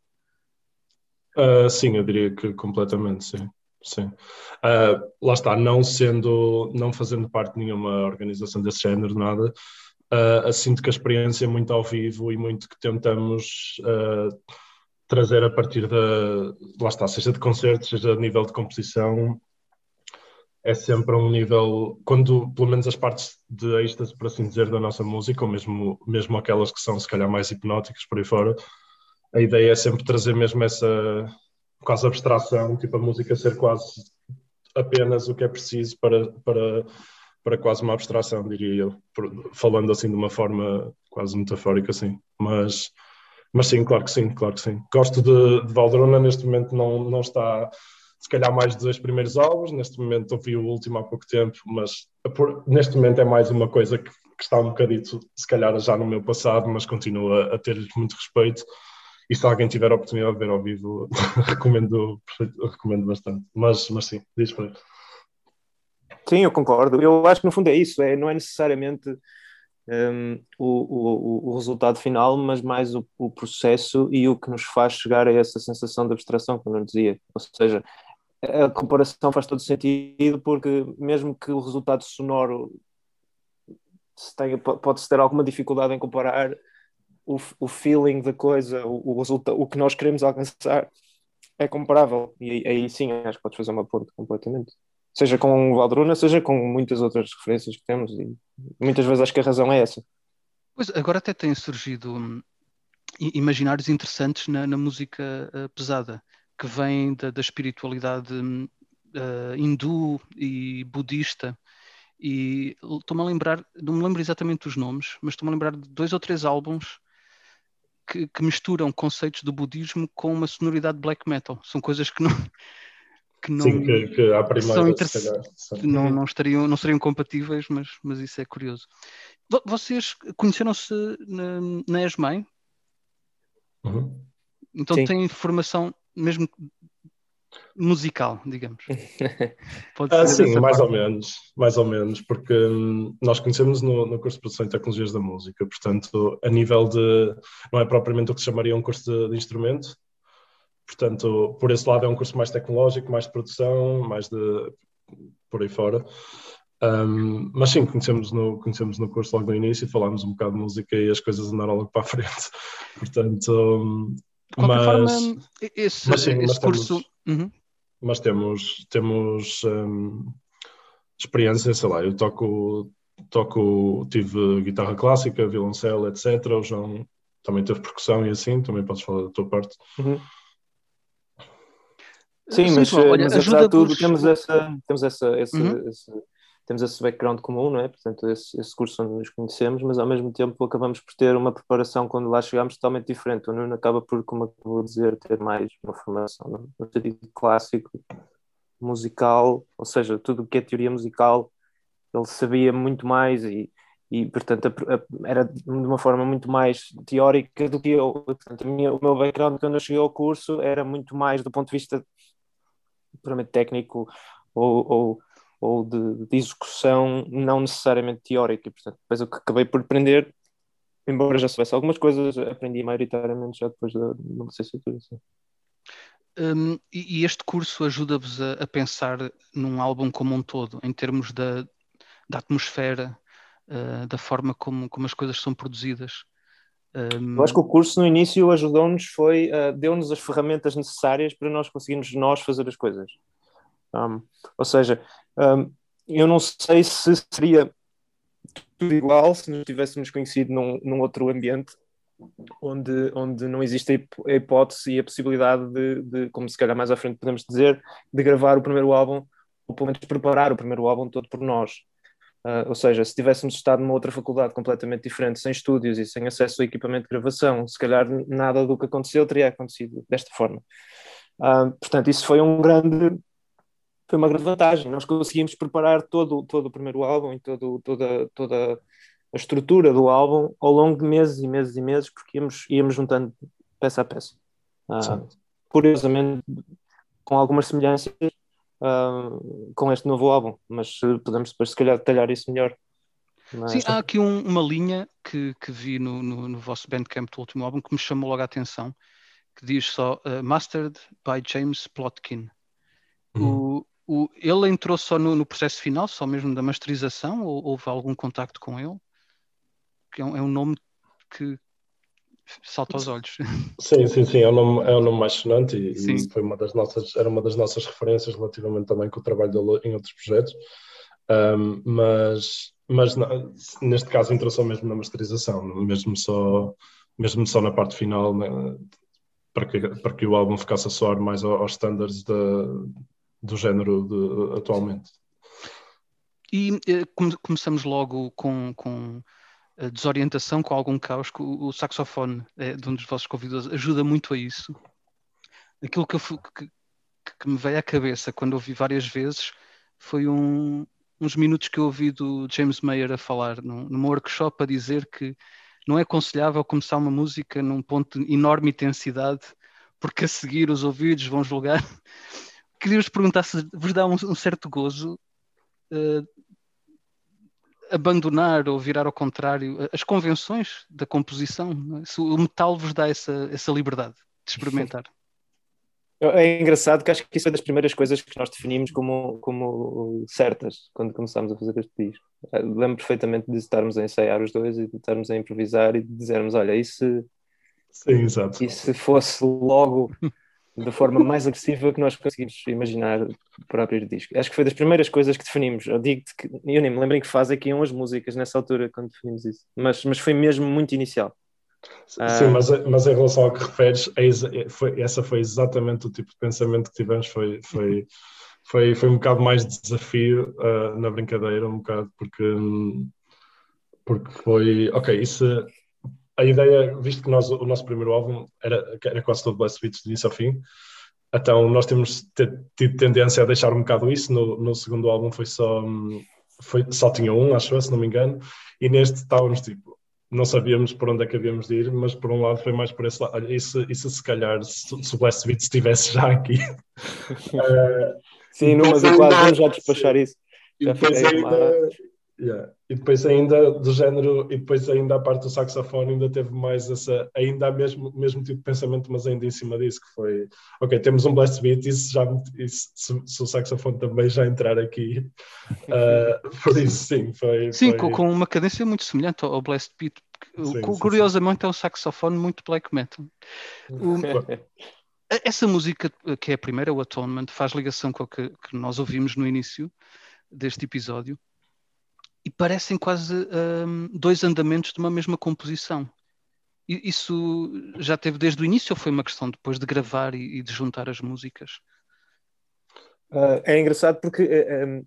Uh, sim, eu diria que completamente, sim. Sim. Uh, lá está, não sendo, não fazendo parte de nenhuma organização desse género, nada, uh, sinto que a experiência é muito ao vivo e muito que tentamos trazer a partir da, lá está, seja de concertos, seja a nível de composição, é sempre um nível, quando pelo menos as partes de êxtase, por assim dizer, da nossa música, ou mesmo, mesmo aquelas que são se calhar mais hipnóticas por aí fora, a ideia é sempre trazer mesmo essa quase abstração, tipo a música ser quase apenas o que é preciso para, para, para quase uma abstração, diria eu, falando assim de uma forma quase metafórica, assim. Mas, mas sim, claro que sim, claro que sim. Gosto de, de neste momento não, não está se calhar mais dos dois primeiros álbuns. Neste momento ouvi o último há pouco tempo, mas por, neste momento é mais uma coisa que, que, está um bocadito, se calhar já no meu passado, mas continua a ter-lhes muito respeito. E se alguém tiver a oportunidade de ver ao vivo, recomendo, recomendo bastante. Mas, mas sim, diz para Sim, eu concordo. Eu acho que no fundo é isso, é, não é necessariamente um, o, o, o, resultado final, mas mais o, o, processo e o que nos faz chegar a essa sensação de abstração, como eu dizia. Ou seja, a comparação faz todo sentido porque mesmo que o resultado sonoro pode-se ter alguma dificuldade em comparar o, o feeling da coisa, o, o, o que nós queremos alcançar é comparável. E aí sim acho que podes fazer uma ponte completamente. Seja com o Valdruna, seja com muitas outras referências que temos, e muitas vezes acho que a razão é essa. Pois, agora até têm surgido hum, imaginários interessantes na, na música uh, pesada, que vêm da, da espiritualidade uh, hindu e budista, e estou-me a lembrar, não me lembro exatamente os nomes, mas estou-me a lembrar de dois ou três álbuns que, que, misturam conceitos do budismo com uma sonoridade black metal. São coisas que não, que não Sim, que, que à primeira calhar, não, não, estariam, não seriam compatíveis, mas, mas isso é curioso. Vocês conheceram-se na, na ESMAI? Uhum. Então Sim. têm formação mesmo musical, digamos. Pode ah, sim, mais parte. ou menos, mais ou menos, porque hum, nós conhecemos no, no, curso de produção e tecnologias da música, portanto, a nível de, não é propriamente o que se chamaria um curso de, de instrumento, Portanto, por esse lado é um curso mais tecnológico, mais de produção, mais de por aí fora. Um, mas sim, conhecemos no, conhecemos no curso logo no início, falámos um bocado de música e as coisas andaram logo para a frente. Portanto, de mas, forma, esse, mas, sim, esse curso. Temos, uhum. Mas temos, temos um, experiência, sei lá, eu toco, toco, tive guitarra clássica, violoncelo, etc. O João também teve percussão e assim, também podes falar da tua parte. Uhum. Sim, mas, olha, mas apesar de tudo, temos, essa, temos, essa, esse, uhum. esse, temos esse background comum, não é? Portanto, esse, esse curso onde nos conhecemos, mas ao mesmo tempo acabamos por ter uma preparação quando lá chegamos totalmente diferente. O Nuno acaba por, como eu vou dizer, ter mais uma formação no, no sentido clássico, musical, ou seja, tudo o que é teoria musical, ele sabia muito mais e, e portanto, a, a, era de uma forma muito mais teórica do que eu. Portanto, minha, o meu background quando eu cheguei ao curso era muito mais do ponto de vista puramente técnico ou, ou, ou de, de, execução, não necessariamente teórica. Portanto, depois o que acabei por aprender, embora já soubesse algumas coisas, aprendi maioritariamente já depois da, da licenciatura. Assim. Um, e este curso ajuda-vos a, a, pensar num álbum como um todo, em termos da, da atmosfera, uh, da forma como, como as coisas são produzidas. Um... Eu acho que o curso no início ajudou-nos, foi uh, deu-nos as ferramentas necessárias para nós conseguirmos nós fazer as coisas. Um, ou seja, um, eu não sei se seria tudo igual se nos tivéssemos conhecido num, num outro ambiente onde, onde não existe a hipótese e a possibilidade de, de, como se calhar mais à frente podemos dizer, de gravar o primeiro álbum, ou pelo menos preparar o primeiro álbum todo por nós. Uh, ou seja, se tivéssemos estado numa outra faculdade completamente diferente, sem estúdios e sem acesso a equipamento de gravação, se calhar nada do que aconteceu teria acontecido desta forma. Uh, portanto, isso foi um grande, foi uma grande vantagem. Nós conseguimos preparar todo, todo o primeiro álbum e todo, toda, toda a estrutura do álbum ao longo de meses e meses e meses, porque íamos, íamos juntando peça a peça. Uh, curiosamente, com algumas semelhanças, uh, com este novo álbum, mas podemos depois, se calhar, detalhar isso melhor. Mas... Sim, há aqui um, uma linha que, que vi no, no, no, vosso Bandcamp do último álbum que me chamou logo a atenção, que diz só uh, Mastered by James Plotkin. Uhum. O, o, ele entrou só no, no, processo final, só mesmo da masterização, ou houve algum contacto com ele? Que é um, é um nome que, salta aos olhos. Sim, sim, sim, é um nome, é um nome mais sonante e, e, foi uma das nossas, era uma das nossas referências relativamente também com o trabalho dele em outros projetos, um, mas, mas neste caso entrou só mesmo na masterização, mesmo só, mesmo só na parte final, né, para, que, para que o álbum ficasse a soar mais aos standards de, do género de, atualmente. E eh, começamos logo com, com desorientação, com algum caos, que o, saxofone é, de um dos vossos convidados ajuda muito a isso. Aquilo que, eu, que, que me veio à cabeça quando ouvi várias vezes foi um, uns minutos que eu ouvi do James Mayer a falar num, num workshop a dizer que não é aconselhável começar uma música num ponto de enorme intensidade, porque a seguir os ouvidos vão julgar. Queria-vos perguntar se vos dá um, um certo gozo uh, abandonar ou virar ao contrário as convenções da composição. É? Se o metal vos dá essa, essa liberdade de experimentar. É engraçado que acho que isso é das primeiras coisas que nós definimos como, como certas quando começámos a fazer este disco. Lembro perfeitamente de estarmos a ensaiar os dois e de estarmos a improvisar e de dizermos: Olha, e se, Sim, exato. e se fosse logo da forma mais agressiva que nós conseguimos imaginar para abrir o disco? Acho que foi das primeiras coisas que definimos. Eu digo-te que eu nem me lembro em que fase é que iam as músicas nessa altura quando definimos isso, mas, mas foi mesmo muito inicial. Sim, ah. mas, mas em relação ao que referes, é, foi, essa foi exatamente o tipo de pensamento que tivemos. Foi, foi, foi, foi um bocado mais de desafio uh, na brincadeira, um bocado, porque, porque foi, ok, isso, a ideia, visto que nós, o nosso primeiro álbum era, era quase todo Blast Beats de início ao fim, então nós temos tido tendência a deixar um bocado isso. No, no segundo álbum foi só, foi, só tinha um, acho eu, se não me engano, e neste estávamos tipo não sabíamos por onde é que havíamos de ir, mas por um lado foi mais por esse lado. Olha, isso, isso se calhar, se, se o Blast Beat estivesse já aqui. uh, Sim, não, mas eu quase vamos já despachar isso. Já depois ainda, yeah. E depois ainda do género, e depois ainda a parte do saxofone ainda teve mais essa, ainda mesmo, mesmo tipo de pensamento, mas ainda em cima disso, que foi, ok, temos um blast beat, isso já, isso, se, se, o saxofone também já entrar aqui, uh, por isso sim, foi... Sim, foi... com uma cadência muito semelhante ao blast beat, sim, curiosamente sim. é um saxofone muito black metal. O, essa música, que é a primeira, o Atonement, faz ligação com o que, que nós ouvimos no início deste episódio, e parecem quase um, dois andamentos de uma mesma composição. Isso já teve desde o início ou foi uma questão depois de gravar e, de juntar as músicas? Uh, é engraçado porque um,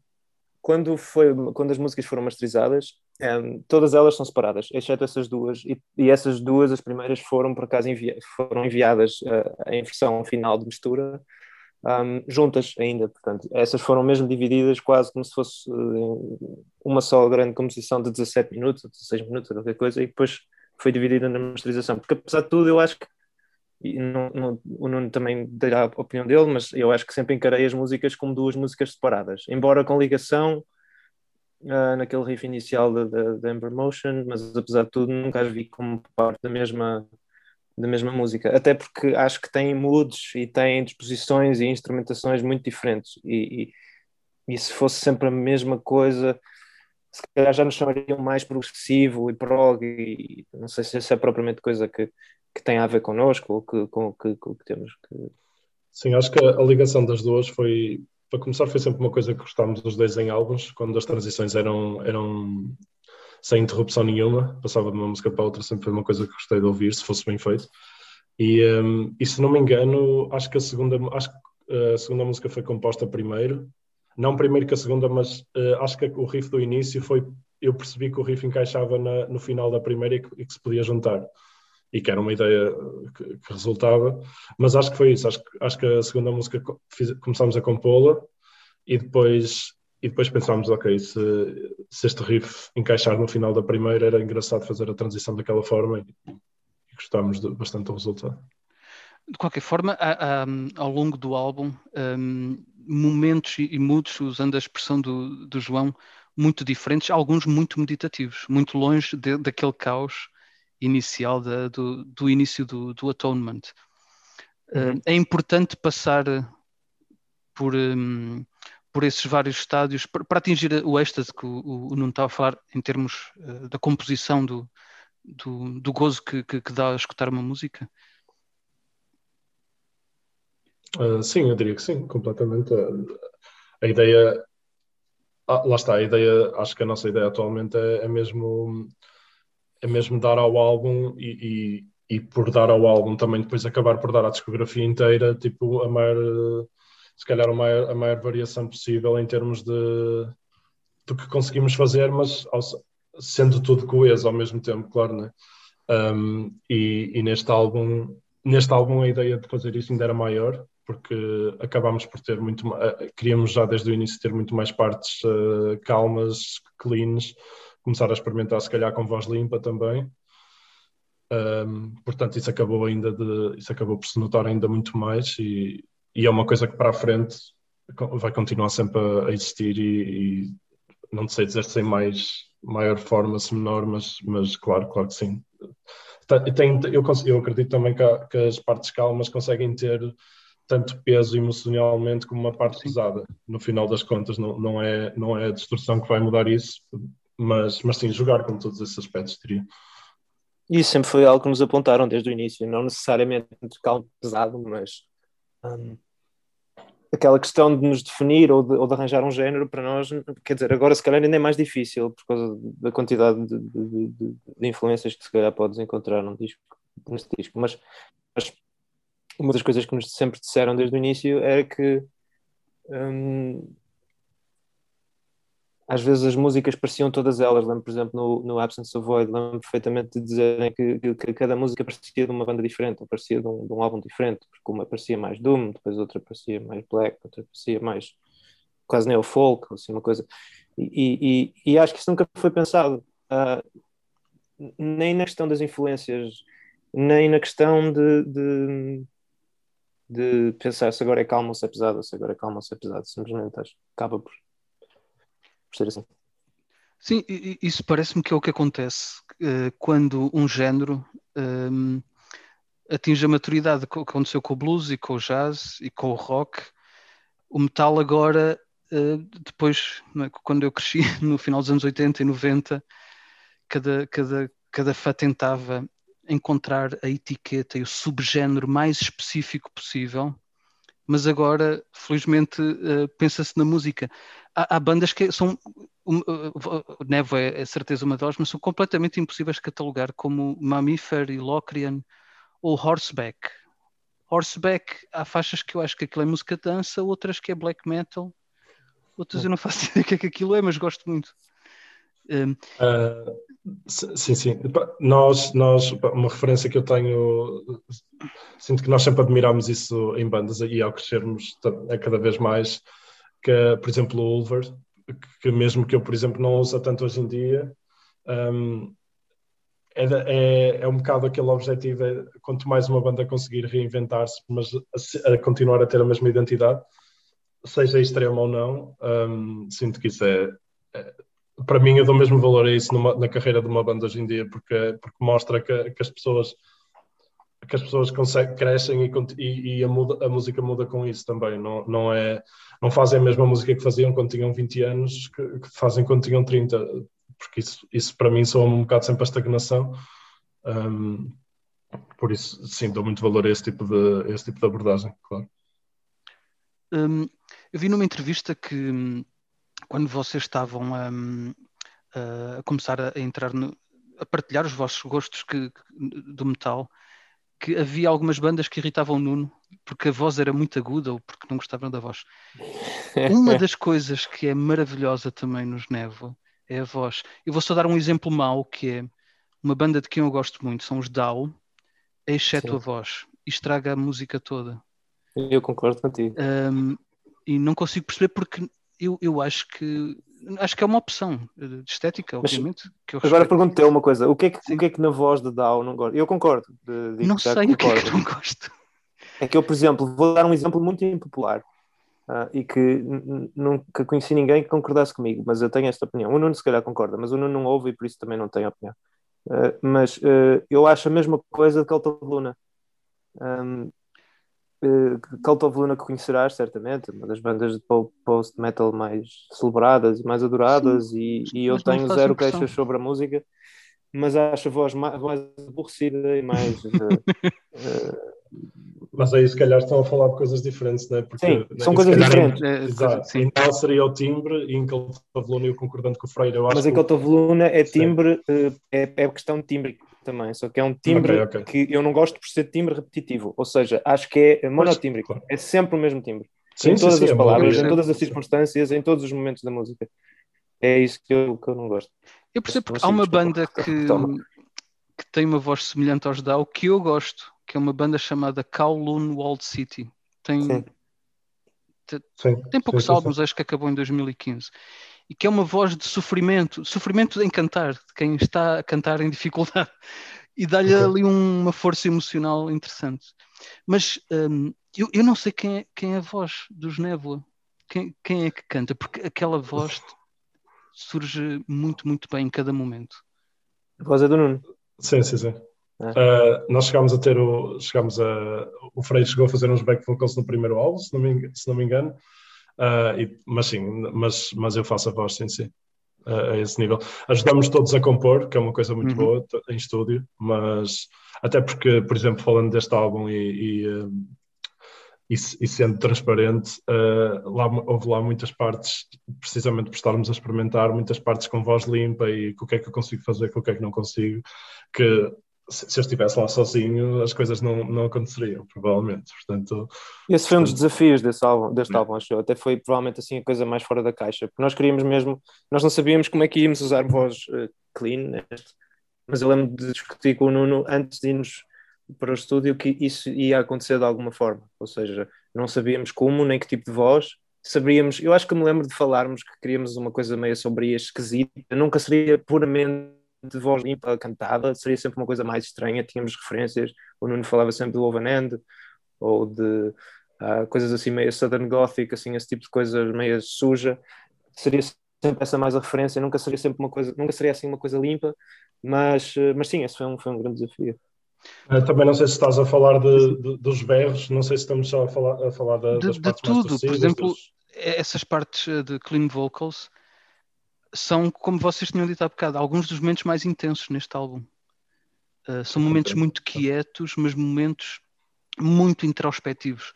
quando, foi, quando as músicas foram masterizadas, um, todas elas são separadas, exceto essas duas, e, e, essas duas, as primeiras, foram por acaso envi foram enviadas uh, em versão final de mistura um, juntas ainda. Portanto, essas foram mesmo divididas quase como se fosse uh, uma só grande composição de 17 minutos, ou 16 minutos, qualquer coisa, e depois foi dividida na masterização. Porque apesar de tudo, eu acho que, e não, não, o Nuno também dará a opinião dele, mas eu acho que sempre encarei as músicas como duas músicas separadas, embora com ligação. Uh, naquele riff inicial da Amber Motion, mas apesar de tudo nunca as vi como parte da mesma da mesma música, até porque acho que tem moods e tem disposições e instrumentações muito diferentes. E, e, e, se fosse sempre a mesma coisa se calhar já nos chamariam mais progressivo e prog e não sei se isso é propriamente coisa que, que tem a ver connosco ou que, com, que, com que temos que... Sim, acho que a, a ligação das duas foi para começar foi sempre uma coisa que gostámos dos dois em álbuns, quando as transições eram, eram sem interrupção nenhuma, passava de uma música para outra, sempre foi uma coisa que gostei de ouvir, se fosse bem feito. E, um, e se não me engano, acho que a segunda, acho que a segunda música foi composta primeiro, não primeiro que a segunda, mas uh, acho que o riff do início foi, eu percebi que o riff encaixava na, no final da primeira e que, e que, se podia juntar. E que era uma ideia que, que resultava, mas acho que foi isso. Acho, acho que a segunda música fiz, começámos a compô-la e depois e depois pensámos, ok, se, se, este riff encaixar no final da primeira, era engraçado fazer a transição daquela forma e, e gostámos de, bastante do resultado. De qualquer forma, há, há, ao longo do álbum, um, momentos e, e moods, usando a expressão do, do João, muito diferentes, alguns muito meditativos, muito longe de, daquele caos inicial da, do, do, início do, do Atonement. Uhum. Uh, é importante passar por... Um, por esses vários estádios para, atingir o êxtase que o, o Nuno estava a falar em termos uh, da composição do, do, do gozo que, que, que, dá a escutar uma música? Uh, sim, eu diria que sim, completamente. A, a ideia, ah, lá está, a ideia, acho que a nossa ideia atualmente é, é mesmo é mesmo dar ao álbum e, e, e, por dar ao álbum também depois acabar por dar à discografia inteira, tipo, a maior se calhar a maior, a maior variação possível em termos de do que conseguimos fazer, mas ao, sendo tudo coeso ao mesmo tempo, claro, né? Um, e, e, neste álbum, neste álbum a ideia de fazer isso ainda era maior, porque acabámos por ter muito, uh, queríamos já desde o início ter muito mais partes uh, calmas, cleans, começar a experimentar se calhar com voz limpa também. Um, portanto, isso acabou ainda de, isso acabou por se notar ainda muito mais e, e é uma coisa que para a frente vai continuar sempre a, existir e, e, não sei dizer se em mais maior forma, se menor, mas, mas claro, claro que sim. Tem, eu, eu acredito também que, a, que, as partes calmas conseguem ter tanto peso emocionalmente como uma parte pesada. No final das contas, não, não, é, não é a distorção que vai mudar isso, mas, mas sim, jogar com todos esses aspectos, diria. E isso sempre foi algo que nos apontaram desde o início, não necessariamente calmo pesado, mas um, aquela questão de nos definir ou de, ou de, arranjar um género para nós, quer dizer, agora se calhar ainda é mais difícil por causa da quantidade de, de, de, influências que se calhar podes encontrar num disco, neste disco, mas, mas, uma das coisas que nos sempre disseram desde o início era que um, às vezes as músicas pareciam todas elas. Lembro, por exemplo, no, no Absence of Void, lembro perfeitamente de dizerem que, que, que, cada música parecia de uma banda diferente, ou parecia de um, de um, álbum diferente, porque uma parecia mais Doom, depois outra parecia mais Black, outra parecia mais quase neo-folk, assim, uma coisa. E, e, e, acho que isso nunca foi pensado, uh, nem na questão das influências, nem na questão de, de, de pensar se agora é calmo ou se é pesado, se agora é calmo ou se é pesado. Simplesmente acho que acaba por por ser assim. Sim, isso parece-me que é o que acontece uh, quando um género um, ehm, atinge a maturidade, que aconteceu com o blues e com o jazz e com o rock. O metal agora, uh, depois, é? quando eu cresci no final dos anos 80 e 90, cada, cada, cada fã tentava encontrar a etiqueta e o subgénero mais específico possível mas agora, felizmente, uh, pensa-se na música. Há, bandas que são. Uh, Nevo é, é certeza uma delas, mas são completamente impossíveis de catalogar, como Mammifer e Locrian ou Horseback. Horseback, há faixas que eu acho que aquilo é música dança, outras que é black metal, outras eu não faço ideia o que é que aquilo é, mas gosto muito. Um, uh, sim, sim. Nós, nós, uma referência que eu tenho, sinto que nós sempre admirámos isso em bandas e ao crescermos é cada vez mais, que por exemplo, o Ulver, que mesmo que eu, por exemplo, não ouça tanto hoje em dia, um, é, é, é, um bocado aquele objetivo, é, quanto mais uma banda conseguir reinventar-se, mas a, a, continuar a ter a mesma identidade, seja extrema ou não, um, sinto que isso é, é para mim eu dou o mesmo valor a isso numa, na carreira de uma banda hoje em dia, porque, porque mostra que, que as pessoas que as pessoas crescem e, e, e a, muda, a, música muda com isso também. Não, não, é, não fazem a mesma música que faziam quando tinham 20 anos que, que fazem quando tinham 30, porque isso, isso para mim soa um bocado sempre a estagnação. Um, por isso, sim, dou muito valor a esse tipo de, esse tipo de abordagem, claro. Eu vi numa entrevista que hum, quando vocês estavam a, a começar a entrar no, a partilhar os vossos gostos que, do metal, que havia algumas bandas que irritavam o Nuno porque a voz era muito aguda ou porque não gostavam da voz. Uma das coisas que é maravilhosa também nos Nevo é a voz. Eu vou só dar um exemplo mau que é uma banda de quem eu gosto muito, são os Dow, exceto Sim. a voz, e estraga a música toda. Eu concordo contigo. Um, e não consigo perceber porque eu, eu acho que acho que é uma opção de estética, obviamente. agora pergunto-te uma coisa: o que, é que, o que é que na voz de Dow não gosto? Eu concordo. De, de não sei concordo. o que é que não gosto. É que eu, por exemplo, vou dar um exemplo muito impopular uh, e que nunca conheci ninguém que concordasse comigo, mas eu tenho esta opinião. O Nuno se calhar concorda, mas o Nuno não ouve e por isso também não tem opinião. Uh, mas uh, eu acho a mesma coisa de Calta Luna. Um, Uh, Cult of Luna que conhecerás certamente, uma das bandas de post-metal mais celebradas e mais adoradas, Sim, e, e eu tenho zero queixas sobre a música, mas acho a voz mais, mais aborrecida e mais. uh, mas aí se calhar estão a falar de coisas diferentes, não é? Porque, sim, né, são coisas diferentes. Em, é, exato. Sim. Então seria o timbre e em Cult of Luna eu concordando com o Freire. mas em Cult of Luna é timbre, é, é questão de timbre também, só que é um timbre okay, okay. que eu não gosto por ser timbre repetitivo, ou seja, acho que é monotímbrico, claro. é sempre o mesmo timbre. Sim, em todas sim, as sim, é palavras, é em todas as circunstâncias, em todos os momentos da música. É isso que eu, que eu não gosto. Eu percebo porque há uma banda que, que tem uma voz semelhante aos Dow que eu gosto, que é uma banda chamada Kowloon Walled City. tem, sim. tem poucos sim, álbuns, acho que acabou em 2015. E que é uma voz de sofrimento, sofrimento em cantar, de quem está a cantar em dificuldade. E dá-lhe Ok. ali uma força emocional interessante. Mas hum, eu, eu não sei quem é, quem é a voz dos Névoa. Quem, quem é que canta? Porque aquela voz surge muito, muito bem em cada momento. A voz é do Nuno. Sim, sim, sim. Uh, nós chegámos a ter o. Chegámos a, o Freire chegou a fazer uns back vocals no primeiro álbum, se não me, se não me engano. Uh, e- mas sim, mas, mas eu faço a voz, sim, sim. uh, a esse nível. Ajudamos todos a compor, que é uma coisa muito Uhum. boa em estúdio, mas até porque, por exemplo, falando deste álbum e, e, um, e e sendo transparente, uh, lá, houve lá muitas partes, precisamente por estarmos a experimentar, muitas partes com voz limpa e com o que é que eu consigo fazer, com o que é que não consigo, que se, eu estivesse lá sozinho as coisas não, não aconteceriam, provavelmente. Portanto, Esse foi um dos desafios desse álbum, deste Hum. álbum, acho eu. Até foi provavelmente assim a coisa mais fora da caixa, porque nós queríamos mesmo, nós não sabíamos como é que íamos usar voz eh, clean, neste, mas eu lembro de discutir com o Nuno antes de irmos para o estúdio que isso ia acontecer de alguma forma, ou seja, não sabíamos como, nem que tipo de voz, sabíamos, eu acho que me lembro de falarmos que queríamos uma coisa meio sombria, esquisita, nunca seria puramente de voz limpa cantada, seria sempre uma coisa mais estranha, tínhamos referências, o Nuno falava sempre do Oven End, ou de ah, coisas assim meio Southern Gothic, assim, esse tipo de coisas meio suja, seria sempre essa mais a referência, nunca seria sempre uma coisa, nunca seria assim uma coisa limpa, mas, eh, mas sim, esse foi um, foi um grande desafio. uh, também não sei se estás a falar de, de- dos berros, não sei se estamos só a falar, a falar da- De- das de partes mais tudo, por tossíveis, exemplo, essas partes eh, de clean vocals são, como vocês tinham dito há bocado, alguns dos momentos mais intensos neste álbum. Uh, são momentos muito quietos, mas momentos muito introspectivos.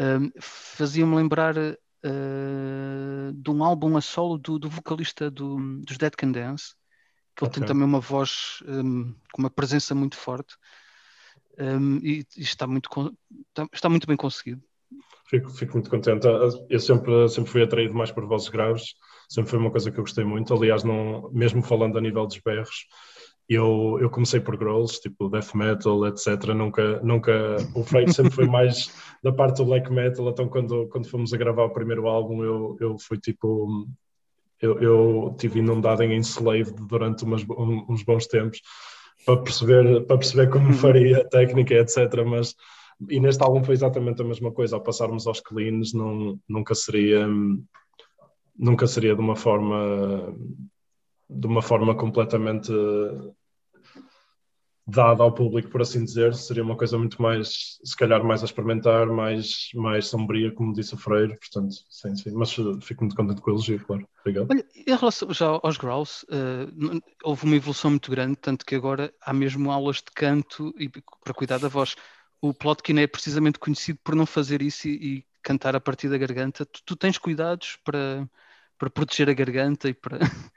Um, Fazia-me lembrar uh, de um álbum a solo do, do vocalista do- dos Dead Can Dance, que ele tem Ok. também uma voz um, com uma presença muito forte um, e, e está, muito, está, está muito bem conseguido. Fico, fico muito contente. Eu sempre, sempre fui atraído mais por vozes graves, sempre foi uma coisa que eu gostei muito. Aliás, não, mesmo falando a nível dos berros, eu, eu comecei por growls, tipo death metal, etc. Nunca, nunca, o Freire sempre foi mais da parte do black metal. Então, quando, quando fomos a gravar o primeiro álbum, eu, eu fui tipo. Eu, eu tive inundado em Enslaved durante umas, um- uns bons tempos para perceber, para perceber como faria a técnica, etc. Mas e neste álbum foi exatamente a mesma coisa. Ao passarmos aos cleans, não, nunca seria nunca seria de uma forma de uma forma completamente dada ao público, por assim dizer. Seria uma coisa muito mais, se calhar, mais a experimentar, mais, mais sombria, como disse o Freire. Portanto, sim, sim. Mas uh, fico muito contente com o elogio, claro. Obrigado. Olha, em relação já aos growls, eh, n- houve uma evolução muito grande, tanto que agora há mesmo aulas de canto e para cuidar da voz. O Plotkin é precisamente conhecido por não fazer isso e, e cantar a partir da garganta. Tu, tu tens cuidados para, para proteger a garganta e para.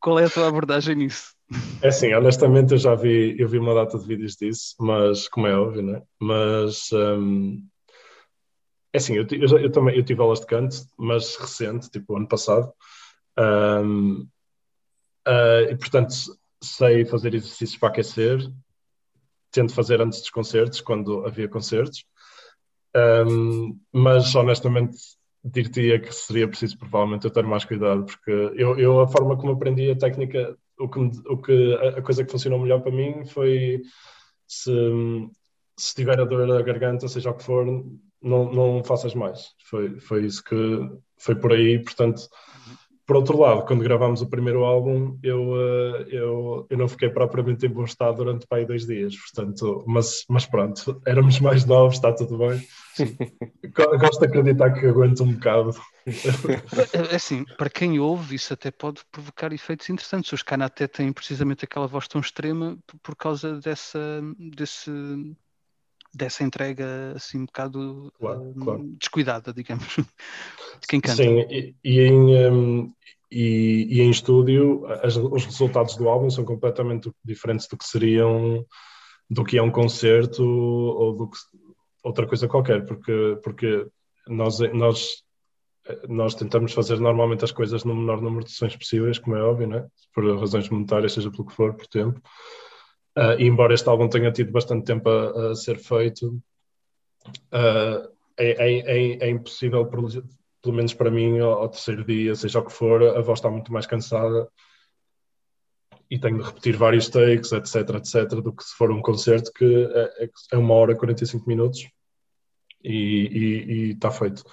Qual é a tua abordagem nisso? É assim, honestamente eu já vi, eu vi uma data de vídeos disso, mas como é óbvio, né? Mas hum, é assim, eu, eu, eu também eu tive aulas de canto, mas recente, tipo ano passado, ah, e portanto sei fazer exercícios para aquecer, tento fazer antes dos concertos, quando havia concertos, Hum, mas honestamente diria que seria preciso provavelmente eu ter mais cuidado, porque eu, eu a forma como aprendi a técnica, o que, o que a, coisa que funcionou melhor para mim foi se, se tiver a dor da garganta, seja o que for, não, não faças mais. Foi, foi isso que foi por aí, portanto. Por outro lado, quando gravámos o primeiro álbum, eu, eh, eu, eu não fiquei propriamente em bom estado durante para aí dois dias, portanto, mas, mas pronto, éramos mais novos, está tudo bem. Go- Gosto de acreditar que aguento um bocado. É assim, para quem ouve, isso até pode provocar efeitos interessantes. Os Kanaté têm precisamente aquela voz tão extrema por causa dessa, desse, dessa entrega assim um bocado Claro, hum, claro. descuidada, digamos, de quem canta. Sim, e, e em, hum, e, e em estúdio, as- os resultados do álbum são completamente diferentes do que seriam do que é um concerto ou do que outra coisa qualquer, porque, porque nós, nós, nós tentamos fazer normalmente as coisas no menor número de sessões possíveis, como é óbvio, né? por razões monetárias, seja pelo que for, por tempo. Ah, e embora este álbum tenha tido bastante tempo a, a ser feito, é, é, é, é impossível, pelo menos para mim, ao, ao, terceiro dia, seja o que for, a voz está muito mais cansada e tenho de repetir vários takes, etc, etc, do que se for um concerto que é, é, é uma hora e 45 minutos e está feito.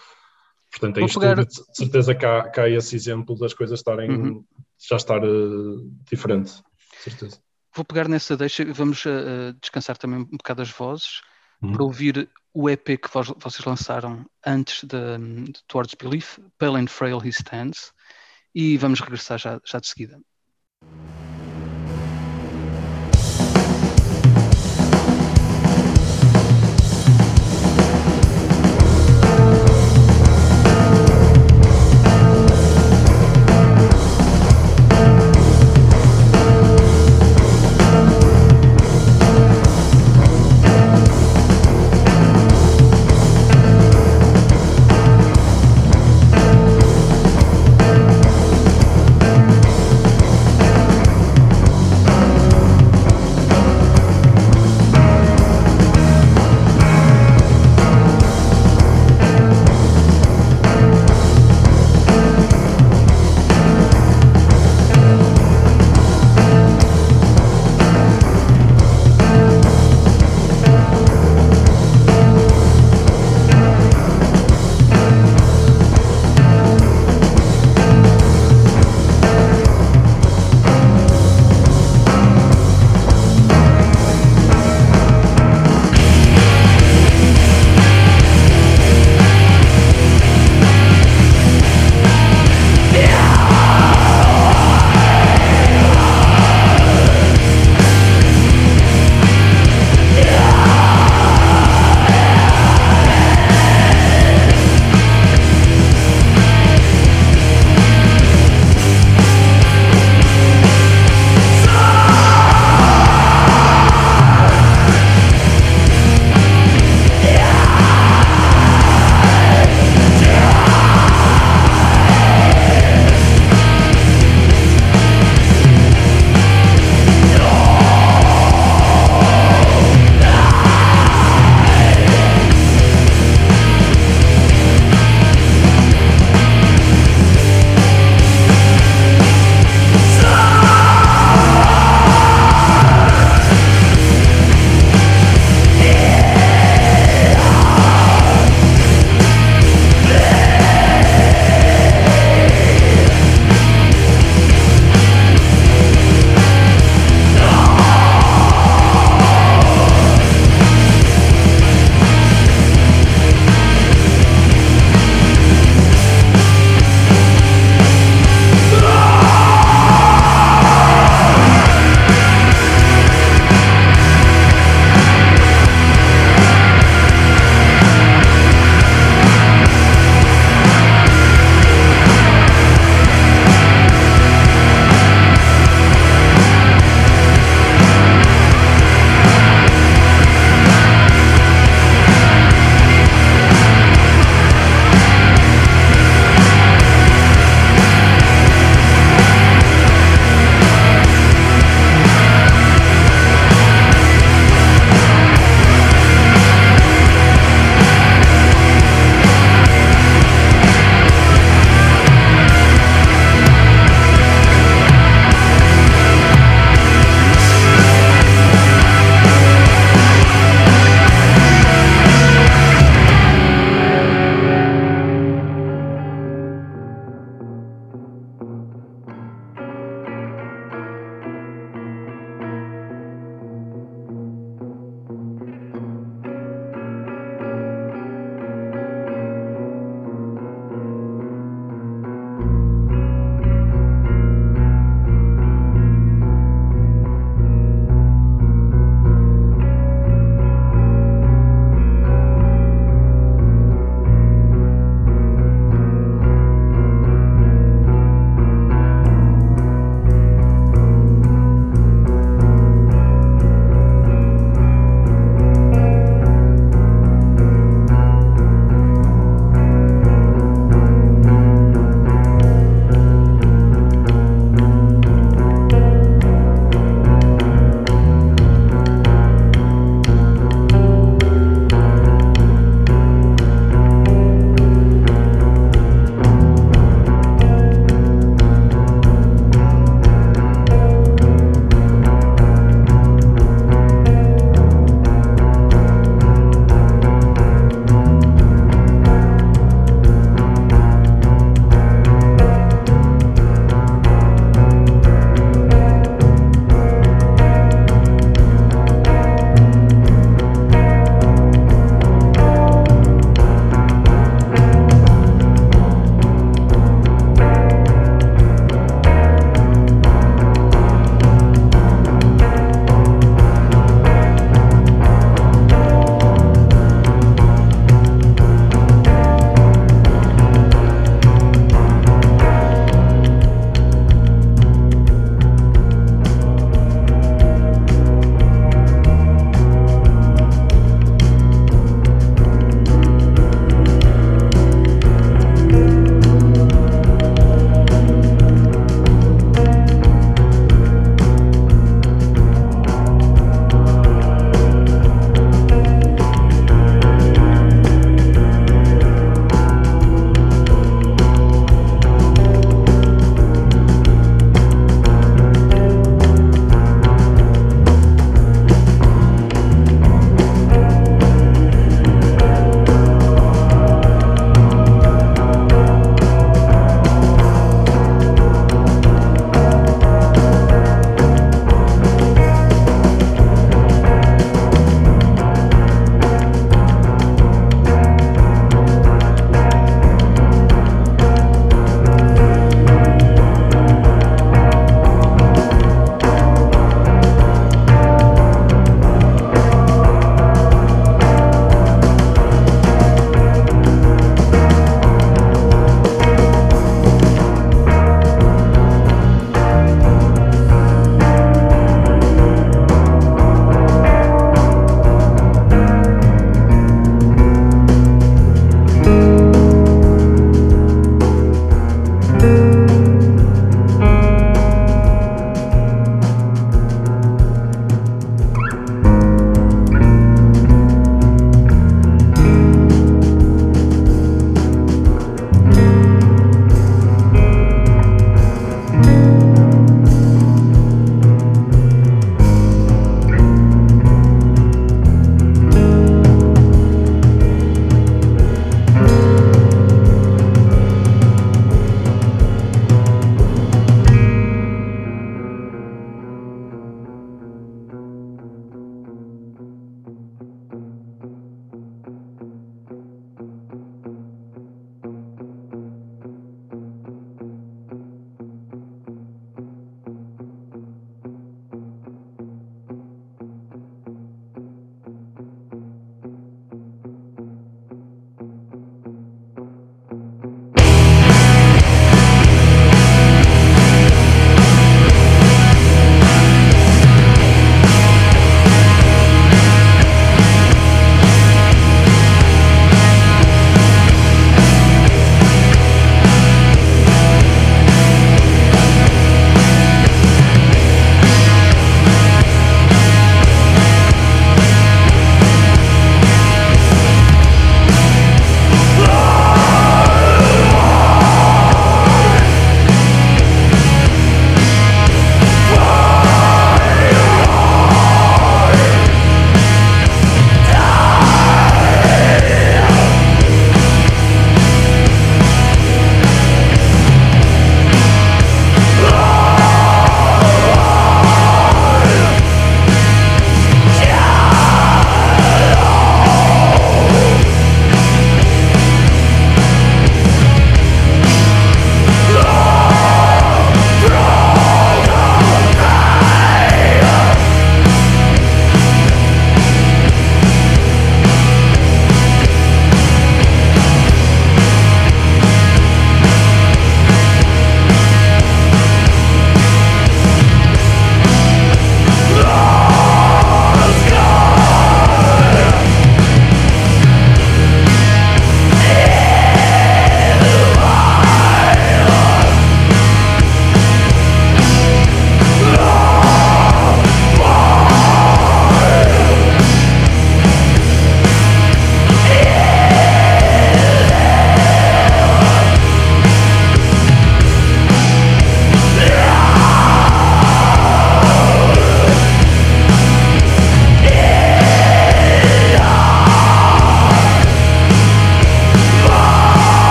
Portanto, é isto pegar... de certeza que há, que há, esse exemplo das coisas estarem uhum. já estar uh, diferente, certeza. Vou pegar nessa deixa e vamos uh, descansar também um bocado as vozes uhum. para ouvir o EP que vos, vocês lançaram antes de, de Towards Belief, Pale and Frail He Stands, e vamos regressar já, já de seguida.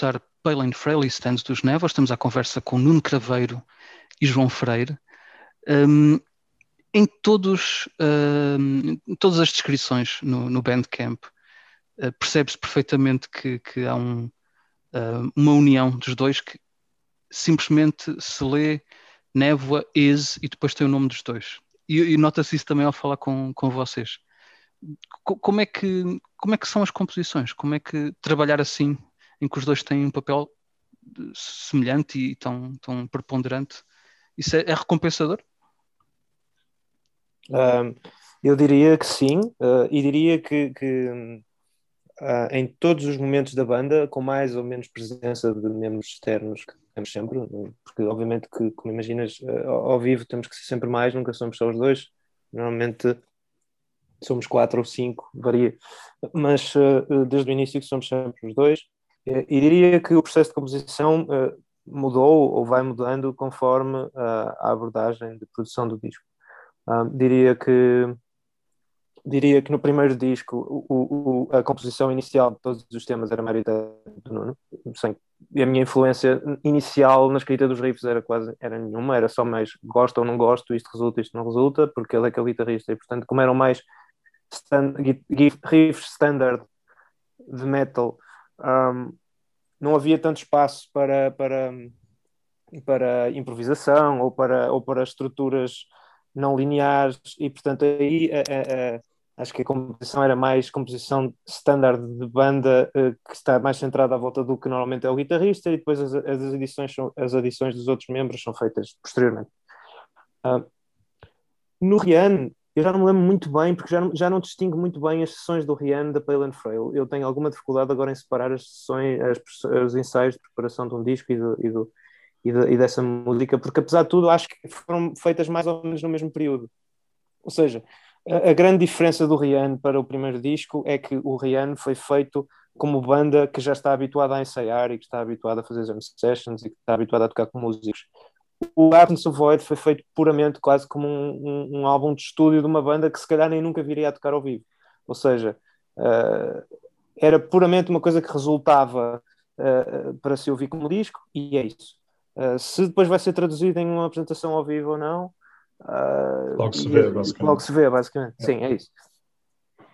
Escutar Payland Frail e Stands dos Névoa, estamos à conversa com Nuno Craveiro e João Freire. Um, em todos, uh, todas as descrições no, no Bandcamp, uh, percebe-se perfeitamente que, que há um, uh, uma união dos dois que simplesmente se lê Névoa, Is e depois tem o nome dos dois. E, e nota-se isso também ao falar com, com vocês. Como é, que, como é que são as composições? Como é que trabalhar assim, em que os dois têm um papel semelhante e tão, tão preponderante, isso é, é recompensador? eu diria que sim, uh, e diria que, que uh, em todos os momentos da banda, com mais ou menos presença de membros externos que temos sempre, porque obviamente que, como imaginas, uh, ao vivo temos que ser sempre mais, nunca somos só os dois, normalmente somos quatro ou cinco, varia, mas desde o início somos sempre os dois, e diria que o processo de composição mudou ou vai mudando conforme a abordagem de produção do disco. Um, diria que diria que no primeiro disco o, o, a composição inicial de todos os temas era mérito do Nuno sem, a minha influência inicial na escrita dos riffs era quase era nenhuma, era só mais gosto ou não gosto, isto resulta, isto não resulta porque ele é aquele guitarrista e portanto como eram mais stand, riffs standard de metal um, não havia tanto espaço para, para, para improvisação ou para, ou para estruturas não lineares, e portanto aí a, a, acho que a composição era mais composição standard de banda uh, que está mais centrada à volta do que normalmente é o guitarrista, e depois as, as, edições, são, as adições dos outros membros são feitas posteriormente. No Rian, eu já não me lembro muito bem, porque já já não distingo muito bem as sessões do Rian da Pale and Frail. Eu tenho alguma dificuldade agora em separar as sessões, as, os ensaios de preparação de um disco e do, e do e, de, e, dessa música, porque apesar de tudo acho que foram feitas mais ou menos no mesmo período. Ou seja, a, a grande diferença do Rian para o primeiro disco é que o Rian foi feito como banda que já está habituada a ensaiar e que está habituada a fazer jam sessions e que está habituada a tocar com músicos. O Absence of Void foi feito puramente quase como um, um, um, álbum de estúdio de uma banda que se calhar nem nunca viria a tocar ao vivo. Ou seja, uh, era puramente uma coisa que resultava uh, para se ouvir como disco e é isso. Uh, se depois vai ser traduzido em uma apresentação ao vivo ou não, uh, logo se vê, basicamente. Logo se vê, basicamente. É. Sim, é isso.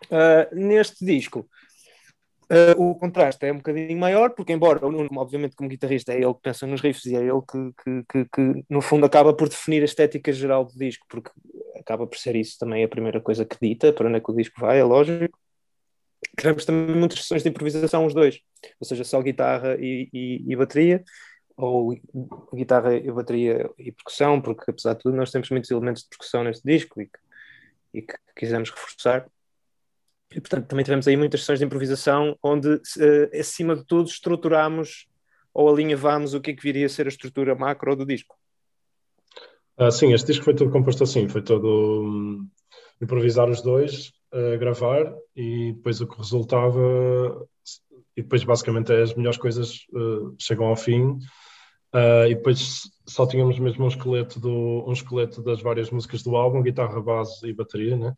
Uh, neste disco, o contraste é um bocadinho maior, porque, embora o Nuno, obviamente, como guitarrista, é ele que pensa nos riffs e é ele que, que, que, que, no fundo, acaba por definir a estética geral do disco, porque acaba por ser isso também a primeira coisa que dita para onde é que o disco vai, é lógico. Criamos também muitas sessões de improvisação, os dois, ou seja, só guitarra e, e, e bateria ou guitarra e bateria e percussão, porque apesar de tudo nós temos muitos elementos de percussão neste disco e que, e que quisemos reforçar. E portanto também tivemos aí muitas sessões de improvisação onde, uh, acima de tudo, estruturamos ou alinhavamos o que é que viria a ser a estrutura macro do disco. Ah, sim, este disco foi todo composto assim, foi todo um, improvisar os dois, uh, gravar e depois o que resultava e depois basicamente as melhores coisas uh, chegam ao fim Uh, e depois só tínhamos mesmo um esqueleto, do, um esqueleto das várias músicas do álbum, guitarra, base e bateria, né?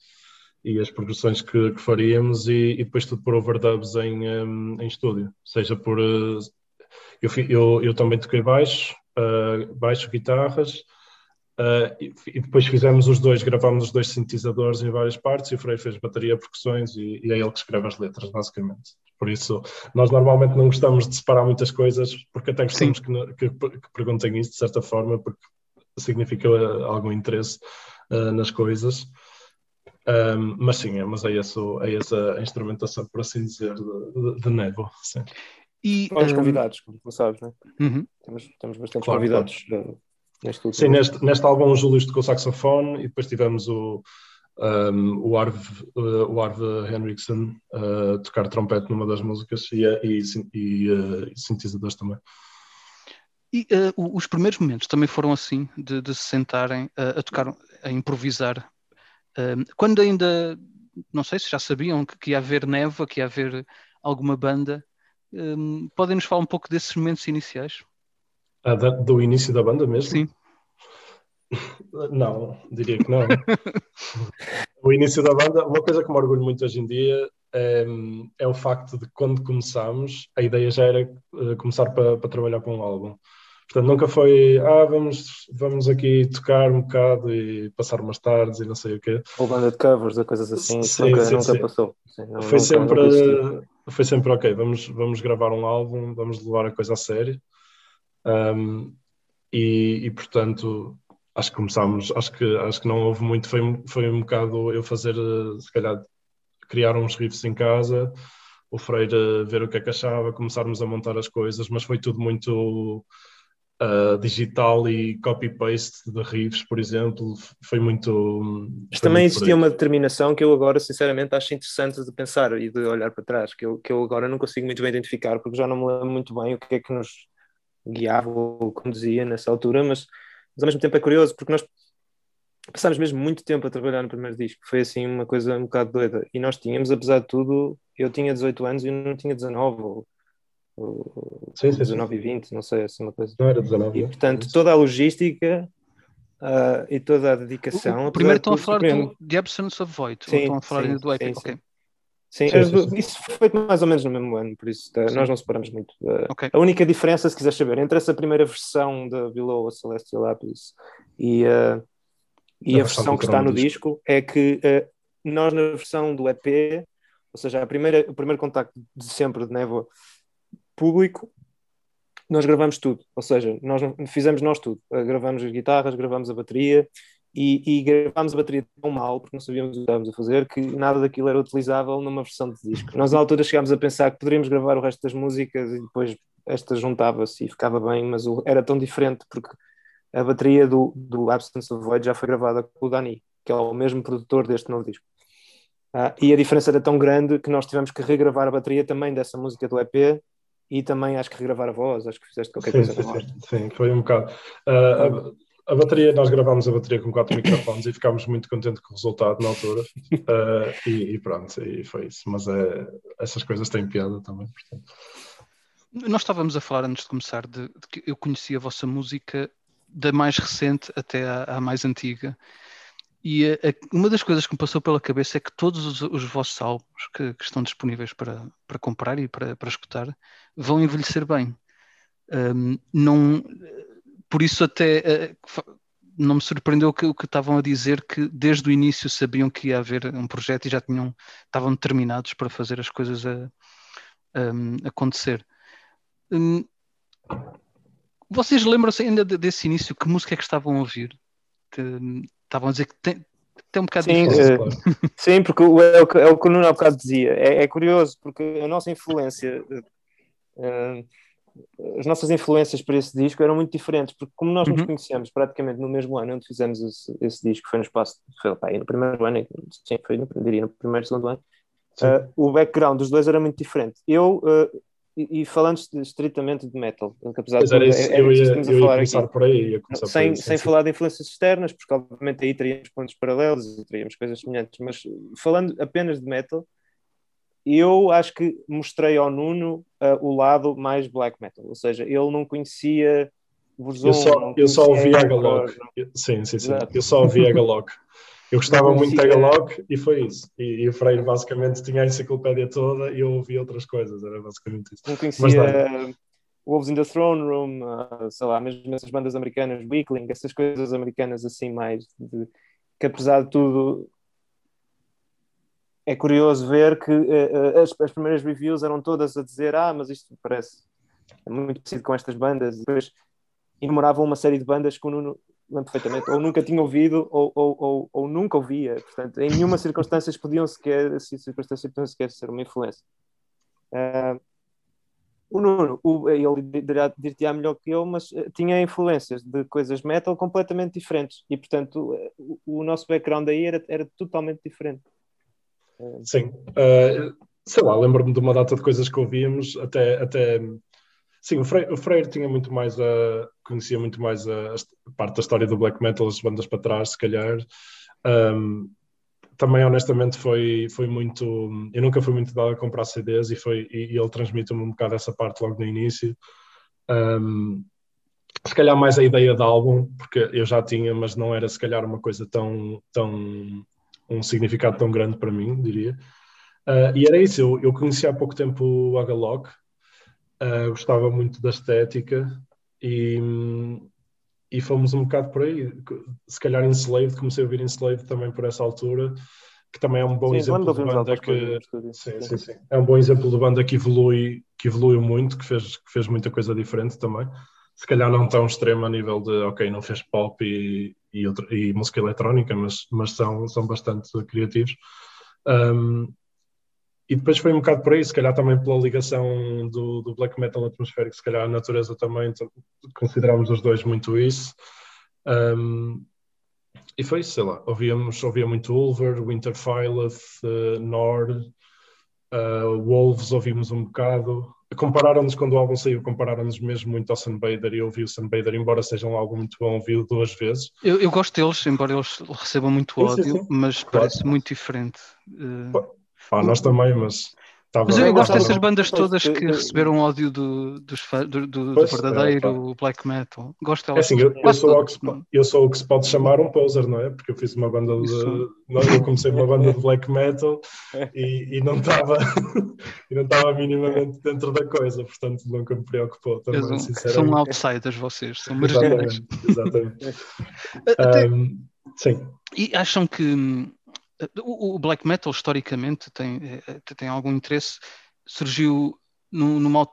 E as progressões que, que faríamos, e, e, depois tudo por overdubs em, um, em estúdio, seja por. Uh, eu, eu, eu, também toquei baixo, uh, baixo, guitarras, Uh, e, e, depois fizemos os dois, gravámos os dois sintetizadores em várias partes e o Frei fez bateria, percussões e, e, é ele que escreve as letras, basicamente. Por isso, nós normalmente não gostamos de separar muitas coisas, porque até gostamos que, que, que, perguntem isso de certa forma, porque significa algum interesse uh, nas coisas. Um, mas sim, é, mas é, esse, é essa a instrumentação, por assim dizer, de, de, de Nevo. Sim. E, Vários um... convidados, como tu sabes, né? Uhum. Temos, temos bastantes claro, convidados. Claro. Neste Sim, neste, neste álbum o Júlio tocou saxofone e depois tivemos o, um, o Arv, uh, o Arv Henriksen uh, tocar trompete numa das músicas e, e, e, uh, e sintetizadores também. E uh, os primeiros momentos também foram assim, de, de se sentarem uh, a tocar, a improvisar. Quando ainda, não sei se já sabiam que, que ia haver neva, que ia haver alguma banda, um, podem nos falar um pouco desses momentos iniciais? Ah, do início da banda mesmo? Sim. Não, diria que não. o início da banda, uma coisa que me orgulho muito hoje em dia é, é, o facto de quando começámos, a ideia já era uh, começar para, para trabalhar com um álbum. Portanto, nunca foi, ah, vamos, vamos aqui tocar um bocado e passar umas tardes e não sei o quê. Ou banda de covers ou coisas assim, sim, nunca, sim, nunca sim. passou. Não, foi, nunca, sempre, nunca foi sempre, ok, vamos, vamos gravar um álbum, vamos levar a coisa a sério. Um, e, e, portanto, acho que começámos, acho que, acho que não houve muito, foi, foi um bocado eu fazer, se calhar, criar uns riffs em casa, o Freire ver o que é que achava, começarmos a montar as coisas, mas foi tudo muito uh, digital e copy-paste de riffs, por exemplo, foi muito. Mas também muito existia uma determinação que eu agora, sinceramente, acho interessante de pensar e de olhar para trás, que eu, que eu agora não consigo muito bem identificar, porque já não me lembro muito bem o que é que nos guiava ou conduzia nessa altura, mas, mas ao mesmo tempo é curioso, porque nós passámos mesmo muito tempo a trabalhar no primeiro disco, foi assim uma coisa um bocado doida, e nós tínhamos, apesar de tudo, eu tinha 18 anos e não tinha 19, ou sim, sim, 19 e 20, não sei, assim uma coisa. Não era 19. E, portanto, toda a logística uh, e toda a dedicação. O, o primeiro estão a falar do The Absence of Void, sim, ou estão a falar sim, do Epic, ok. Sim, sim, isso foi feito mais ou menos no mesmo ano, por isso uh, nós não separamos muito. Uh, okay. A única diferença, se quiser saber, entre essa primeira versão da Below a Celestial Lapis e, uh, e a, a versão, que está no disco, disco é que nós na versão do EP, ou seja, a primeira, o primeiro contacto de sempre de Névoa público, nós gravamos tudo, ou seja, nós fizemos nós tudo, uh, gravamos as guitarras, gravamos a bateria e, e gravámos a bateria tão mal, porque não sabíamos o que estávamos a fazer, que nada daquilo era utilizável numa versão de disco. Nós na altura chegámos a pensar que poderíamos gravar o resto das músicas e depois esta juntava-se e ficava bem, mas o, era tão diferente porque a bateria do, do Absence of Void já foi gravada com o Dani, que é o mesmo produtor deste novo disco. Uh, e a diferença era tão grande que nós tivemos que regravar a bateria também dessa música do EP e também acho que regravar a voz, acho que fizeste qualquer sim, coisa. Sim, sim, foi um bocado. Uh, a, a, bateria, nós gravámos a bateria com quatro microfones e ficámos muito contentes com o resultado na altura. Uh, e, e, pronto, e foi isso. Mas é, essas coisas têm piada também. Portanto. Nós estávamos a falar antes de começar de, de, que eu conheci a vossa música da mais recente até à, à mais antiga. E a, a, uma das coisas que me passou pela cabeça é que todos os, os vossos álbuns que, que, estão disponíveis para, para comprar e para, para escutar vão envelhecer bem. Um, não, por isso até uh, não me surpreendeu o que estavam a dizer que desde o início sabiam que ia haver um projeto e já tinham estavam determinados para fazer as coisas a, a acontecer. Um, vocês lembram-se ainda desse início? Que música é que estavam a ouvir? Estavam a dizer que tem, tem um bocado sim, difícil. Uh, sim, porque é o, que, é o que o Nuno há bocado dizia. É, é curioso, porque a nossa influência, uh, as nossas influências para esse disco eram muito diferentes, porque como nós uhum. nos conhecemos praticamente no mesmo ano onde fizemos esse, esse disco, foi no espaço, foi pá, no primeiro ano, sim, foi no, diria, no primeiro, segundo ano, uh, o background dos dois era muito diferente. Eu e, falando estritamente de metal, apesar de isso, é, é eu ia, eu ia começar aqui, por aí. Ia sem, por aí, sem falar de influências externas, porque obviamente aí teríamos pontos paralelos e teríamos coisas semelhantes, mas falando apenas de metal, eu acho que mostrei ao Nuno uh, o lado mais black metal, ou seja, ele não conhecia Burzon, eu só, eu só ouvi a Galog. Sim, sim, sim. Eu só ouvi a Galog. Eu gostava muito de Tagalog e foi isso. E, e, o Freire basicamente tinha a enciclopédia toda e eu ouvia outras coisas, era basicamente isso. Não conhecia Wolves in the Throne Room, uh, sei lá, mesmo essas bandas americanas, Weakling, essas coisas americanas assim mais, de, que apesar de tudo é curioso ver que uh, as, as, primeiras reviews eram todas a dizer ah, mas isto parece muito parecido com estas bandas, e depois enumoravam uma série de bandas que o Nuno lembro perfeitamente, ou nunca tinha ouvido ou, ou, ou, ou, nunca ouvia. Portanto, em nenhuma circunstância podiam sequer, assim, circunstância podiam sequer ser uma influência. Uh, o Nuno, o, ele dir-te-á melhor que eu, mas uh, tinha influências de coisas metal completamente diferentes e, portanto, uh, o, o, nosso background aí era, era totalmente diferente. Sim, sei lá, lembro-me de uma data de coisas que ouvíamos, até, até Sim, o Freire, o Freire, tinha muito mais a. conhecia muito mais a, a, parte da história do black metal, as bandas para trás, se calhar. Um, também, honestamente, foi, foi muito. Eu nunca fui muito dado a comprar CDs e, foi, e, e ele transmitiu-me um bocado essa parte logo no início. Um, se calhar mais a ideia de álbum, porque eu já tinha, mas não era se calhar uma coisa tão. tão um significado tão grande para mim, diria. Uh, e era isso, eu, eu conheci há pouco tempo o Agalog, uh, gostava muito da estética e, e fomos um bocado por aí. Se calhar Enslaved, comecei a ouvir Enslaved também por essa altura, que também é um bom sim, exemplo de banda que. Sim, sim, sim. É um bom exemplo de banda que evolui, que evoluiu muito, que fez, que fez muita coisa diferente também. Se calhar não tão extremo a nível de, ok, não fez pop e, e, outra, e música eletrónica, mas, mas são, são bastante criativos. Um, e depois foi um bocado por aí, se calhar também pela ligação do, do black metal atmosférico, se calhar a natureza também, consideramos os dois muito isso. Um, e foi isso, sei lá, ouvíamos, ouvia muito Ulver, Winter uh, Nord, uh, Wolves ouvimos um bocado. Compararam-nos quando o álbum saiu, compararam-nos mesmo muito ao Sunbather e eu ouvi o Sunbather, embora seja um álbum muito bom, ouvi-o duas vezes. Eu, eu, gosto deles, embora eles recebam muito sim, ódio, sim, sim. mas claro. parece muito diferente. Uh... Nós também, mas. Mas eu gosto dessas bandas todas que receberam ódio do, dos, do, do, do verdadeiro é, black metal. Gosto delas. É assim, eu, eu, sou que, eu, sou o que se pode chamar um poser, não é? Porque eu fiz uma banda de. Eu comecei uma banda de black metal e, e não estava não estava minimamente dentro da coisa, portanto nunca me preocupou também, são, sinceramente. São outsiders vocês, são marginais. Exatamente. exatamente. um, sim. E acham que o, black metal, historicamente, tem, eh, tem algum interesse. Surgiu numa.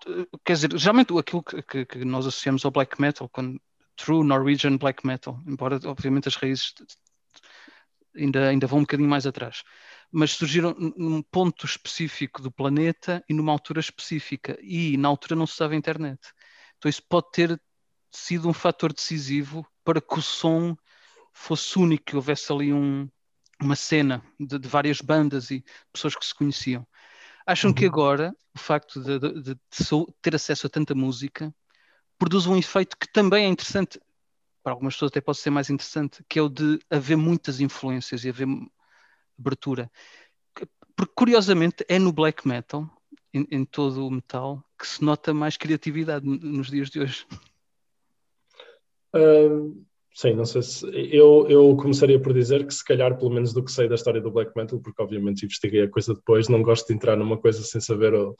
Quer dizer, geralmente aquilo que, que, nós associamos ao black metal, quando, true Norwegian black metal, embora, obviamente, as raízes ainda, ainda vão um bocadinho mais atrás. Mas surgiram num ponto específico do planeta e numa altura específica. E na altura não se usava a internet. Então isso pode ter sido um fator decisivo para que o som fosse único, que houvesse ali um, uma cena de, de, várias bandas e pessoas que se conheciam. Acham uhum. que agora o facto de, de, de, ter acesso a tanta música produz um efeito que também é interessante, para algumas pessoas até pode ser mais interessante, que é o de haver muitas influências e haver abertura. Porque curiosamente é no black metal, em, em todo o metal, que se nota mais criatividade nos dias de hoje. Um, Sim, não sei se. Eu, eu começaria por dizer que, se calhar, pelo menos do que sei da história do black metal, porque obviamente investiguei a coisa depois, não gosto de entrar numa coisa sem saber o,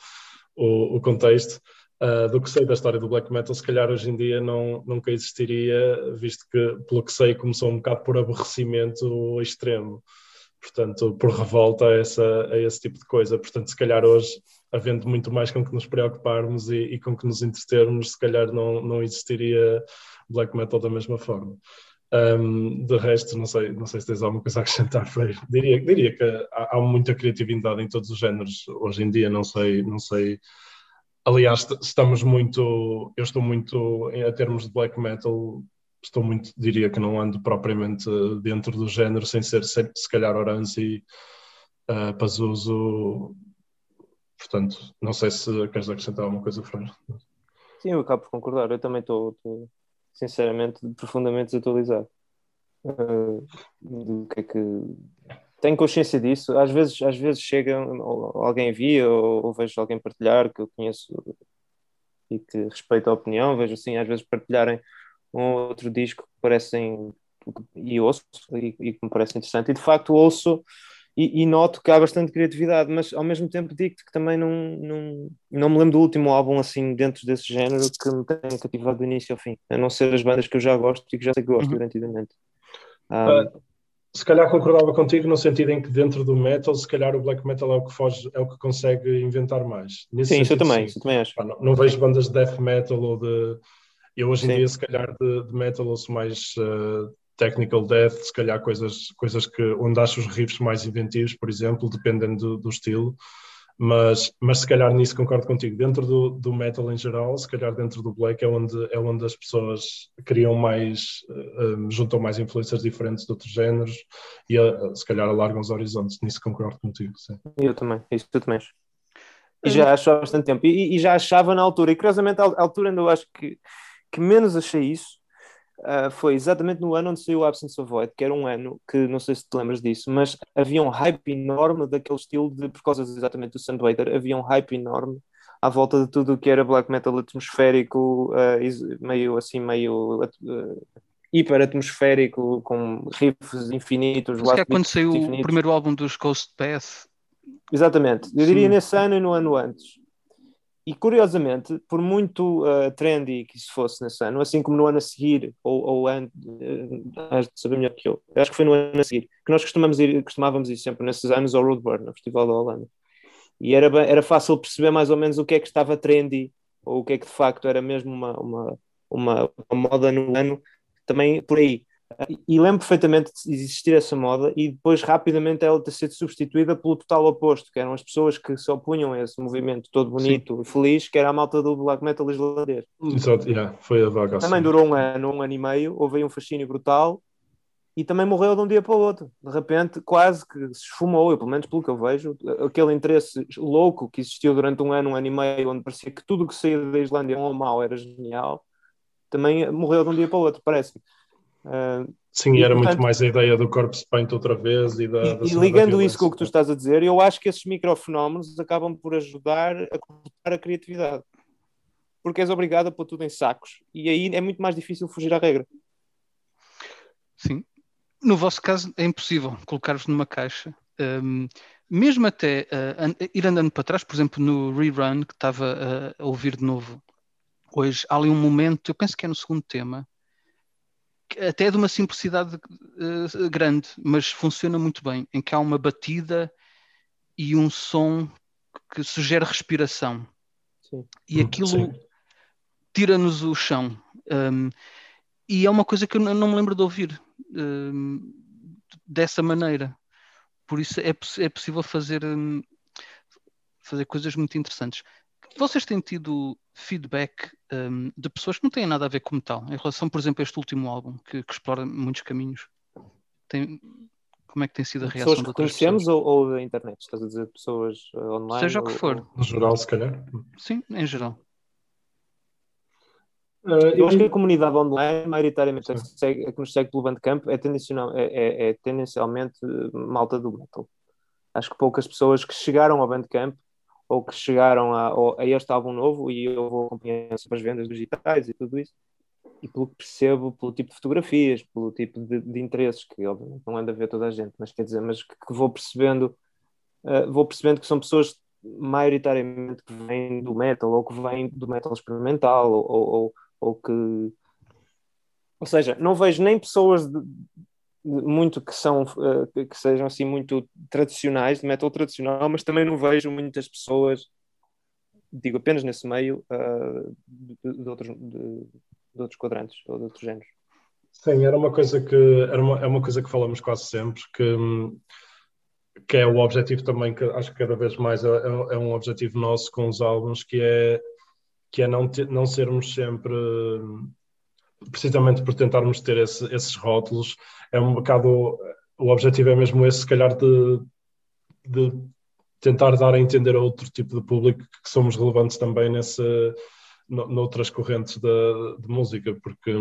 o, o contexto. Uh, do que sei da história do black metal, se calhar hoje em dia não, nunca existiria, visto que, pelo que sei, começou um bocado por aborrecimento extremo. Portanto, por revolta a, essa, a esse tipo de coisa. Portanto, se calhar hoje, havendo muito mais com que nos preocuparmos e, e com que nos entretermos, se calhar não, não existiria black metal da mesma forma. Um, de resto, não sei, não sei se tens alguma coisa a acrescentar, Freire. Diria, diria que há, há, muita criatividade em todos os géneros. Hoje em dia, não sei, não sei. Aliás, estamos muito. Eu estou muito, a termos de black metal, estou muito, diria que não ando propriamente dentro do género, sem ser, se, se calhar, Orange e uh, Pazuzu. Portanto, não sei se queres acrescentar alguma coisa, Freire. Sim, eu acabo por concordar. Eu também estou, sinceramente, profundamente desatualizado. Uh, do que é que tenho consciência disso. Às vezes, às vezes chega alguém via ou, ou, vejo alguém partilhar que eu conheço e que respeito a opinião. Vejo assim, às vezes partilharem um outro disco que parecem e ouço e, e que me parece interessante. E de facto ouço e, e, noto que há bastante criatividade, mas ao mesmo tempo digo-te que também não, não, não me lembro do último álbum assim dentro desse género que me tenha cativado do início ao fim, a não ser as bandas que eu já gosto e que já sei que gosto uhum. garantidamente. Uh, se calhar concordava contigo no sentido em que dentro do metal, se calhar o black metal é o que foge, é o que consegue inventar mais. Nesse sim, sentido, isso eu também, sim. também acho. não, não, vejo bandas de death metal ou de. Eu hoje em sim. dia, se calhar, de, de metal ouço mais uh, technical death, se calhar coisas, coisas que, onde acho os riffs mais inventivos, por exemplo, dependendo do, do, estilo, mas, mas se calhar nisso concordo contigo. Dentro do, do metal em geral, se calhar dentro do black é onde, é onde as pessoas criam mais, um, juntam mais influências diferentes de outros géneros e uh, se calhar alargam os horizontes. Nisso concordo contigo, sim. Eu também, isso eu também. E já acho há bastante tempo. E, e já achava na altura, e curiosamente, à altura ainda eu acho que, que menos achei isso, Uh, foi exatamente no ano onde saiu o Absence of Void, que era um ano que não sei se te lembras disso, mas havia um hype enorme daquele estilo de, por causa exatamente do Sunbader, havia um hype enorme à volta de tudo o que era black metal atmosférico, uh, meio assim, meio uh, hiper atmosférico, com riffs infinitos. Mas é quando saiu infinitos. o primeiro álbum dos Ghost Path, Exatamente. Eu diria Sim. nesse ano e no ano antes. E curiosamente, por muito uh, trendy que isso fosse nesse ano, assim como no ano a seguir, ou, ou antes, uh, saber melhor que eu, acho que foi no ano a seguir, que nós costumamos ir, costumávamos ir sempre nesses anos ao Roadburn, no Festival da Holanda. E era, era fácil perceber mais ou menos o que é que estava trendy, ou o que é que de facto era mesmo uma, uma, uma, uma moda no ano, também por aí. E lembro perfeitamente de existir essa moda e depois rapidamente ela ter sido substituída pelo total oposto, que eram as pessoas que se opunham a esse movimento todo bonito e feliz, que era a malta do black metal islandês. Exato, yeah, foi a vaga Também durou um ano, um ano e meio, houve aí um fascínio brutal e também morreu de um dia para o outro. De repente, quase que se esfumou, eu, pelo menos pelo que eu vejo, aquele interesse louco que existiu durante um ano, um ano e meio, onde parecia que tudo que saía da Islândia, bom ou mau, era genial, também morreu de um dia para o outro, parece-me. Uh, Sim, e, era portanto, muito mais a ideia do corpse paint outra vez e da. E, da e ligando isso com o que tu estás a dizer, eu acho que esses microfenómenos acabam por ajudar a cortar a criatividade. Porque és obrigado a pôr tudo em sacos e aí é muito mais difícil fugir à regra. Sim. No vosso caso é impossível colocar-vos numa caixa. Um, mesmo até uh, ir andando para trás, por exemplo, no rerun que estava uh, a ouvir de novo hoje, há ali um momento, eu penso que é no segundo tema, até de uma simplicidade uh, grande, mas funciona muito bem, em que há uma batida e um som que sugere respiração. Sim. E aquilo tira-nos o chão. Um, e é uma coisa que eu não me lembro de ouvir um, dessa maneira. Por isso é, é possível fazer, um, fazer coisas muito interessantes. Vocês têm tido feedback um, de pessoas que não têm nada a ver com metal, em relação, por exemplo, a este último álbum, que, que explora muitos caminhos? Tem, como é que tem sido a reação pessoas que conhecemos ou, ou, da internet? Estás a dizer pessoas uh, online? Seja o que for. No geral, se calhar. Sim, em geral. Uh, eu acho que a comunidade online, maioritariamente, a que, segue, a que nos segue pelo Bandcamp, é, tendencial, é, é, é tendencialmente malta do metal. Acho que poucas pessoas que chegaram ao Bandcamp ou que chegaram a, a este álbum novo e eu vou acompanhando as vendas digitais e tudo isso. E pelo que percebo, pelo tipo de fotografias, pelo tipo de, de interesses, que obviamente não anda a ver toda a gente, mas quer dizer, mas que, que vou percebendo, uh, vou percebendo que são pessoas maioritariamente que vêm do metal ou que vêm do metal experimental ou, ou, ou que ou seja, não vejo nem pessoas de, muito que são uh, que sejam assim muito tradicionais de metal tradicional, mas também não vejo muitas pessoas digo apenas nesse meio uh, de, de, outros, de, de, outros quadrantes ou de outros géneros. Sim, era uma coisa que era uma, é uma coisa que falamos quase sempre que que é o objetivo também que acho que cada vez mais é, é, é um objetivo nosso com os álbuns que é que é não, ter, não sermos sempre precisamente por tentarmos ter esse, esses rótulos, é um bocado. O objetivo é mesmo esse, se calhar, de, de tentar dar a entender a outro tipo de público que somos relevantes também nesse, noutras correntes de, de música, porque,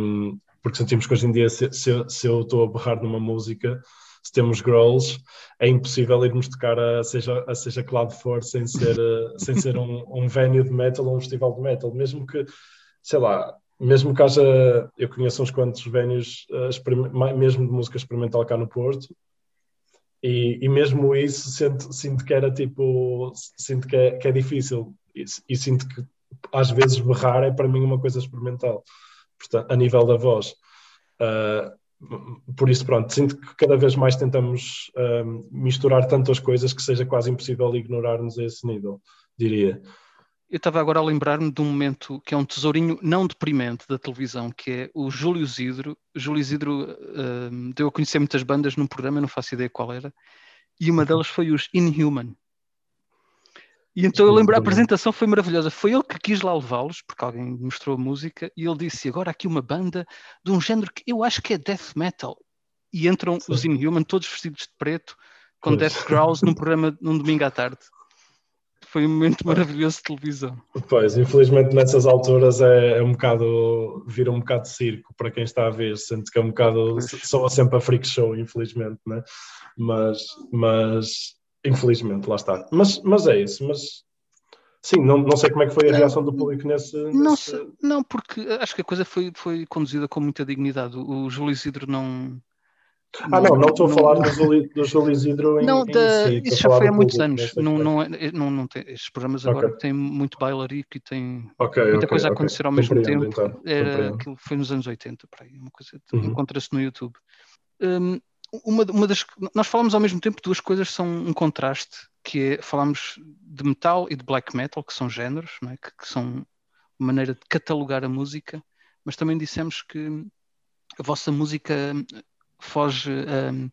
porque sentimos que hoje em dia, se, se, se eu estou a berrar numa música, se temos growls, é impossível irmos tocar a seja, a seja que lado for sem ser, sem ser um, um venue de metal ou um festival de metal, mesmo que, sei lá, mesmo que haja, eu conheço uns quantos venues, uh, mesmo de música experimental cá no Porto, e, e mesmo isso sinto, sinto que era tipo, sinto que é, que é difícil, e, e, sinto que às vezes berrar é para mim uma coisa experimental, portanto, a nível da voz. Uh, por isso, pronto, sinto que cada vez mais tentamos uh, misturar tantas coisas que seja quase impossível ignorar-nos a esse nível, diria eu estava agora a lembrar-me de um momento que é um tesourinho não deprimente da televisão, que é o Júlio Isidro. O Júlio Isidro uh, deu a conhecer muitas bandas num programa, não faço ideia qual era, e uma delas foi os Inhuman. E então eu lembro, a apresentação foi maravilhosa. Foi ele que quis lá levá-los, porque alguém mostrou a música, e ele disse: Agora aqui uma banda de um género que eu acho que é death metal. E entram Sim. os Inhuman, todos vestidos de preto, com pois. death growls, num programa num domingo à tarde foi um momento maravilhoso de televisão. Pois, infelizmente nessas alturas é, é, um bocado, vira um bocado de circo para quem está a ver, sente que é um bocado, soa sempre a freak show, infelizmente, né? Mas, mas, infelizmente, lá está. Mas, mas é isso, mas Sim, não, não sei como é que foi a reação do público nesse. Não, nesse... Sei, não porque acho que a coisa foi, foi conduzida com muita dignidade. O Júlio Isidro não Ah, não, não estou a falar do Júlio, do Júlio Isidro em, Não, em si, isso já foi há muitos anos. Não, é- não, não tem, estes programas agora Ok. têm muito bailarico e têm Ok, muita ok, coisa a acontecer ao mesmo tempo. então, Era, aquilo foi nos anos 80, por aí, uma coisa Uhum. encontra-se no YouTube. Hum, uma, uma das, nós falamos ao mesmo tempo duas coisas são um contraste, que é falamos de metal e de black metal, que são géneros, não é? que, que são uma maneira de catalogar a música, mas também dissemos que a vossa música foge hum,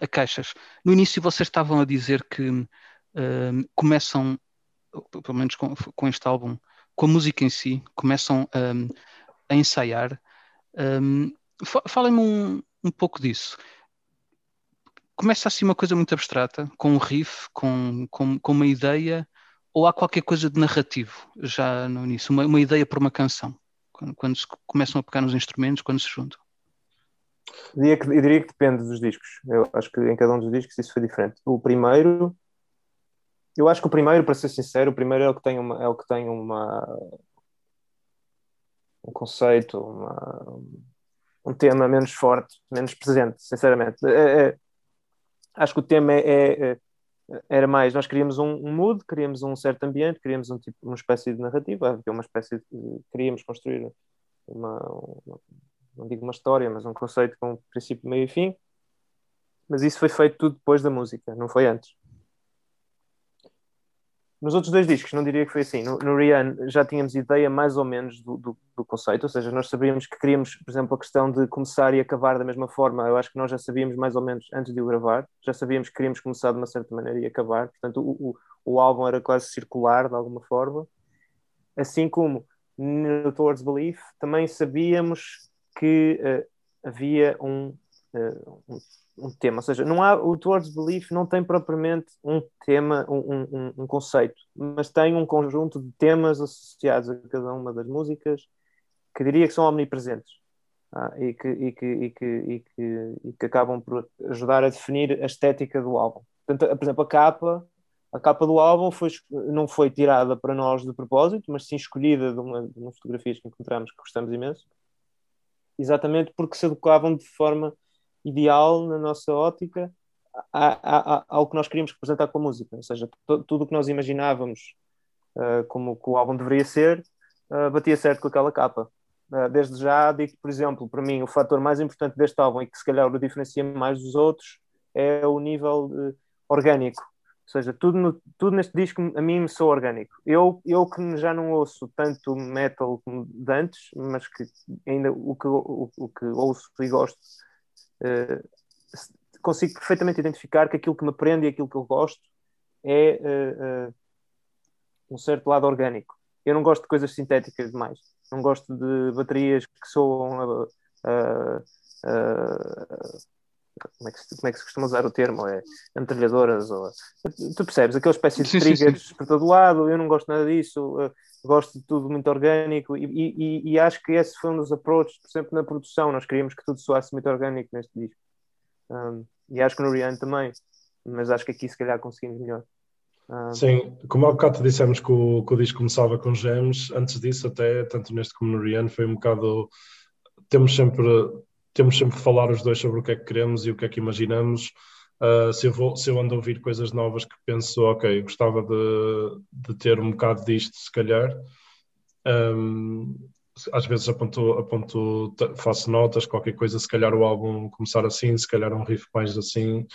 a, caixas. No início vocês estavam a dizer que hum, começam, pelo menos com, com este álbum, com a música em si, começam hum, a ensaiar. Hum, fa- Falem-me um, um pouco disso. Começa assim uma coisa muito abstrata, com um riff, com, com, com uma ideia, ou há qualquer coisa de narrativo já no início, uma, uma ideia para uma canção, quando, quando se começam a pegar nos instrumentos, quando se juntam. Diria, que, eu diria que depende dos discos. Eu acho que em cada um dos discos isso foi diferente. O primeiro, eu acho que o primeiro, para ser sincero, o primeiro é o que tem uma, é o que tem uma um conceito, uma, um tema menos forte, menos presente, sinceramente. É- é- acho que o tema é, é- é- era mais, nós queríamos um, um mood, queríamos um certo ambiente, queríamos um tipo, uma espécie de narrativa, uma espécie de, queríamos construir uma, uma- não digo uma história, mas um conceito com princípio, meio e fim. Mas isso foi feito tudo depois da música, não foi antes. Nos outros dois discos, não diria que foi assim. No, no Rian já tínhamos ideia mais ou menos do, do, do conceito, ou seja, nós sabíamos que queríamos, por exemplo, a questão de começar e acabar da mesma forma. Eu acho que nós já sabíamos mais ou menos antes de o gravar, já sabíamos que queríamos começar de uma certa maneira e acabar. Portanto, o, o, o álbum era quase circular de alguma forma. Assim como no Towards Belief também sabíamos que eh, havia um, eh, um, um tema, ou seja, não há, o Towards Belief não tem propriamente um tema, um, um- conceito, mas tem um conjunto de temas associados a cada uma das músicas que diria que são omnipresentes ah, e, que, e, que, e, que, e, que, e que acabam por ajudar a definir a estética do álbum. Portanto, por exemplo, a capa, a capa do álbum foi, não foi tirada para nós de propósito, mas sim escolhida de, uma, de que encontramos que gostamos imenso, exatamente porque se adequavam de forma ideal na nossa ótica a- a- a- ao que nós queríamos representar com a música, ou seja, tudo o que nós imaginávamos ah, como que o álbum deveria ser, ah, batia certo com aquela capa. Ah, desde já digo por exemplo, para mim o fator mais importante deste álbum e que se calhar o diferencia mais dos outros é o nível orgânico. Ou seja, tudo, no- tudo neste disco a mim me soa orgânico. Eu, eu que já não ouço tanto metal como de antes, mas que ainda o que, o, o que ouço e gosto, se- consigo perfeitamente identificar que aquilo que me prende e aquilo que eu gosto é eh, eh, um certo lado orgânico. Eu não gosto de coisas sintéticas demais. Não gosto de baterias que soam a- a- como é, que, se- como é que se costuma usar o termo? É metralhadoras ou tu percebes, aquela espécie de Sim, sim, sim. triggers por todo lado, eu não gosto nada disso, eh, gosto de tudo muito orgânico e, e- e acho que esse foi um dos approaches, por exemplo, na produção, nós queríamos que tudo soasse muito orgânico neste disco. Um, e acho que no Rihanna também, mas acho que aqui se calhar conseguimos melhor. Um, Sim, como há bocado dissemos que o, que o disco começava com gems, antes disso até, tanto neste como no Rian, foi um bocado, temos sempre, temos sempre que falar os dois sobre o que é que queremos e o que é que imaginamos. Uh, se, eu vou, se eu ando a ouvir coisas novas que penso, ok, gostava de, de ter um bocado disto, se calhar, um, às vezes aponto, aponto, faço notas, qualquer coisa, se calhar o álbum começar assim, se calhar um riff mais assim,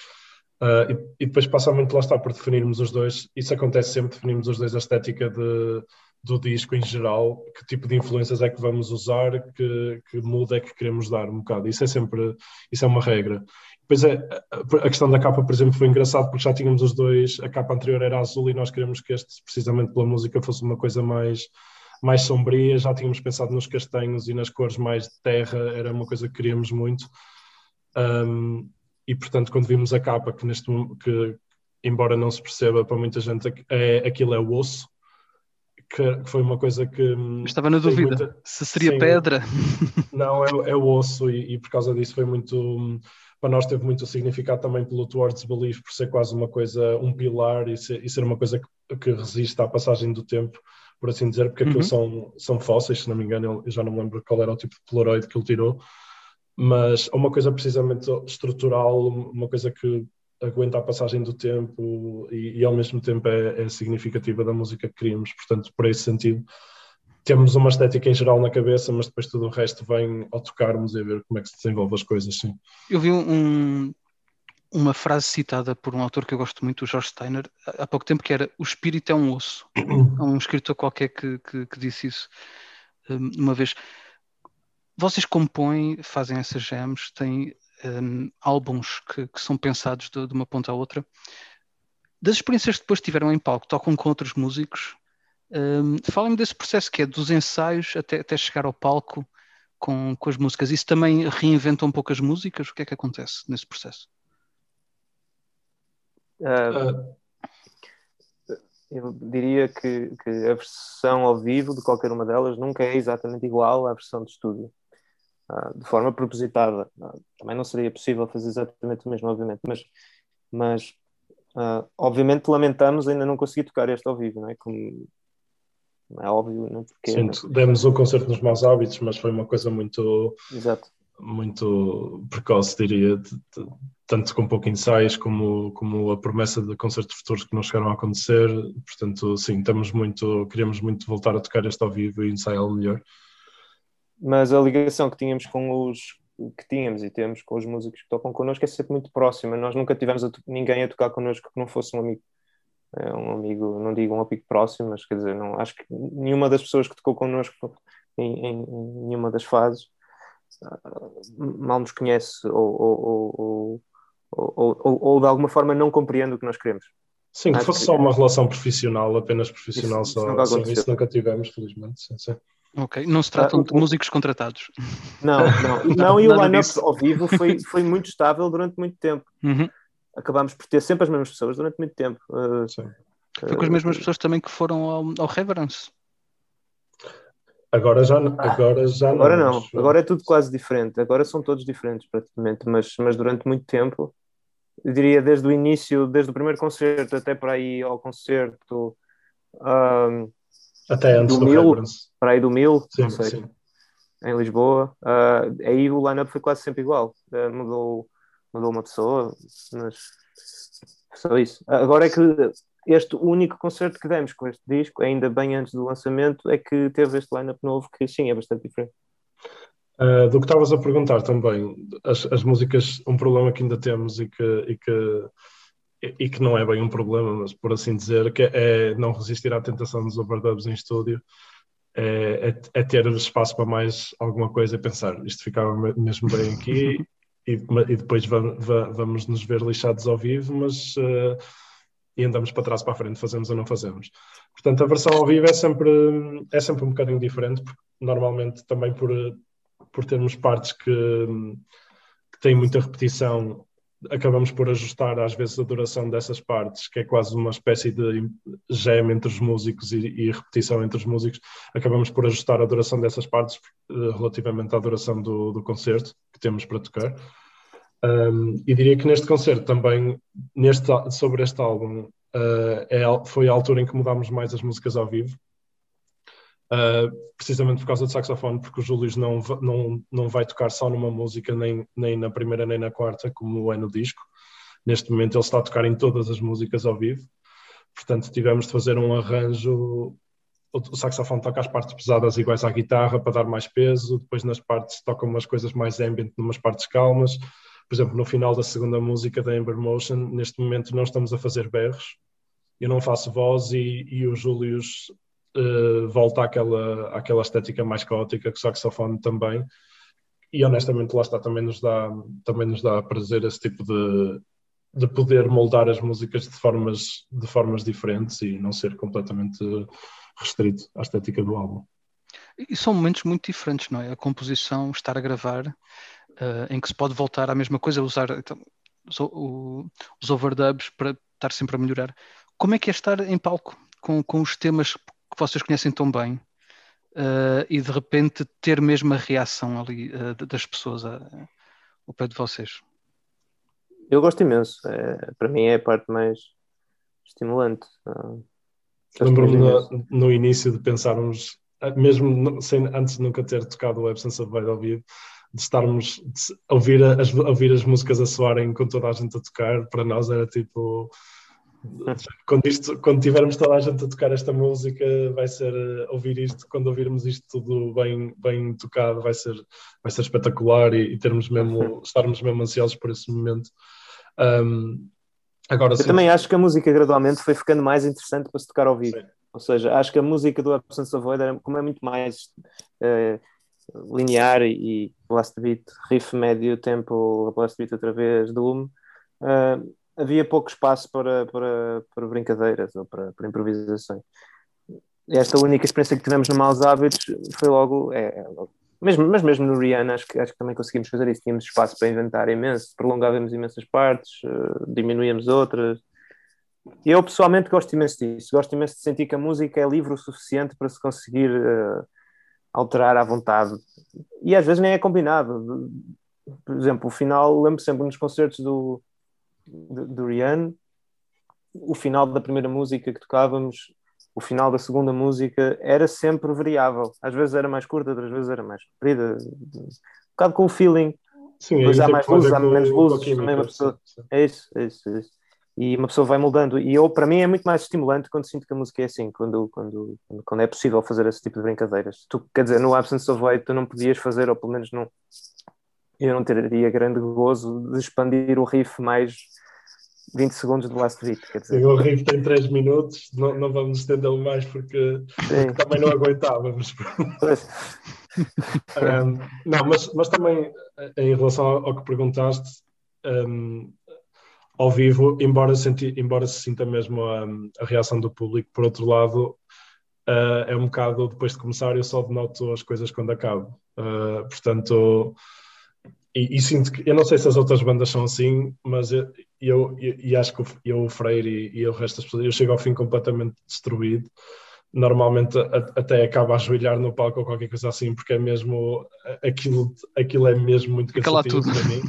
Uh, e, e depois passa muito lá está por definirmos os dois. Isso acontece sempre, definimos os dois a estética de, do disco em geral, que tipo de influências é que vamos usar, que, que mood é que queremos dar um bocado. Isso é sempre, isso é uma regra. Depois é, a questão da capa, por exemplo, foi engraçado porque já tínhamos os dois, a capa anterior era azul e nós queremos que este, precisamente pela música, fosse uma coisa mais mais sombria, já tínhamos pensado nos castanhos e nas cores mais de terra, era uma coisa que queríamos muito. Um, e portanto quando vimos a capa que neste que embora não se perceba para muita gente é aquilo é o osso que, foi uma coisa que estava na dúvida muita... se seria Sim, pedra não é, é o osso e, e, por causa disso foi muito para nós teve muito significado também pelo Towards Belief por ser quase uma coisa um pilar e ser, e ser uma coisa que, que, resiste à passagem do tempo por assim dizer porque aquilo uhum. são, são fósseis se não me engano eu já não me lembro qual era o tipo de polaroid que ele tirou mas uma coisa precisamente estrutural, uma coisa que aguenta a passagem do tempo e, e ao mesmo tempo é, é, significativa da música que queríamos. Portanto, por esse sentido, temos uma estética em geral na cabeça, mas depois tudo o resto vem ao tocarmos e a ver como é que se desenvolve as coisas. Sim. Eu vi um, uma frase citada por um autor que eu gosto muito, o George Steiner, há pouco tempo, que era o espírito é um osso. Há um escritor qualquer que, que, que disse isso hum, uma vez. Vocês compõem, fazem essas jams, têm um, álbuns que, que, são pensados de, de, uma ponta à outra. Das experiências que depois tiveram em palco, tocam com outros músicos. Um, Falem-me desse processo que é dos ensaios até, até chegar ao palco com, com as músicas. Isso também reinventa um pouco as músicas? O que é que acontece nesse processo? Uh, eu diria que, que, a versão ao vivo de qualquer uma delas nunca é exatamente igual à versão de estúdio. Ah, de forma propositada. Ah, também não seria possível fazer exatamente o mesmo, obviamente, mas, mas uh, obviamente lamentamos ainda não conseguir tocar este ao vivo, não é? Como, é óbvio, não? Porque, Sim, demos o concerto nos maus hábitos, mas foi uma coisa muito. Exato. Muito precoce, diria, tanto com pouco ensaios como, como a promessa de concertos futuros que não chegaram a acontecer. Portanto, sim, estamos muito, queremos muito voltar a tocar este ao vivo e ensaiá-lo melhor mas a ligação que tínhamos com os que tínhamos e temos com os músicos que tocam connosco é sempre muito próxima. Nós nunca tivemos a ninguém a tocar connosco que não fosse um amigo. É um amigo, não digo um amigo próximo, mas quer dizer, não, acho que nenhuma das pessoas que tocou connosco em, em, em nenhuma das fases uh, mal nos conhece ou, ou, ou, ou, de alguma forma não compreende o que nós queremos. Sim, que fosse só uma relação profissional, apenas profissional, só, isso nunca tivemos, felizmente. Sim, sim. Ok, não se tratam ah, de músicos contratados. Não, não, não e o line-up ao vivo foi, foi muito estável durante muito tempo. Uhum. Acabámos por ter sempre as mesmas pessoas durante muito tempo. Uh, foi com as mesmas pessoas também que foram ao, ao Reverence. Agora já, agora já agora não. não. Agora é tudo quase diferente. Agora são todos diferentes praticamente, mas, mas durante muito tempo, eu diria desde o início, desde o primeiro concerto até para aí ao concerto. Um, até antes do, do Mil, para aí do Mil, sim, não sei, sim. em Lisboa. Uh, aí o line-up foi quase sempre igual. Uh, mudou, mudou uma pessoa, mas só isso. Agora é que este único concerto que demos com este disco, ainda bem antes do lançamento, é que teve este line-up novo que sim, é bastante diferente. Uh, do que estavas a perguntar também, as, as músicas, um problema que ainda temos e que, e que e que não é bem um problema, mas por assim dizer, que é não resistir à tentação dos overdubs em estúdio, é, é, é ter espaço para mais alguma coisa e pensar, isto ficava mesmo bem aqui e, e, depois vamos, vamos, nos ver lixados ao vivo, mas uh, e andamos para trás para a frente, fazemos ou não fazemos. Portanto, a versão ao vivo é sempre, é sempre um bocadinho diferente, porque normalmente também por, por termos partes que, que têm muita repetição acabamos por ajustar às vezes a duração dessas partes, que é quase uma espécie de gem entre os músicos e, e, repetição entre os músicos, acabamos por ajustar a duração dessas partes uh, relativamente à duração do, do concerto que temos para tocar. Um, e diria que neste concerto também, neste, sobre este álbum, uh, é, foi a altura em que mudámos mais as músicas ao vivo, Uh, precisamente por causa do saxofone, porque o Júlio não, não, não vai tocar só numa música, nem, nem na primeira nem na quarta, como é no disco. Neste momento ele está a tocar em todas as músicas ao vivo, portanto tivemos de fazer um arranjo. O saxofone toca as partes pesadas iguais à guitarra para dar mais peso, depois nas partes toca umas coisas mais ambient, numas partes calmas. Por exemplo, no final da segunda música da Ember Motion, neste momento não estamos a fazer berros, eu não faço voz e, e o Júlio uh, volta àquela, àquela estética mais caótica que o saxofone também. E honestamente, lá está, também nos dá, também nos dá prazer esse tipo de, de poder moldar as músicas de formas, de formas diferentes e não ser completamente restrito à estética do álbum. E são momentos muito diferentes, não é? A composição, estar a gravar, uh, em que se pode voltar à mesma coisa, usar então, os, o, os overdubs para estar sempre a melhorar. Como é que é estar em palco com, com os temas que vocês conhecem tão bem uh, e de repente ter mesmo a reação ali uh, das pessoas uh, ao pé de vocês? Eu gosto imenso. É, para mim é a parte mais estimulante. Lembro-me no, no, início de pensarmos, mesmo sem, antes de nunca ter tocado o Absence of Void ao vivo, de estarmos de ouvir, as, ouvir as músicas a soarem com toda a gente a tocar, para nós era tipo quando, isto, quando tivermos toda a gente a tocar esta música, vai ser uh, ouvir isto, quando ouvirmos isto tudo bem, bem tocado, vai ser, vai ser espetacular e, e termos mesmo, estarmos mesmo ansiosos por esse momento. Um, agora, Eu sim, também acho que a música gradualmente foi ficando mais interessante para se tocar ao vivo. Sim. Ou seja, acho que a música do Absence of Void, era, como é muito mais uh, linear e, blast beat, riff médio, tempo, blast beat outra vez, doom, uh, havia pouco espaço para, para, para brincadeiras ou para, para improvisações. Esta única experiência que tivemos no Maus Hábitos foi logo, é, é, mesmo, mas mesmo no Rihanna acho que, acho que também conseguimos fazer isso, tínhamos espaço para inventar imenso, prolongávamos imensas partes, uh, diminuíamos outras. Eu pessoalmente gosto imenso disso, gosto imenso de sentir que a música é livre o suficiente para se conseguir uh, alterar à vontade. E às vezes nem é combinado. Por exemplo, o final, lembro sempre nos concertos do, do, do Rihanna, o final da primeira música que tocávamos, o final da segunda música era sempre variável. Às vezes era mais curta, outras vezes era mais comprida. Um bocado com o feeling. Sim, Depois há mais luzes, há menos luzes. Também uma pessoa... É isso, é isso, é isso. E uma pessoa vai moldando. E eu, para mim, é muito mais estimulante quando sinto que a música é assim, quando, quando, quando é possível fazer esse tipo de brincadeiras. Tu, quer dizer, no Absence of Weight, tu não podias fazer, ou pelo menos não. Eu não teria grande gozo de expandir o riff mais 20 segundos do last beat. Quer dizer. Sim, o riff tem 3 minutos, não, não vamos estendê-lo mais porque, porque, também não aguentávamos. um, não, mas, mas também em relação ao, que perguntaste, um, ao vivo, embora, senti, embora se sinta mesmo a, a reação do público, por outro lado, uh, é um bocado depois de começar, eu só denoto as coisas quando acabo. Uh, portanto, e, e, sinto que, eu não sei se as outras bandas são assim, mas eu, eu, eu e acho que eu, o Freire e, e o resto das pessoas, eu chego ao fim completamente destruído. Normalmente a, até acaba a ajoelhar no palco ou qualquer coisa assim, porque é mesmo aquilo, aquilo é mesmo muito cansativo para mim.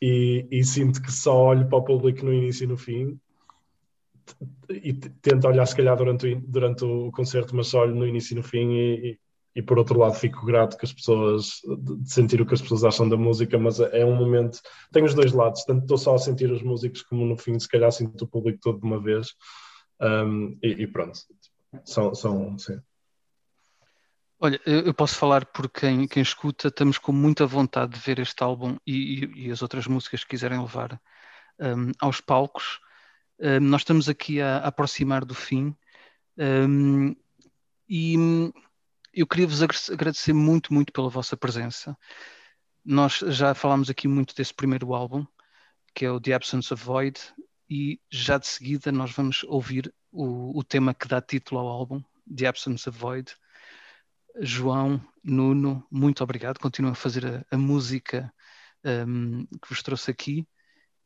E, e, sinto que só olho para o público no início e no fim e tento olhar se calhar durante, durante o concerto, mas só olho no início e no fim e, e por outro lado fico grato que as pessoas de sentir o que as pessoas acham da música, mas é um momento, tem os dois lados, tanto estou só a sentir os músicos como no fim se calhar sinto o público todo de uma vez um, e, e, pronto, são, são sim. Olha, eu posso falar por quem, quem escuta, estamos com muita vontade de ver este álbum e, e, e as outras músicas que quiserem levar um, aos palcos. Um, nós estamos aqui a, a aproximar do fim e eu queria vos agradecer muito, muito pela vossa presença. Nós já falámos aqui muito desse primeiro álbum, que é o The Absence of Void, e já de seguida nós vamos ouvir o, o tema que dá título ao álbum, The Absence of Void. João, Nuno, muito obrigado. Continuem a fazer a, a música um, que vos trouxe aqui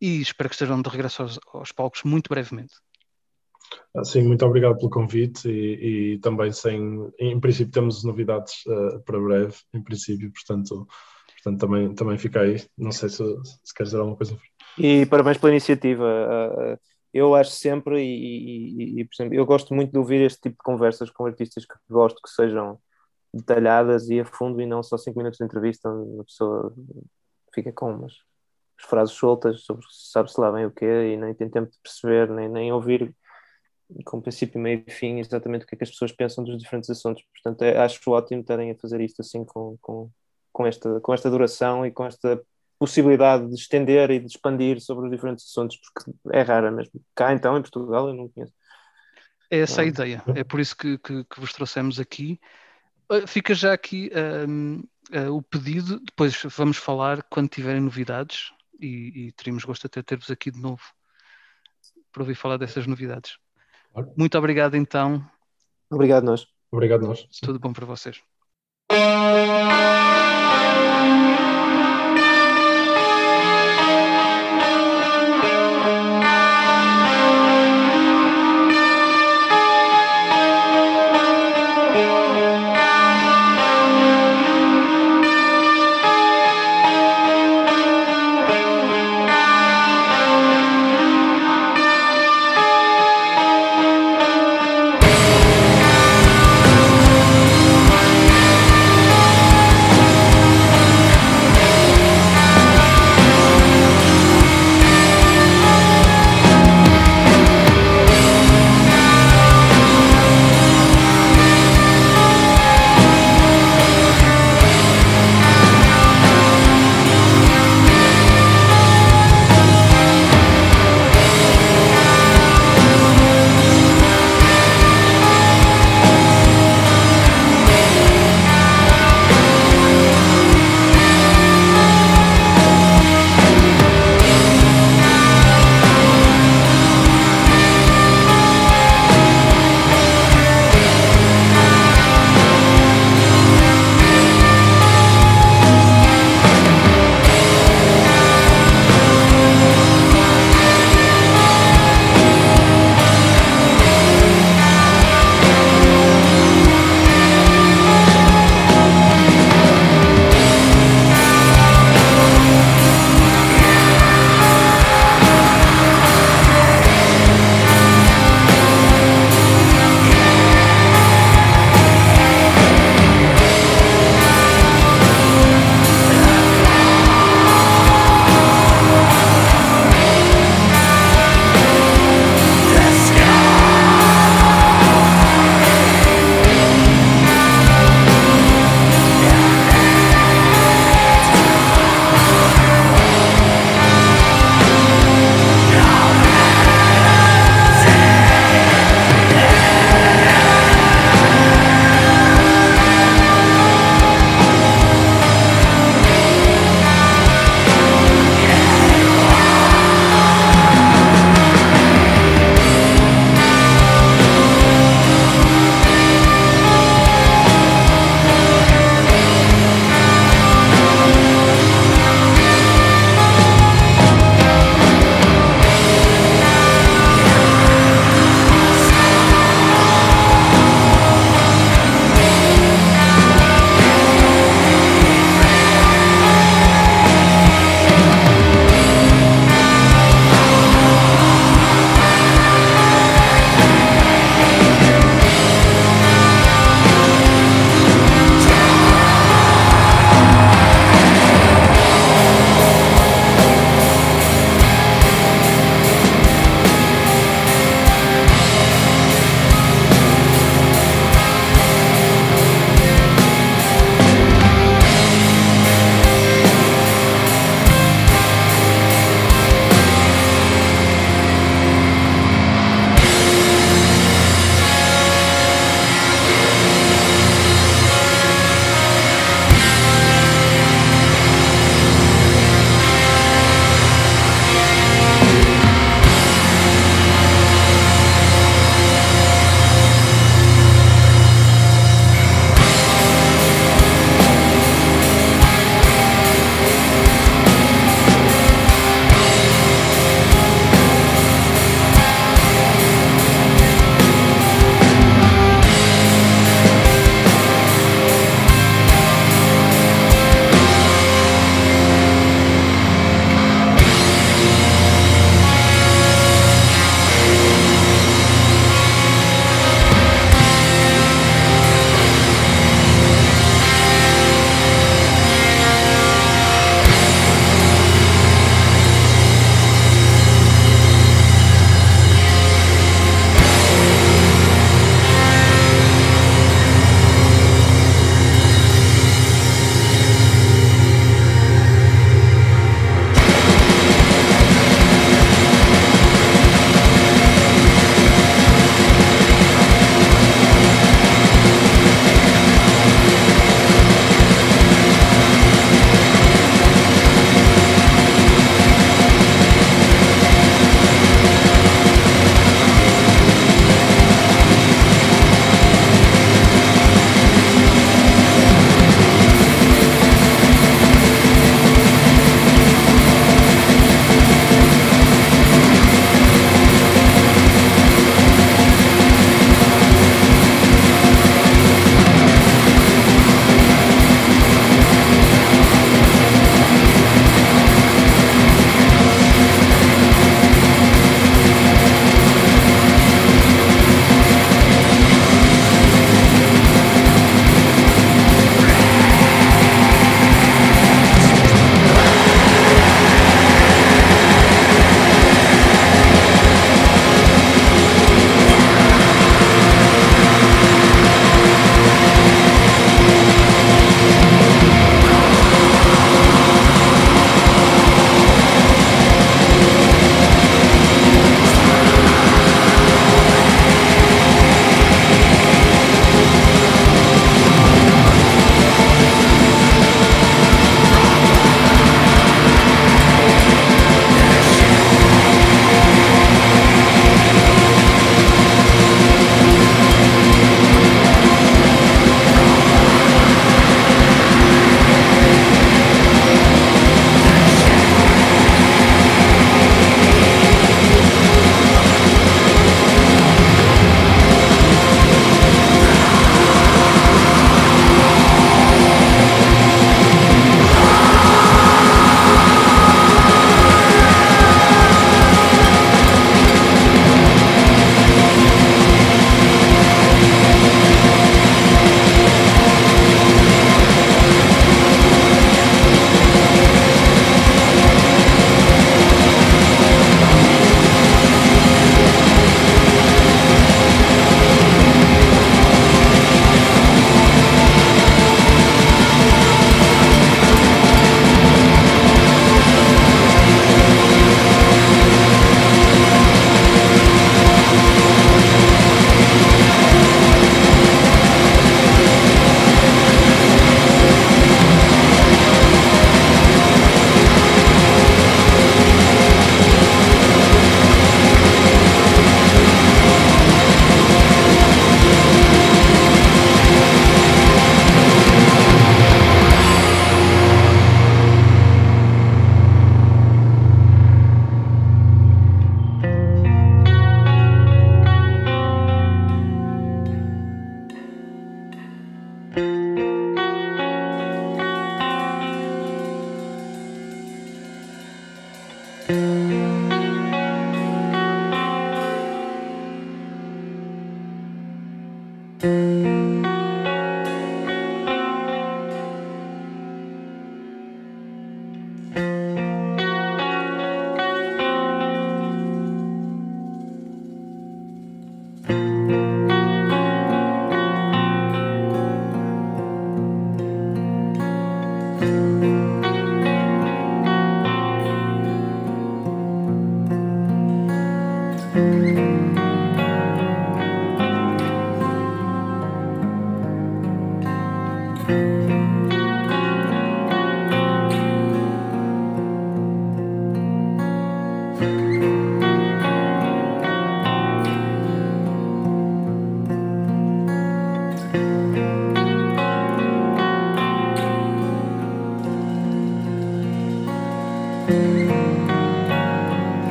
e espero que estejam de regresso aos, aos palcos muito brevemente. Sim, muito obrigado pelo convite e, e também sem, em princípio temos novidades uh, para breve, em princípio, portanto, portanto também, também fica aí, não sei se, se queres dizer alguma coisa. E parabéns pela iniciativa, uh, eu acho sempre e, e, e, por exemplo, eu gosto muito de ouvir este tipo de conversas com artistas que gosto que sejam detalhadas e a fundo e não só cinco minutos de entrevista onde a pessoa fica com umas frases soltas sobre sabe-se lá bem o quê e nem tem tempo de perceber, nem, nem ouvir com princípio, meio e fim, exatamente o que é que as pessoas pensam dos diferentes assuntos. Portanto, é, acho ótimo estarem a fazer isto assim com, com, com, esta, com esta duração e com esta possibilidade de estender e de expandir sobre os diferentes assuntos, porque é rara mesmo. Cá então, em Portugal, eu não conheço. É essa a ideia, é por isso que, que, que vos trouxemos aqui. Uh, fica já aqui um, uh, o pedido, depois vamos falar quando tiverem novidades e, e teríamos gosto de ter-vos aqui de novo para ouvir falar dessas novidades. Muito obrigado então. Obrigado nós. Obrigado nós. Tudo bom para vocês.